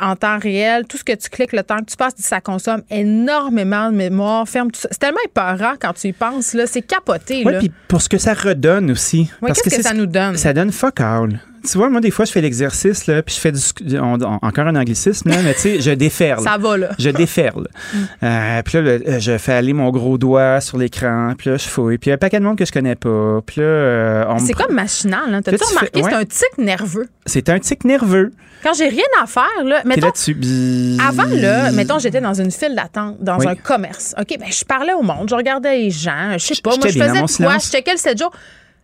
en temps réel, tout ce que tu cliques, le temps que tu passes, ça consomme énormément de mémoire, ferme tout ça. C'est tellement épeurant quand tu y penses là, c'est capoté Oui, puis pour ce que ça redonne aussi. Oui, Parce qu'est-ce que c'est ça nous donne? Ça donne fuck all. Tu vois, moi, des fois, je fais l'exercice, là, puis je fais du. on- on- encore un anglicisme, là, mais tu sais, je déferle. *laughs* Ça va, là. Je déferle. Euh, puis là, le- je fais aller mon gros doigt sur l'écran, puis là, je fouille. Puis il y a un paquet de monde que je connais pas. Puis là, euh, on C'est comme machinal, hein. Là, T'as-tu tu remarqué? fais- C'est un tic nerveux? C'est un tic nerveux. Quand j'ai rien à faire, là, mettons, là-dessus. bzzz. Avant, là, mettons, j'étais dans une file d'attente, dans Oui. un commerce. OK, ben, je parlais au monde, je regardais les gens, je sais pas, moi, je faisais quoi, je checkais le 7 jours.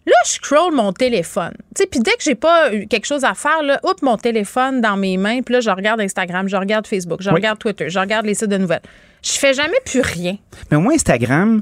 Là, je scroll mon téléphone. Puis dès que j'ai pas eu quelque chose à faire, là, oups, mon téléphone dans mes mains, puis là, je regarde Instagram, je regarde Facebook, je Oui. regarde Twitter, je regarde les sites de nouvelles. Je fais jamais plus rien. Mais au moins, Instagram,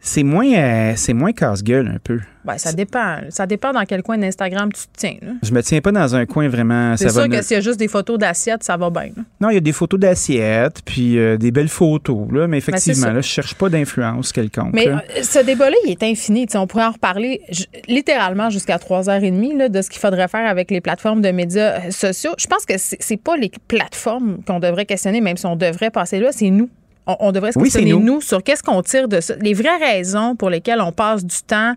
c'est moins, euh, c'est moins casse-gueule un peu. Ben, ça dépend. Ça dépend dans quel coin d'Instagram tu te tiens. là. Je me tiens pas dans un coin vraiment. C'est va sûr que s'il y a juste des photos d'assiettes, ça va bien. là. Non, il y a des photos d'assiettes, puis euh, des belles photos, là, mais effectivement, ça. là, je cherche pas d'influence quelconque. Mais euh, ce débat-là, il est infini. On pourrait en reparler littéralement jusqu'à 3h30 là, de ce qu'il faudrait faire avec les plateformes de médias sociaux. Je pense que c'est pas les plateformes qu'on devrait questionner, même si on devrait passer là, c'est nous. On, on devrait se Oui, questionner, nous. nous. sur qu'est-ce qu'on tire de ça. Les vraies raisons pour lesquelles on passe du temps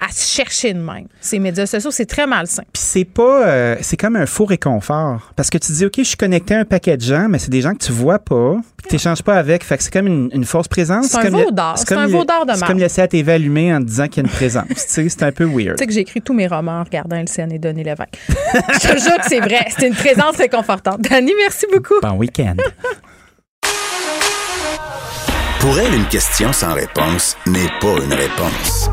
à se chercher de même. Ces médias sociaux, c'est très malsain. Puis c'est pas, euh, c'est comme un faux réconfort. Parce que tu dis, OK, je suis connecté à un paquet de gens, mais c'est des gens que tu vois pas, puis que tu n'échanges pas avec. Fait que c'est comme une, une fausse présence. C'est un comme le- veau d'or. C'est un le- veau d'or de C'est comme laisser la TV allumée en te disant qu'il y a une présence. *laughs* tu sais, c'est un peu weird. Tu sais que j'ai écrit tous mes romans en regardant LCN et Denis Lévesque. *laughs* Je te jure que c'est vrai. C'est une présence réconfortante. Dani, merci beaucoup. Bon week-end. Pour elle, une question sans réponse n'est pas une réponse.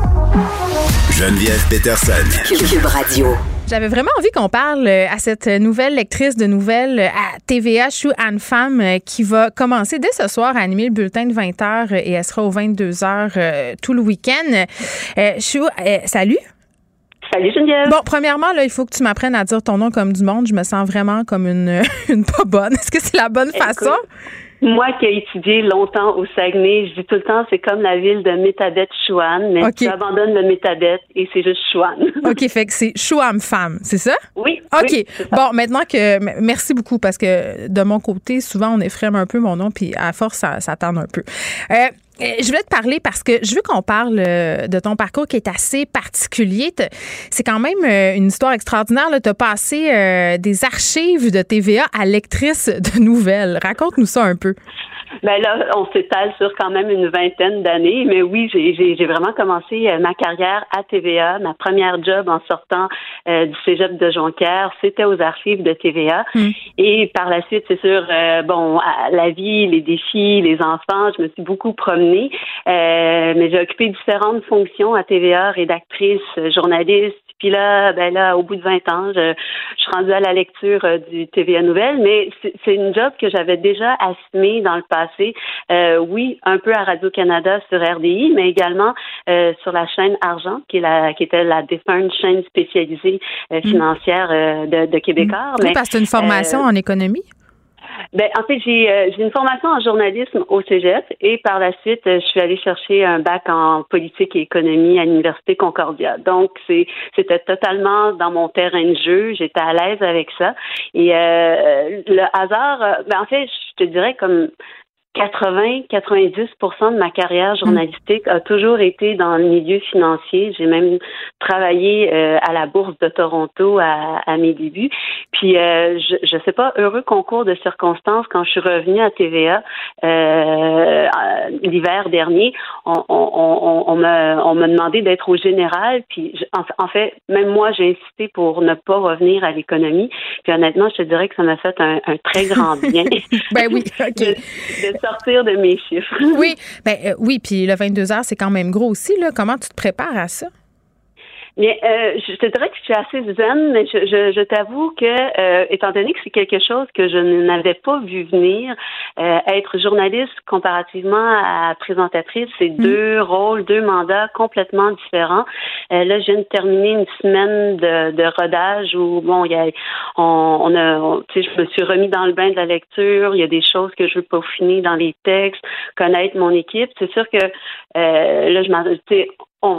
Geneviève Peterson. Cube Radio. J'avais vraiment envie qu'on parle euh, à cette nouvelle lectrice de nouvelles euh, à TVA, Chou Anne Femme, euh, qui va commencer dès ce soir à animer le bulletin de 20h et elle sera aux 22h euh, tout le week-end. Chou, salut. Salut Geneviève. Bon, premièrement, là, il faut que tu m'apprennes à dire ton nom comme du monde. Je me sens vraiment comme une, *laughs* une pas bonne. Est-ce que c'est la bonne façon? Moi qui ai étudié longtemps au Saguenay, je dis tout le temps, c'est comme la ville de Métadette-Chouane, mais OK. tu abandonnes le Métadette et c'est juste Chouane. *laughs* OK, fait que c'est Chouam Femme, c'est ça? Oui. OK. oui, bon, maintenant que. Merci beaucoup parce que de mon côté, souvent, on effraie un peu mon nom, puis à force, ça, ça un peu. Euh, je voulais te parler parce que je veux qu'on parle euh, de ton parcours qui est assez particulier. C'est quand même euh, une histoire extraordinaire. Tu as passé euh, des archives de TVA à lectrice de nouvelles. Raconte-nous ça un peu. Ben là, on s'étale sur quand même une vingtaine d'années, mais oui, j'ai vraiment commencé euh, ma carrière à TVA. Ma première job en sortant euh, du cégep de Jonquière, c'était aux archives de TVA. Hmm. Et par la suite, c'est sûr, euh, bon, la vie, les défis, les enfants, je me suis beaucoup promenée, mais j'ai occupé différentes fonctions à TVA, rédactrice, journaliste, puis là, ben là, au bout de 20 ans, je, je suis rendue à la lecture euh, du TVA Nouvelle, mais c'est une job que j'avais déjà assumée dans le passé. Euh, oui, un peu à Radio-Canada sur RDI, mais également euh, sur la chaîne Argent, qui, est la, qui était la défunte chaîne spécialisée euh, mm. financière de, de Québécois. Mm. Oui, parce que c'est une formation en économie. Ben, en fait, j'ai euh, une formation en journalisme au Cégep et par la suite, euh, je suis allée chercher un bac en politique et économie à l'Université Concordia. Donc, c'était totalement dans mon terrain de jeu. J'étais à l'aise avec ça. Et euh, le hasard, ben, en fait, je te dirais comme 80-90% de ma carrière journalistique a toujours été dans le milieu financier. J'ai même travaillé euh, à la Bourse de Toronto à, à mes débuts. Puis, euh, je ne sais pas, heureux concours de circonstances, quand je suis revenue à TVA euh, l'hiver dernier, on, on, on, m'a on m'a demandé d'être au général. Puis, en, fait, même moi, j'ai insisté pour ne pas revenir à l'économie. Puis, honnêtement, je te dirais que ça m'a fait un, un très grand bien. *laughs* ben oui, *laughs* OK sortir de mes chiffres. oui, ben, euh, oui, puis le 22 heures, c'est quand même gros aussi. Là. Comment tu te prépares à ça? Mais euh, je te dirais que je suis assez zen, mais je, je, je t'avoue que, euh, étant donné que c'est quelque chose que je n'avais pas vu venir, euh, être journaliste comparativement à présentatrice, c'est mm. deux rôles, deux mandats complètement différents. Euh, là, je viens de terminer une semaine de, de rodage où, bon, il y a, on, on a, tu sais, je me suis remis dans le bain de la lecture. Il y a des choses que je veux peaufiner dans les textes, connaître mon équipe. C'est sûr que euh, là, je m'en,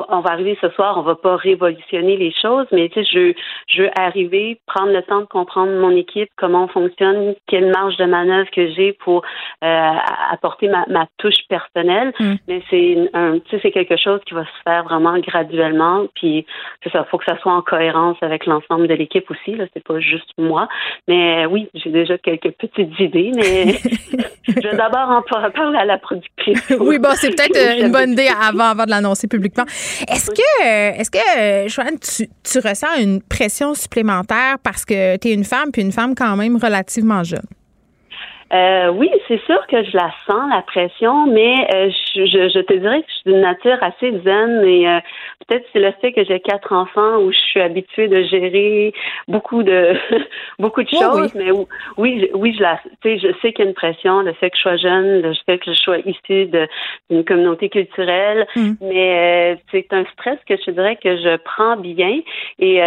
on, va arriver ce soir, on va pas révolutionner les choses, mais tu sais, je, je veux arriver, prendre le temps de comprendre mon équipe, comment on fonctionne, quelle marge de manœuvre que j'ai pour euh, apporter ma, ma, touche personnelle. Mm. Mais c'est un, tu sais, c'est quelque chose qui va se faire vraiment graduellement. Puis c'est ça, faut que ça soit en cohérence avec l'ensemble de l'équipe aussi. Là, c'est pas juste moi. Mais oui, j'ai déjà quelques petites idées, mais *laughs* *laughs* je vais d'abord en parler à la productrice. oui, bon, c'est peut-être euh, une bonne idée avant, avant de l'annoncer publiquement. Est-ce que, est-ce que, Joanne, tu, ressens une pression supplémentaire parce que tu es une femme, puis une femme quand même relativement jeune? Euh, oui, c'est sûr que je la sens, la pression, mais euh, je, te dirais que je suis d'une nature assez zen et euh, peut-être c'est le fait que j'ai quatre enfants où je suis habituée de gérer beaucoup de *laughs* beaucoup de choses, mais oui, oui, je la, tu sais, je sais qu'il y a une pression, le fait que je sois jeune, le fait que je sois issue d'une communauté culturelle, mm. mais c'est un stress que je dirais que je prends bien et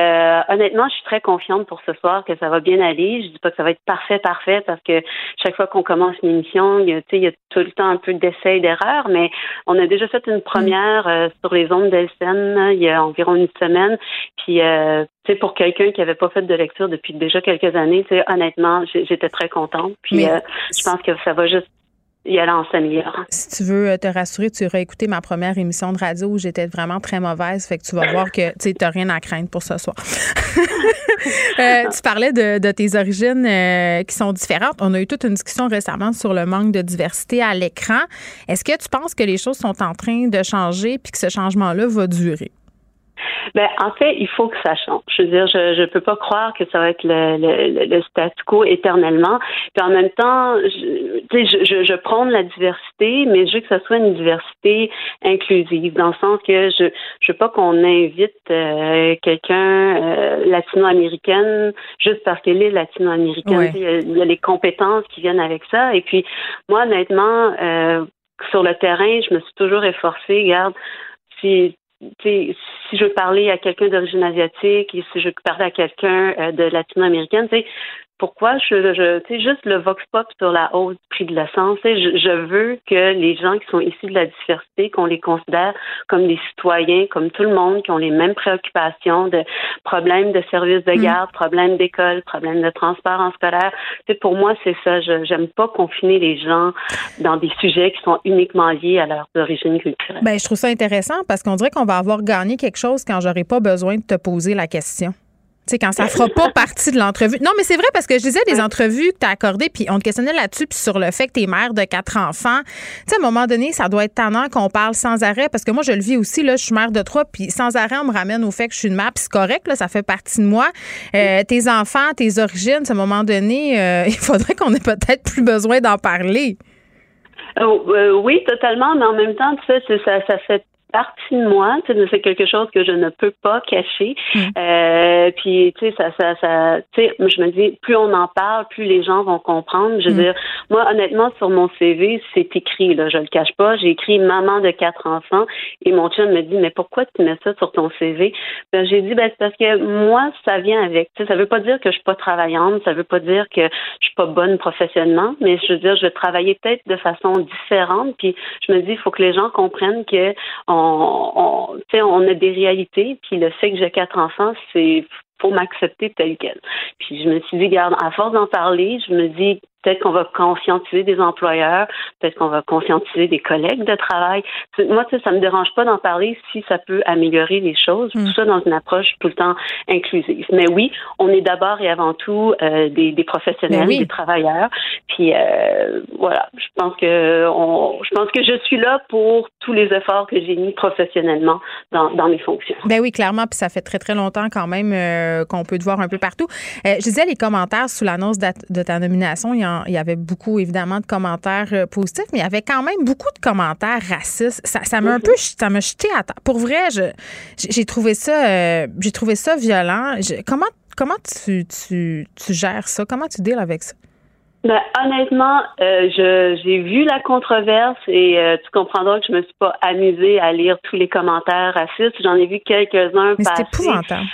honnêtement, je suis très confiante pour ce soir que ça va bien aller. Je dis pas que ça va être parfait, parfait parce que chaque fois qu'on commence une émission, il y, a, il y a tout le temps un peu d'essais et d'erreurs, mais on a déjà fait une première euh, sur les ondes d'Elsen il y a environ une semaine. Puis, euh, tu sais, pour quelqu'un qui avait pas fait de lecture depuis déjà quelques années, tu sais, honnêtement, j'étais très contente. Puis, euh, je pense que ça va juste y aller en. Si tu veux te rassurer, tu aurais écouté ma première émission de radio où j'étais vraiment très mauvaise. Fait que tu vas voir que tu n'as rien à craindre pour ce soir. *laughs* Euh, tu parlais de, tes origines euh, qui sont différentes. On a eu toute une discussion récemment sur le manque de diversité à l'écran. Est-ce que tu penses que les choses sont en train de changer puis que ce changement-là va durer? Ben, en fait, il faut que ça change. Je veux dire, je ne peux pas croire que ça va être le, le, le statu quo éternellement. Puis en même temps, je, je, je prône la diversité, mais je veux que ça soit une diversité inclusive, dans le sens que je je veux pas qu'on invite euh, quelqu'un euh, latino-américaine juste parce qu'elle est latino-américaine. Il, y a les compétences qui viennent avec ça. Et puis, moi, honnêtement, euh, sur le terrain, je me suis toujours efforcée, regarde, si si je parler à quelqu'un d'origine asiatique et si je parler à quelqu'un euh, de latino-américaine, pourquoi je, je tu sais, juste le vox pop sur la hausse du prix de l'essence. Je, je veux que les gens qui sont issus de la diversité, qu'on les considère comme des citoyens, comme tout le monde, qui ont les mêmes préoccupations de problèmes de services de mm. garde, problèmes d'école, problèmes de transport en scolaire. Tu pour moi, c'est ça. Je j'aime pas confiner les gens dans des sujets qui sont uniquement liés à leur origine culturelle. Ben, je trouve ça intéressant parce qu'on dirait qu'on va avoir gagné quelque chose quand j'aurai pas besoin de te poser la question sais, quand ça fera pas partie de l'entrevue. Non, mais c'est vrai parce que je disais des entrevues que tu as accordées, puis on te questionnait là-dessus, puis sur le fait que tu es mère de quatre enfants. Tu sais, à un moment donné, ça doit être tannant qu'on parle sans arrêt, parce que moi, je le vis aussi, là, je suis mère de trois, puis sans arrêt, on me ramène au fait que je suis une mère, puis c'est correct, là, ça fait partie de moi. Euh, tes enfants, tes origines, à un moment donné, euh, *laughs* il faudrait qu'on ait peut-être plus besoin d'en parler. Oh, euh, oui, totalement, mais en même temps, tu sais, ça, ça fait partie de moi, c'est quelque chose que je ne peux pas cacher. Mm. Euh, puis tu sais, ça, ça, ça, tu sais, je me dis, plus on en parle, plus les gens vont comprendre. Je veux mm. dire, moi, honnêtement, sur mon CV, c'est écrit, là, je le cache pas. J'ai écrit maman de quatre enfants et mon chum me dit, mais pourquoi tu mets ça sur ton CV ben, j'ai dit, ben c'est parce que moi, ça vient avec. Tu sais, ça veut pas dire que je suis pas travaillante, ça veut pas dire que je suis pas bonne professionnellement, mais je veux dire, je vais travailler peut-être de façon différente. Puis je me dis, il faut que les gens comprennent que on, on, a des réalités, puis le fait que j'ai quatre enfants, c'est faut m'accepter tel quel. Puis je me suis dit, garde, à force d'en parler, je me dis, Peut-être qu'on va conscientiser des employeurs, peut-être qu'on va conscientiser des collègues de travail. Moi, tu sais, ça me dérange pas d'en parler si ça peut améliorer les choses. Tout mm. ça dans une approche tout le temps inclusive. Mais oui, on est d'abord et avant tout euh, des, des, professionnels, des travailleurs. Puis euh, voilà, je pense que on, je pense que je suis là pour tous les efforts que j'ai mis professionnellement dans, dans, mes fonctions. Ben oui, clairement. Puis ça fait très très longtemps quand même euh, qu'on peut te voir un peu partout. je disais les commentaires sous l'annonce de ta nomination. Il y il y avait beaucoup, évidemment, de commentaires euh, positifs, mais il y avait quand même beaucoup de commentaires racistes. Ça, m'a un peu, ça m'a jeté à terre. Pour vrai, j'ai trouvé ça, euh, j'ai trouvé ça violent. comment, comment tu, tu, tu gères ça? Comment tu deals avec ça? Ben, honnêtement, euh, j'ai vu la controverse et euh, tu comprendras que je me suis pas amusée à lire tous les commentaires racistes. J'en ai vu quelques-uns Mais c'est épouvantable.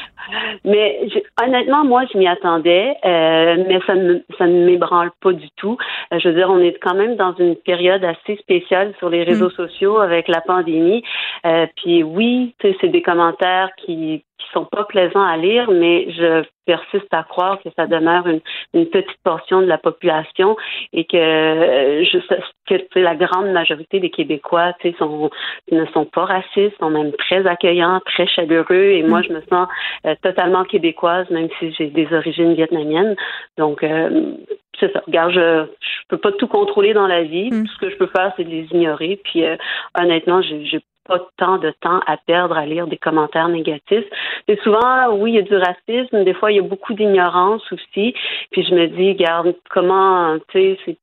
Mais honnêtement, moi, je m'y attendais, euh, mais ça ne, ça ne m'ébranle pas du tout. je veux dire, on est quand même dans une période assez spéciale sur les réseaux mm. sociaux avec la pandémie. puis oui, c'est des commentaires qui qui sont pas plaisants à lire, mais je persiste à croire que ça demeure une, une petite portion de la population et que, euh, je, que la grande majorité des Québécois sont, ne sont pas racistes, sont même très accueillants, très chaleureux et moi, mm. je me sens euh, totalement québécoise, même si j'ai des origines vietnamiennes. Donc, euh, c'est ça. Regarde, je, je peux pas tout contrôler dans la vie. Mm. Tout ce que je peux faire, c'est de les ignorer. Puis, honnêtement, j'ai pas tant de temps à perdre à lire des commentaires négatifs. Et souvent, oui, il y a du racisme, des fois, il y a beaucoup d'ignorance aussi. Puis je me dis, regarde, comment, tu sais,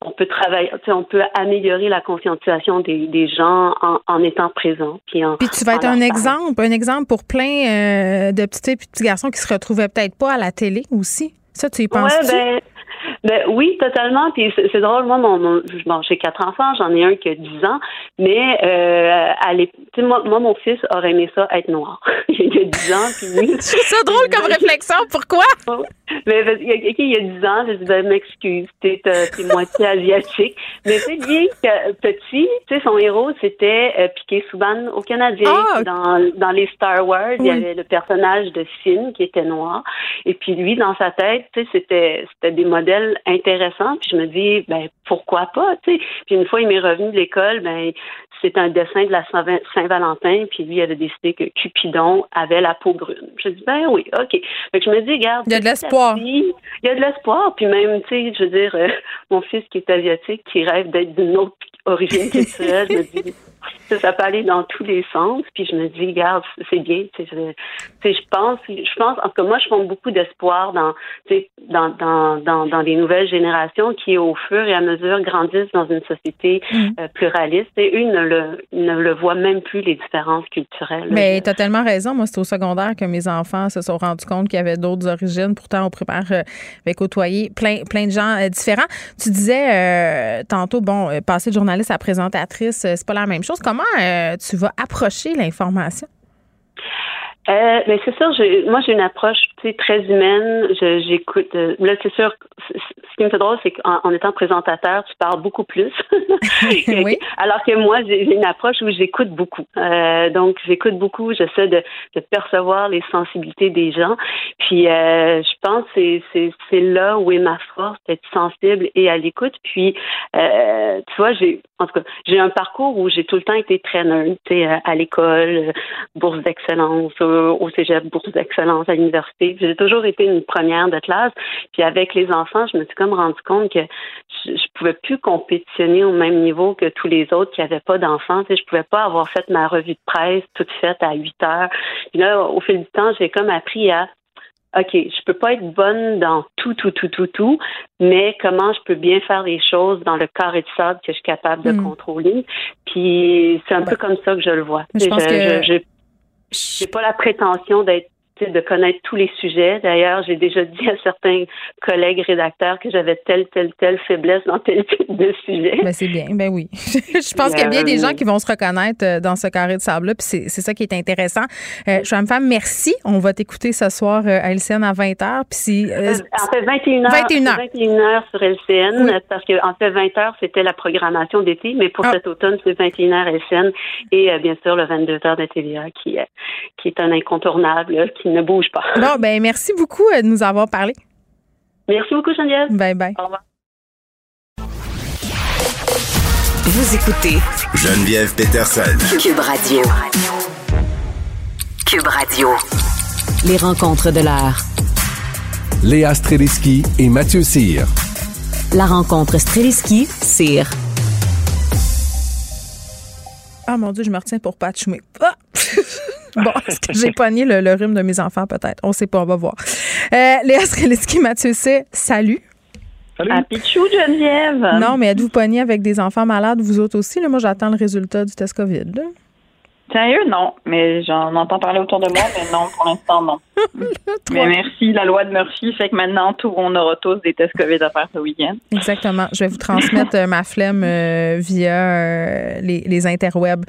on peut travailler, on peut améliorer la conscientisation des, gens en, étant présent. Puis, tu vas être un exemple, un exemple pour plein euh, de petits et petits garçons qui se retrouvaient peut-être pas à la télé aussi. Ça, tu y penses? Ouais, ben, ben oui, totalement. Puis c'est drôle, moi, mon, mon j'ai quatre enfants, j'en ai un qui a 10 ans, mais euh, à moi, moi, mon fils aurait aimé ça être noir. *laughs* il a 10 ans, puis oui. *laughs* C'est ça drôle comme réflexion. Pourquoi? Mais il, y a 10 ans, je dis ben, m'excuse, t'es moitié asiatique. Mais tu sais, que petit, tu sais, son héros, c'était euh, Piqué Souban au Canadien. Ah, dans, dans les Star Wars, il y avait le personnage de Finn qui était noir. Et puis lui, dans sa tête, tu sais, c'était c'était des modèles intéressants. Puis je me dis, ben pourquoi pas, tu sais. Puis une fois, il m'est revenu de l'école, ben c'est un dessin de la Saint-Valentin, puis lui avait décidé que Cupidon avait la peau brune. Je dis ben oui, ok. Fait que je me dis, regarde, il y a de l'espoir. Il y a de l'espoir, puis même, tu sais, je veux dire, euh, mon fils qui est asiatique, qui rêve d'être d'une autre origine culturelle, je me dis, ça, peut aller dans tous les sens. Puis je me dis, regarde, c'est bien. Je, je pense, je pense, en tout cas, moi, je fonde beaucoup d'espoir dans, dans, dans, dans, dans les nouvelles générations qui, au fur et à mesure, grandissent dans une société mm. euh, pluraliste. Et eux ne le, ne le voient même plus, les différences culturelles. Mais tu as tellement raison. Moi, c'est au secondaire que mes enfants se sont rendus compte qu'il y avait d'autres origines. Pourtant, on prépare euh, avec côtoyer plein, plein de gens euh, différents. Tu disais tantôt, bon, passer de journaliste à présentatrice, c'est pas la même chose. Comment euh, tu vas approcher l'information? Euh, ben, c'est sûr, moi j'ai une approche très humaine. J'écoute. Euh, là, c'est sûr, ce qui me fait drôle, c'est qu'en étant présentateur, tu parles beaucoup plus. *laughs* oui. *laughs* Alors que moi, j'ai une approche où j'écoute beaucoup. Euh, donc, j'écoute beaucoup. J'essaie de, de, percevoir les sensibilités des gens. Puis, euh, je pense que c'est là où est ma force, d'être sensible et à l'écoute. Puis, euh, tu vois, j'ai en tout cas, j'ai un parcours où j'ai tout le temps été traîneur, tu sais, à l'école, bourse d'excellence, au cégep, bourse d'excellence à l'université. J'ai toujours été une première de classe. Puis avec les enfants, je me suis comme rendu compte que je, je pouvais plus compétitionner au même niveau que tous les autres qui n'avaient pas d'enfants. Je pouvais pas avoir fait ma revue de presse toute faite à 8 heures. Puis là, au fil du temps, j'ai comme appris à OK, je peux pas être bonne dans tout, tout, tout, tout, tout, mais comment je peux bien faire les choses dans le carré de sable que je suis capable de Hmm. contrôler? Puis c'est un peu comme ça que je le vois. Mais je pense que- j'ai- j'ai pas la prétention d'être de connaître tous les sujets. D'ailleurs, j'ai déjà dit à certains collègues rédacteurs que j'avais telle, telle, telle faiblesse dans tel type de sujet. Ben, c'est bien, ben oui. *laughs* je pense qu'il y a bien des Euh, gens qui vont se reconnaître euh, dans ce carré de sable-là, puis c'est c'est ça qui est intéressant. Euh, je une femme, merci. On va t'écouter ce soir euh, à LCN à 20h. Puis si, euh, en fait, 21 heures, 21 c'est 21 heures sur LCN, parce que en fait, 20 heures, c'était la programmation d'été, mais pour cet automne, c'est 21 heures LCN et bien sûr le 22 heures de TVA qui, qui est un incontournable, là, qui ne bouge pas. bon, ben merci beaucoup euh, de nous avoir parlé. Merci beaucoup, Geneviève. Bye bye. Au revoir. Vous écoutez Geneviève Peterson. Cube Radio. Cube Radio. Les rencontres de l'heure. Léa Streliski et Mathieu Cyr. La rencontre Streliski-Cyr. Ah mon Dieu, je me retiens pour pas. Ah! *laughs* bon, est-ce que j'ai pogné le, le rhume de mes enfants? Peut-être? On sait pas, on va voir. Euh, Léa Streliski, Mathieu C, salut. Salut. À Pichou, Geneviève. Non, mais êtes-vous pogné avec des enfants malades, vous autres aussi? Là, moi, j'attends le résultat du test COVID. là. Sérieux, non. Mais j'en entends parler autour de moi, mais non, pour l'instant, non. *laughs* mais merci. La loi de Murphy fait que maintenant, tout, on aura tous des tests COVID à faire ce week-end. Exactement. Je vais vous transmettre euh, ma flemme euh, via euh, les, les interwebs.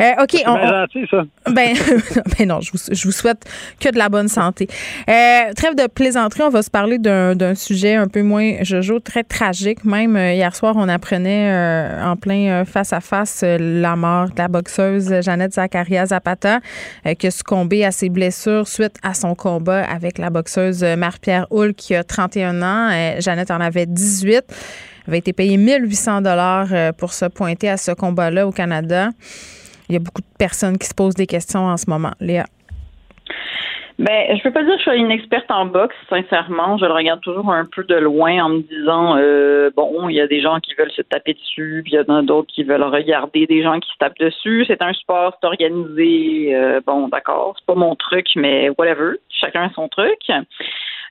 Euh, OK. C'est on- bien gentil, ça. *laughs* Ben, *laughs* ben non, je vous, je vous souhaite que de la bonne santé. Euh, trêve de plaisanterie, on va se parler d'un d'un sujet un peu moins jojo, très tragique. Même hier soir, on apprenait euh, en plein euh, face-à-face euh, la mort de la boxeuse Jeannette Zakaria Zapata, euh, qui a succombé à ses blessures suite à son combat avec la boxeuse euh, Marie-Pierre Hull, qui a 31 ans. Euh, Jeannette en avait 18 Elle avait été payée 1800 dollars pour se pointer à ce combat-là au Canada. Il y a beaucoup de personnes qui se posent des questions en ce moment. Léa. Ben, je peux pas dire que je suis une experte en boxe, sincèrement. Je le regarde toujours un peu de loin en me disant, euh, bon, il y a des gens qui veulent se taper dessus, puis il y en a d'autres qui veulent regarder des gens qui se tapent dessus. C'est un sport, c'est organisé. euh, bon, d'accord, c'est pas mon truc, mais whatever. Chacun son truc.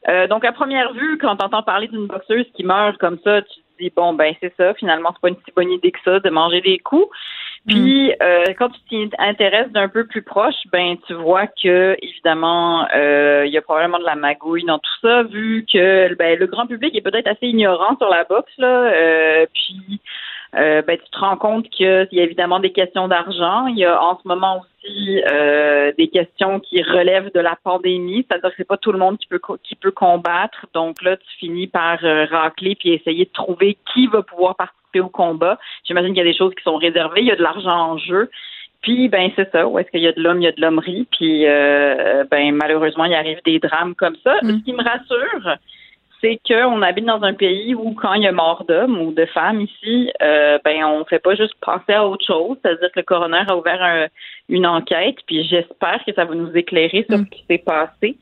Euh, donc, à première vue, quand tu entends parler d'une boxeuse qui meurt comme ça, tu te dis, bon, ben, c'est ça, finalement, c'est pas une si bonne idée que ça de manger des coups. Puis, euh, quand tu t'y intéresses d'un peu plus proche, ben, tu vois que, évidemment, euh, il y a probablement de la magouille dans tout ça, vu que ben, le grand public est peut-être assez ignorant sur la boxe, là. Euh, puis, euh, ben, tu te rends compte qu'il y a évidemment des questions d'argent. Il y a en ce moment aussi euh, des questions qui relèvent de la pandémie, c'est-à-dire que c'est pas tout le monde qui peut qui peut combattre. Donc là, tu finis par euh, racler puis essayer de trouver qui va pouvoir participer au combat. J'imagine qu'il y a des choses qui sont réservées, il y a de l'argent en jeu. Puis ben c'est ça, où est-ce qu'il y a de l'homme, il y a de l'hommerie, puis euh, ben malheureusement il arrive des drames comme ça. Ce qui me rassure, c'est qu'on habite dans un pays où quand il y a mort d'hommes ou de femmes ici, euh, ben on fait pas juste penser à autre chose. C'est-à-dire que le coroner a ouvert un- une enquête, puis j'espère que ça va nous éclairer sur ce qui s'est passé,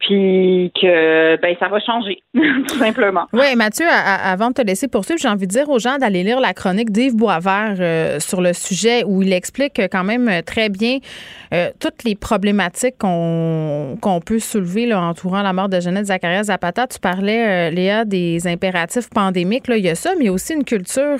puis que ben ça va changer, *laughs* tout simplement. Oui, Mathieu, avant de te laisser poursuivre, j'ai envie de dire aux gens d'aller lire la chronique d'Yves Boisvert euh, sur le sujet où il explique euh, quand même euh, très bien toutes les problématiques qu'on peut soulever là, entourant la mort de Jeannette Zacharias Zapata. Tu parlais, Léa, des impératifs pandémiques. Là, il y a ça, mais il y a aussi une culture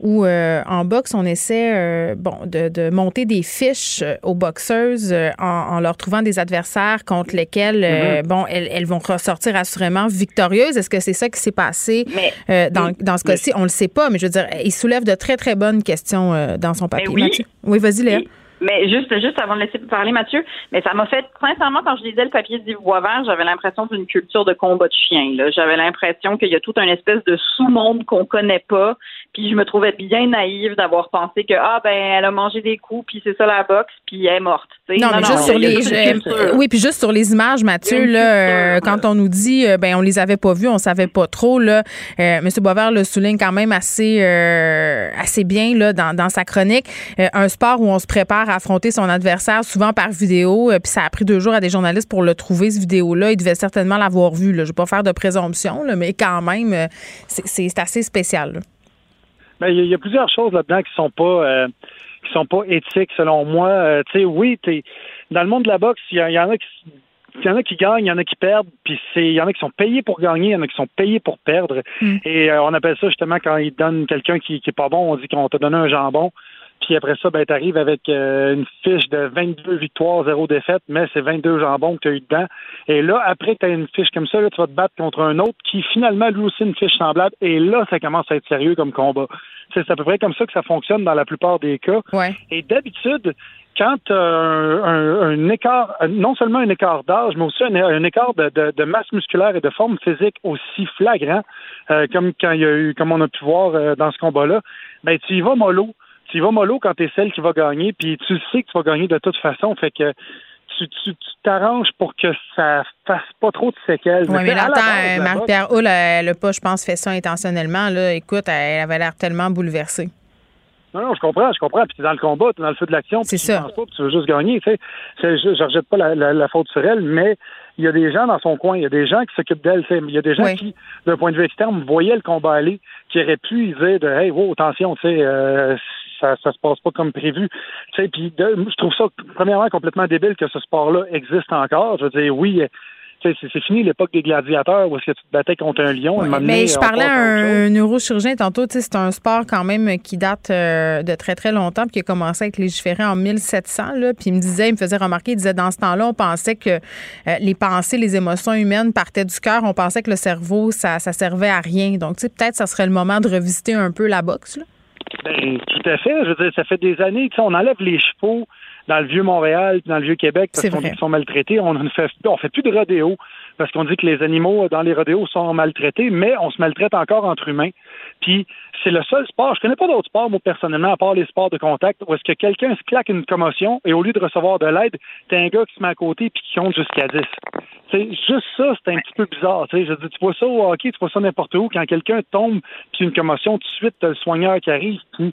où en boxe, on essaie bon, de, de monter des fiches aux boxeuses en leur trouvant des adversaires contre lesquels euh, Mhm. bon, elles, elles vont ressortir assurément victorieuses. Est-ce que c'est ça qui s'est passé euh, dans, dans ce cas-ci? On le sait pas, mais je veux dire, il soulève de très, très bonnes questions euh, dans son papier. oui. Oui, vas-y, Léa. Mais juste, juste avant de laisser parler Mathieu, mais ça m'a fait, sincèrement, quand je lisais le papier d'Yves Boisvert, j'avais l'impression d'une culture de combat de chiens. là. J'avais l'impression qu'il y a tout un espèce de sous-monde qu'on connaît pas. Puis je me trouvais bien naïve d'avoir pensé que ah ben elle a mangé des coups, puis c'est ça la boxe, puis elle est morte. tu sais. Non, mais juste sur les toute une euh, oui, puis juste sur les images, Mathieu, une là, euh, quand on nous dit euh, ben on les avait pas vues, on savait pas trop là. Euh, Monsieur Boisvert le souligne quand même assez euh, assez bien là dans, dans sa chronique. Euh, un sport où on se prépare affronter son adversaire, souvent par vidéo. euh, Puis ça a pris deux jours à des journalistes pour le trouver, ce vidéo-là. Il devait certainement l'avoir vu. Là. Je ne vais pas faire de présomption, là, mais quand même, euh, c'est- assez spécial. Ben, il y, a- plusieurs choses là-dedans qui sont pas euh, qui sont pas éthiques selon moi. Euh, tu sais, oui, dans le monde de la boxe, il y, en a qui il y en a qui gagnent, il y en a qui perdent, puis c'est il y en a qui sont payés pour gagner, il y en a qui sont payés pour perdre. Et euh, on appelle ça justement quand ils donnent quelqu'un qui, qui est pas bon, on dit qu'on t'a donné un jambon. Puis après ça, ben, tu arrives avec euh, une fiche de 22 victoires, 0 défaites, mais c'est 22 jambons que tu as eu dedans. Et là, après que tu as une fiche comme ça, là, tu vas te battre contre un autre qui finalement lui aussi une fiche semblable. Et là, ça commence à être sérieux comme combat. C'est à peu près comme ça que ça fonctionne dans la plupart des cas. Et d'habitude, quand un, un, un écart, non seulement un écart d'âge, mais aussi un, un écart de, de, de masse musculaire et de forme physique aussi flagrant, euh, comme quand il y a eu, comme on a pu voir euh, dans ce combat-là, ben tu y vas mollo. Tu y vas mollo quand tu es celle qui va gagner, puis tu sais que tu vas gagner de toute façon. Fait que tu tu- tu t'arranges pour que ça fasse pas trop de séquelles. Oui, mais c'est là, euh, Marie-Pierre Hull, elle n'a pas, je pense, fait ça intentionnellement. Là. Écoute, elle avait l'air tellement bouleversée. Non, non, je comprends, je comprends. Puis t'es dans le combat, t'es dans le feu de l'action. C'est ça. Tu penses pas, puis tu veux juste gagner. Tu sais, je, je rejette pas la, la, la faute sur elle, mais il y a des gens dans son coin, il y a des gens qui s'occupent d'elle. tu sais. Il y a des gens qui, d'un point de vue externe, voyaient le combat aller, qui auraient pu dire de Hey, wow, attention, tu sais, euh, ça, ça se passe pas comme prévu. Tu sais, puis je trouve ça premièrement complètement débile que ce sport-là existe encore. Je veux dire, oui. C'est fini l'époque des gladiateurs où est-ce que tu te battais contre un lion. donné, Mais je parlais à un neurochirurgien tantôt, c'est un sport quand même qui date euh, de très, très longtemps, puis qui a commencé à être légiféré en 1700. Là, puis il me disait, il me faisait remarquer, il disait, dans ce temps-là, on pensait que euh, les pensées, les émotions humaines partaient du cœur. On pensait que le cerveau, ça, ça servait à rien. Donc, peut-être ça serait le moment de revisiter un peu la boxe. Là. Ben, tout à fait. Je veux dire, ça fait des années que on enlève les chevaux dans le vieux Montréal, puis dans le vieux Québec, parce qu'on dit qu'ils sont maltraités. On ne fait, on fait plus de rodéo parce qu'on dit que les animaux dans les rodéos sont maltraités, mais on se maltraite encore entre humains. Puis c'est le seul sport. Je connais pas d'autres sports, moi, personnellement, à part les sports de contact, où est-ce que quelqu'un se claque une commotion et au lieu de recevoir de l'aide, t'as un gars qui se met à côté puis qui compte jusqu'à 10. C'est juste ça, c'est un petit peu bizarre. tu sais. Je dis, tu vois ça au hockey, tu vois ça n'importe où. Quand quelqu'un tombe puis une commotion, tout de suite, t'as le soigneur qui arrive puis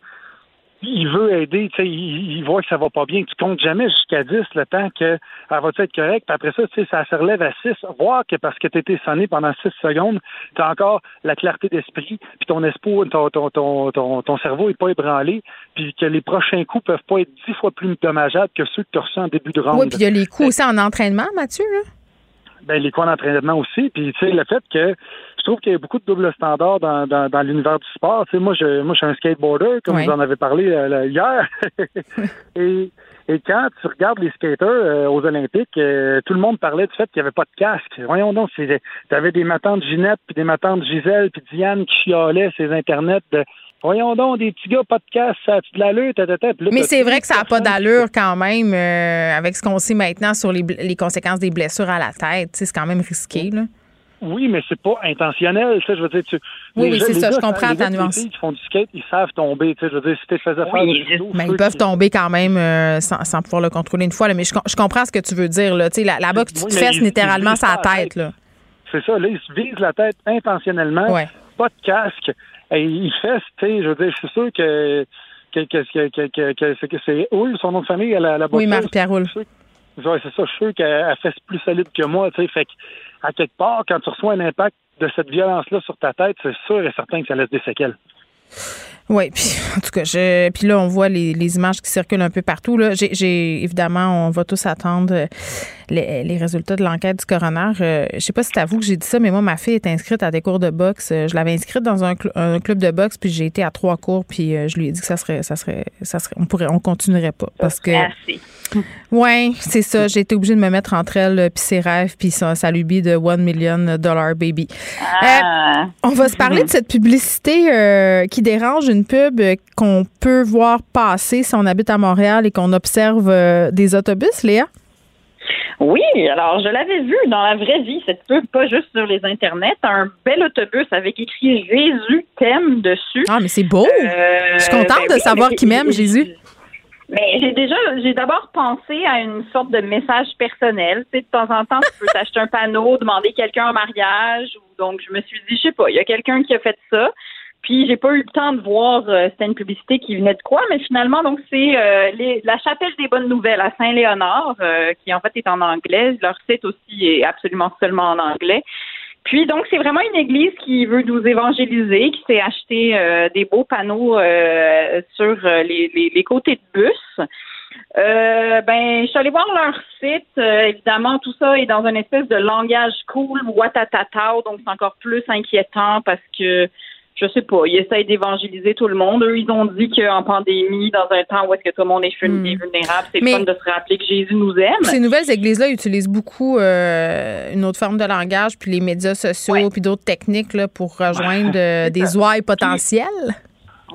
il veut aider, tu sais, il, il voit que ça va pas bien. Tu comptes jamais jusqu'à 10 le temps qu'elle va être correcte. Puis après ça, tu sais, ça se relève à 6. Voir que parce que tu été sonné pendant 6 secondes, tu as encore la clarté d'esprit, puis ton espoir, ton, ton, ton, ton, ton cerveau est pas ébranlé, puis que les prochains coups peuvent pas être 10 fois plus dommageables que ceux que tu as reçus en début de round. Oui, puis il y a les coups aussi en entraînement, Mathieu. Là. ben, les coins d'entraînement aussi. Puis, tu sais, le fait que je trouve qu'il y a beaucoup de double standards dans, dans, dans l'univers du sport. Tu sais, moi, je, moi, je suis un skateboarder, comme vous en avez parlé euh, hier. *laughs* et, et quand tu regardes les skaters euh, aux Olympiques, euh, tout le monde parlait du fait qu'il n'y avait pas de casque. Voyons donc, tu avais des matantes Ginette, puis des matantes Gisèle, puis Diane qui chialaient ces internets de Voyons donc, des petits gars, pas de casque, ça a-tu de l'allure, ta, ta, ta. Puis là, Mais c'est vrai que ça n'a pas d'allure quand même euh, avec ce qu'on sait maintenant sur les, les conséquences des blessures à la tête. C'est quand même risqué. Là. Oui, mais c'est pas intentionnel. Tu sais, je veux dire, tu, Oui, les oui, c'est les ça, gars, je comprends les ta les nuance. filles qui font du skate, ils savent tomber. Tu sais, je veux dire, si tu faisais faire du judo, Mais ils peuvent qui- tomber quand même euh, sans, sans pouvoir le contrôler une fois. là. Mais je, com- je comprends ce que tu veux dire. Là. Tu sais, La, la boxe, tu Oui, te fesses ils- littéralement ils sa tête. Là. C'est ça, là, ils se visent la tête intentionnellement. Pas de casque. Et ils fessent, tu sais, je veux dire, je suis sûr que que, que, que, que, que, que c'est- que c'est Hull, son nom de famille, la, la Oui, Hull. Ouais, c'est ça, je suis sûr qu'elle elle fesse plus solide que moi, tu sais. Fait que, à quelque part, quand tu reçois un impact de cette violence-là sur ta tête, c'est sûr et certain que ça laisse des séquelles. Oui, puis en tout cas, je, puis là, on voit les, images qui circulent un peu partout. Là. J'ai- évidemment, on va tous attendre euh, les, les résultats de l'enquête du coroner. Euh, je sais pas si c'est à vous que j'ai dit ça, mais moi, ma fille est inscrite à des cours de boxe. Euh, Je l'avais inscrite dans un, cl- un club de boxe, puis j'ai été à trois cours, puis euh, je lui ai dit que ça serait, ça serait, ça serait, on pourrait, on continuerait pas parce que. Assez. Ouais, c'est ça. J'ai été obligée de me mettre entre elle puis ses rêves puis sa, sa lubie de One Million Dollar Baby. Ah. Euh, on va se parler de cette publicité qui dérange une pub qu'on peut voir passer si on habite à Montréal et qu'on observe des autobus, Léa? Oui, alors je l'avais vu dans la vraie vie, cette pub, pas juste sur les internets. Un bel autobus avec écrit Jésus t'aime dessus. Ah, mais c'est beau! Euh, Je suis contente ben de oui, savoir qui m'aime, Jésus. Mais j'ai déjà, j'ai d'abord pensé à une sorte de message personnel. Tu sais, de temps en temps, tu peux t'acheter un panneau, demander quelqu'un en mariage. Ou donc, je me suis dit, je sais pas, il y a quelqu'un qui a fait ça. Puis j'ai pas eu le temps de voir euh, c'était une publicité qui venait de quoi, mais finalement donc c'est euh, la chapelle des bonnes nouvelles à Saint-Léonard euh, qui en fait est en anglais. Leur site aussi est absolument seulement en anglais. Puis donc c'est vraiment une église qui veut nous évangéliser, qui s'est acheté euh, des beaux panneaux euh, sur euh, les, les, les côtés de bus. Euh, ben, je suis allée voir leur site. Euh, évidemment, tout ça est dans une espèce de langage cool, watatatao, donc c'est encore plus inquiétant parce que je sais pas, ils essayent d'évangéliser tout le monde. Eux, ils ont dit qu'en pandémie, dans un temps où est-ce que tout le monde est est vulnérable, c'est fun de se rappeler que Jésus nous aime. Ces nouvelles églises-là utilisent beaucoup euh, une autre forme de langage, puis les médias sociaux, puis d'autres techniques là, pour rejoindre euh, *laughs* des ouailles potentielles.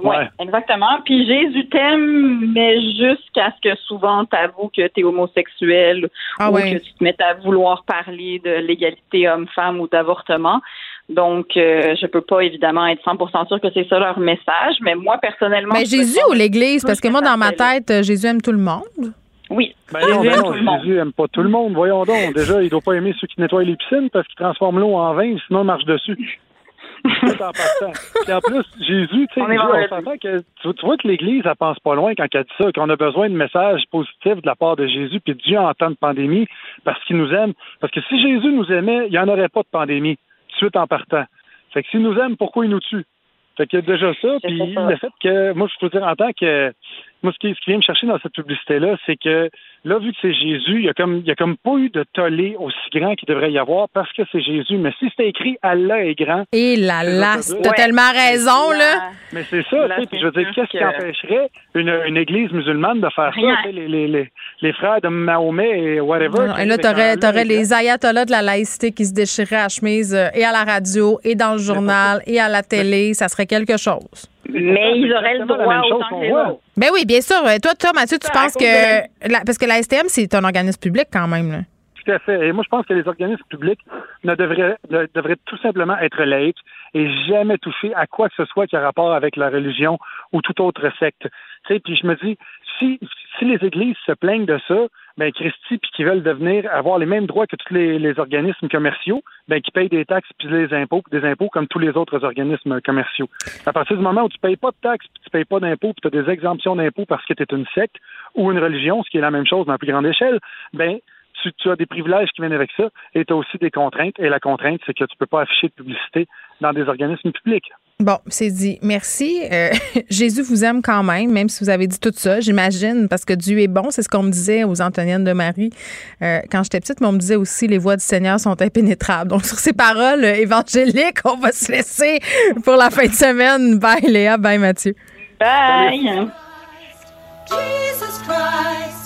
Oui, exactement. Puis Jésus t'aime, mais jusqu'à ce que souvent t'avoues que t'es homosexuel Ah ou ouais. que tu te mettes à vouloir parler de l'égalité homme-femme ou d'avortement. Donc, euh, je peux pas évidemment être 100% sûre que c'est ça leur message, mais moi personnellement. Mais me Jésus ou l'Église? Parce que moi, dans ma tête, euh, Jésus aime tout le monde. Oui. Ben non, ben non, Jésus aime pas tout le monde. Voyons donc. Déjà, il doit pas aimer ceux qui nettoient les piscines parce qu'ils transforment l'eau en vin, sinon il marche dessus. Tout en passant. Puis en plus, Jésus, tu sais, On s'entend que tu, tu vois que l'Église, elle pense pas loin quand elle dit ça, qu'on a besoin de messages positifs de la part de Jésus, puis Dieu en temps de pandémie, parce qu'il nous aime. Parce que si Jésus nous aimait, il n'y en aurait pas de pandémie, de suite en partant. Fait que s'il nous aime, pourquoi il nous tue? Fait qu'il y a déjà ça, puis le fait que, moi, je peux dire, en tant que, moi, ce qui, ce qui vient me chercher dans cette publicité-là, c'est que, là, vu que c'est Jésus, il y a comme, il y a comme pas eu de tollé aussi grand qu'il devrait y avoir parce que c'est Jésus. Mais si c'était écrit Allah est grand. Et là là, t'as Ouais. tellement raison, là. Mais c'est ça, tu sais, puis je veux dire, qu'est-ce qui empêcherait une, une église musulmane de faire Rien. ça, les, les, les, les frères de Mahomet et whatever. Non, et là, t'aurais, t'aurais les ayatollahs de la laïcité qui se déchiraient à chemise euh, et à la radio, et dans le journal, et à la télé. Ça serait quelque chose. Mais ils auraient le droit même chose autant que les. Ben oui, bien sûr. Toi, toi, Mathieu, tu penses que. la- parce que la STM, c'est un organisme public quand même, là. Tout à fait. Et moi, je pense que les organismes publics ne devraient, ne- devraient tout simplement être laïcs et jamais toucher à quoi que ce soit qui a rapport avec la religion ou toute autre secte. Tu sais, puis je me dis, si, si les églises se plaignent de ça, ben Christy, puis qui veulent devenir avoir les mêmes droits que tous les, les organismes commerciaux, ben qui payent des taxes puis des impôts, des impôts comme tous les autres organismes commerciaux. À partir du moment où tu payes pas de taxes, puis tu payes pas d'impôts, puis tu as des exemptions d'impôts parce que tu es une secte ou une religion, ce qui est la même chose dans la plus grande échelle, ben tu, tu as des privilèges qui viennent avec ça et tu as aussi des contraintes. Et la contrainte, c'est que tu peux pas afficher de publicité dans des organismes publics. Bon, c'est dit. Merci. Euh, *laughs* Jésus vous aime quand même, même si vous avez dit tout ça, j'imagine, parce que Dieu est bon. C'est ce qu'on me disait aux Antoniennes de Marie euh, quand j'étais petite, mais on me disait aussi les voies du Seigneur sont impénétrables. Donc, sur ces paroles euh, *laughs* évangéliques, on va se laisser pour la fin de semaine. Bye, Léa. Bye, Mathieu. Bye. Jesus Christ,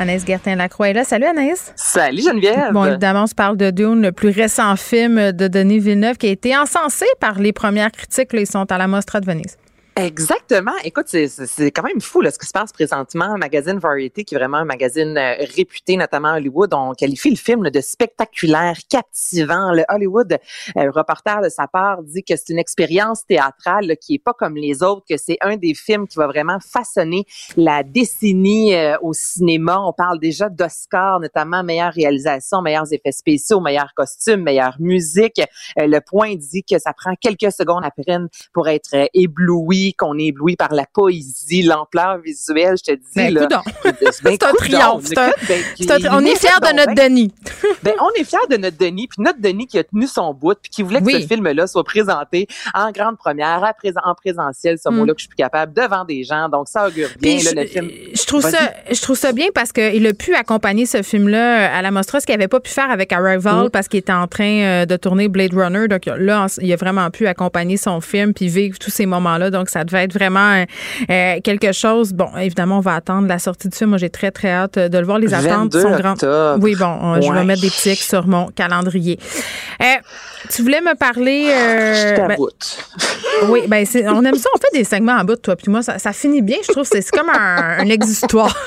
Anaïs Gertin-Lacroix est là. Salut, Anaïs. Salut, Geneviève. Bon, évidemment, on se parle de Dune, le plus récent film de Denis Villeneuve qui a été encensé par les premières critiques. Là, ils sont à la Mostra de Venise. Exactement. Écoute, c'est- quand même fou là, ce qui se passe présentement. Magazine Variety, qui est vraiment un magazine euh, réputé, notamment à Hollywood, on qualifie le film là, de spectaculaire, captivant. Le Hollywood euh, reporter de sa part dit que c'est une expérience théâtrale là, qui est pas comme les autres, que c'est un des films qui va vraiment façonner la décennie euh, au cinéma. On parle déjà d'Oscar, notamment meilleure réalisation, meilleurs effets spéciaux, meilleurs costumes, meilleure musique. Le point dit que ça prend quelques secondes à peine pour être ébloui, qu'on est ébloui par la poésie, l'ampleur visuelle, je te dis. Ben, là. *laughs* Ben, C'est un triomphe, ben, on est fiers de notre. Denis. *laughs* Ben, on est fiers de notre Denis, puis notre Denis qui a tenu son bout, puis qui voulait que Oui. ce film-là soit présenté en grande première, à présent, en présentiel, ce Mm. mot-là que je suis plus capable, devant des gens. Donc, ça augure bien, là, je- le film. Je trouve ça, je trouve ça bien parce qu'il a pu accompagner ce film-là à la Mostra, ce qu'il n'avait pas pu faire avec Arrival Mm. parce qu'il était en train euh, de tourner Blade Runner. Donc là, il a vraiment pu accompagner son film puis vivre tous ces moments-là. Donc ça devait être vraiment euh, euh, quelque chose. Bon, évidemment, on va attendre la sortie du film. Moi, j'ai très très hâte de le voir. Les attentes 22 sont grandes. Oui, bon, euh, je vais. Mettre des petits X sur mon calendrier. Euh, tu voulais me parler. euh, Je ben, oui, ben on aime ça. On fait des segments en bout de toi puis moi. Ça, ça finit bien, je trouve. C'est, c'est comme un, un exutoire. *laughs*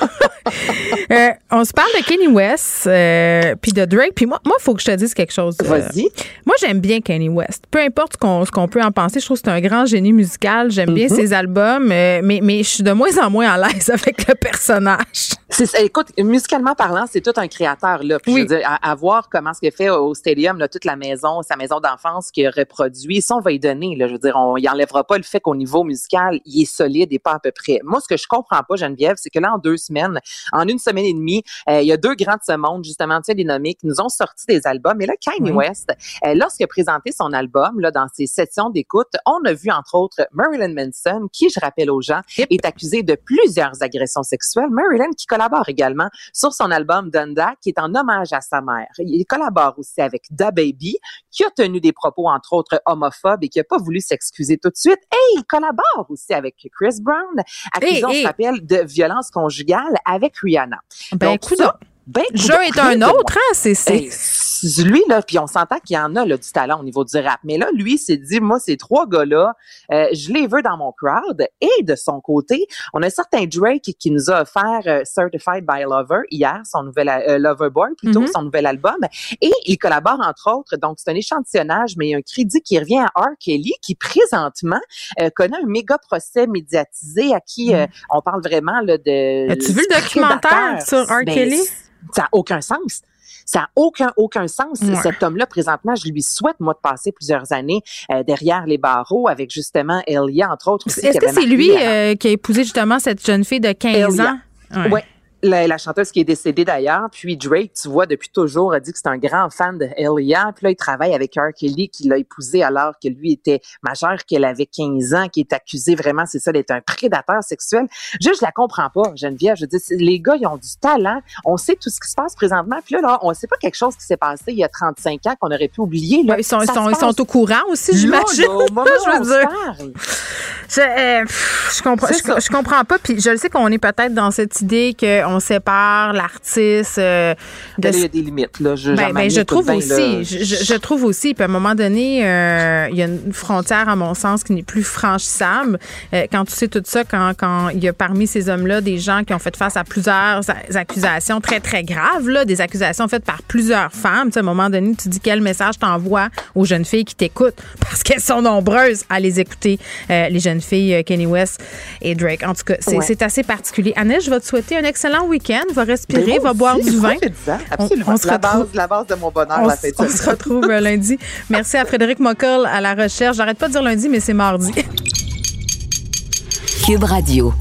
Euh, on se parle de Kanye West euh, puis de Drake. Puis moi, moi, faut que je te dise quelque chose. Vas-y. moi, j'aime bien Kanye West. Peu importe ce qu'on, peut en penser, je trouve que c'est un grand génie musical. J'aime bien Mhm. ses albums, mais, mais je suis de moins en moins à l'aise *laughs* avec le personnage. Écoute, musicalement parlant, c'est tout un créateur là. Puis je veux dire, à, à voir comment ce qu'il fait au stadium, là, toute la maison, sa maison d'enfance qu'il a reproduit, ça on va y donner. Là, je veux dire, on y enlèvera pas le fait qu'au niveau musical, il est solide et pas à peu près. Moi, ce que je comprends pas, Geneviève, c'est que là, en deux semaines, en une semaine et demie, euh, il y a deux grands de ce monde, justement, tu sais, les nommés, qui nous ont sorti des albums. Et là, Kanye. West, euh, lorsqu'il a présenté son album, là, dans ses sessions d'écoute, on a vu entre autres Marilyn Manson, qui, je rappelle aux gens, est accusé de plusieurs agressions sexuelles. Marilyn qui collabore également sur son album Donda, qui est en hommage à sa mère. Il collabore aussi avec Da Baby, qui a tenu des propos entre autres homophobes et qui a pas voulu s'excuser tout de suite. Et il collabore aussi avec Chris Brown, on et- se rappelle, de violence conjugale avec Rihanna. Ben, Donc, ça, ben, Jeu est un autre, hein? C'est, c'est- Hey, lui, là, puis on s'entend qu'il y en a là, du talent au niveau du rap. Mais là, lui, s'est dit, moi, ces trois gars-là, euh, je les veux dans mon crowd. Et de son côté, on a un certain Drake qui nous a offert euh, Certified by Lover hier, son nouvel euh, Lover Boy, plutôt, Mhm. son nouvel album. Et il collabore, entre autres, donc c'est un échantillonnage, mais il y a un crédit qui revient à R. Kelly, qui présentement euh, connaît un méga procès médiatisé à qui euh, on parle vraiment là, de... As-tu vu le documentaire sur R. Ben, Kelly? Ça n'a aucun sens. Ça n'a aucun, aucun sens. Ouais. Cet homme-là, présentement, je lui souhaite, moi, de passer plusieurs années euh, derrière les barreaux avec justement Elia, entre autres. Est-ce que c'est lui euh, euh, qui a épousé justement cette jeune fille de 15 Elia. ans? Ouais. La, la chanteuse qui est décédée d'ailleurs, puis Drake, tu vois, depuis toujours, a dit que c'est un grand fan de Elia. Puis là, il travaille avec R. Kelly, qui l'a épousée alors que lui était majeur, qu'elle avait 15 ans, qui est accusé vraiment, c'est ça, d'être un prédateur sexuel. Juste, je la comprends pas, Geneviève. Je dis, les gars, ils ont du talent. On sait tout ce qui se passe présentement. Puis là, là on sait pas quelque chose qui s'est passé il y a 35 ans qu'on aurait pu oublier. Là. Ils sont, ils sont, ils sont au courant aussi, j'imagine. *laughs* je veux dire. parle. Je, euh, pff, je comprends, je, je comprends pas. Puis je le sais qu'on est peut-être dans cette idée qu'on sépare l'artiste euh, de. Ben, là, il y a des limites. Là. Je, Ben, ben, je trouve aussi, là. je, trouve aussi, puis à un moment donné, euh, il y a une frontière, à mon sens, qui n'est plus franchissable. Euh, quand tu sais tout ça, quand, quand il y a parmi ces hommes-là des gens qui ont fait face à plusieurs accusations très, très graves, là, des accusations faites par plusieurs femmes, tu sais, à un moment donné, tu dis quel message t'envoies aux jeunes filles qui t'écoutent, parce qu'elles sont nombreuses à les écouter, les jeunes filles euh, Kenny West et Drake. En tout cas, c'est Ouais. assez particulier. Annette, je vais te souhaiter un excellent week-end. Va respirer, va boire du vin. On- Absolument. on se la, retrouve. base, la base de mon bonheur, On, la fête on se retrouve euh, lundi. Merci à Frédéric Mockel à la recherche. J'arrête pas de dire lundi, mais c'est mardi. Cube Radio.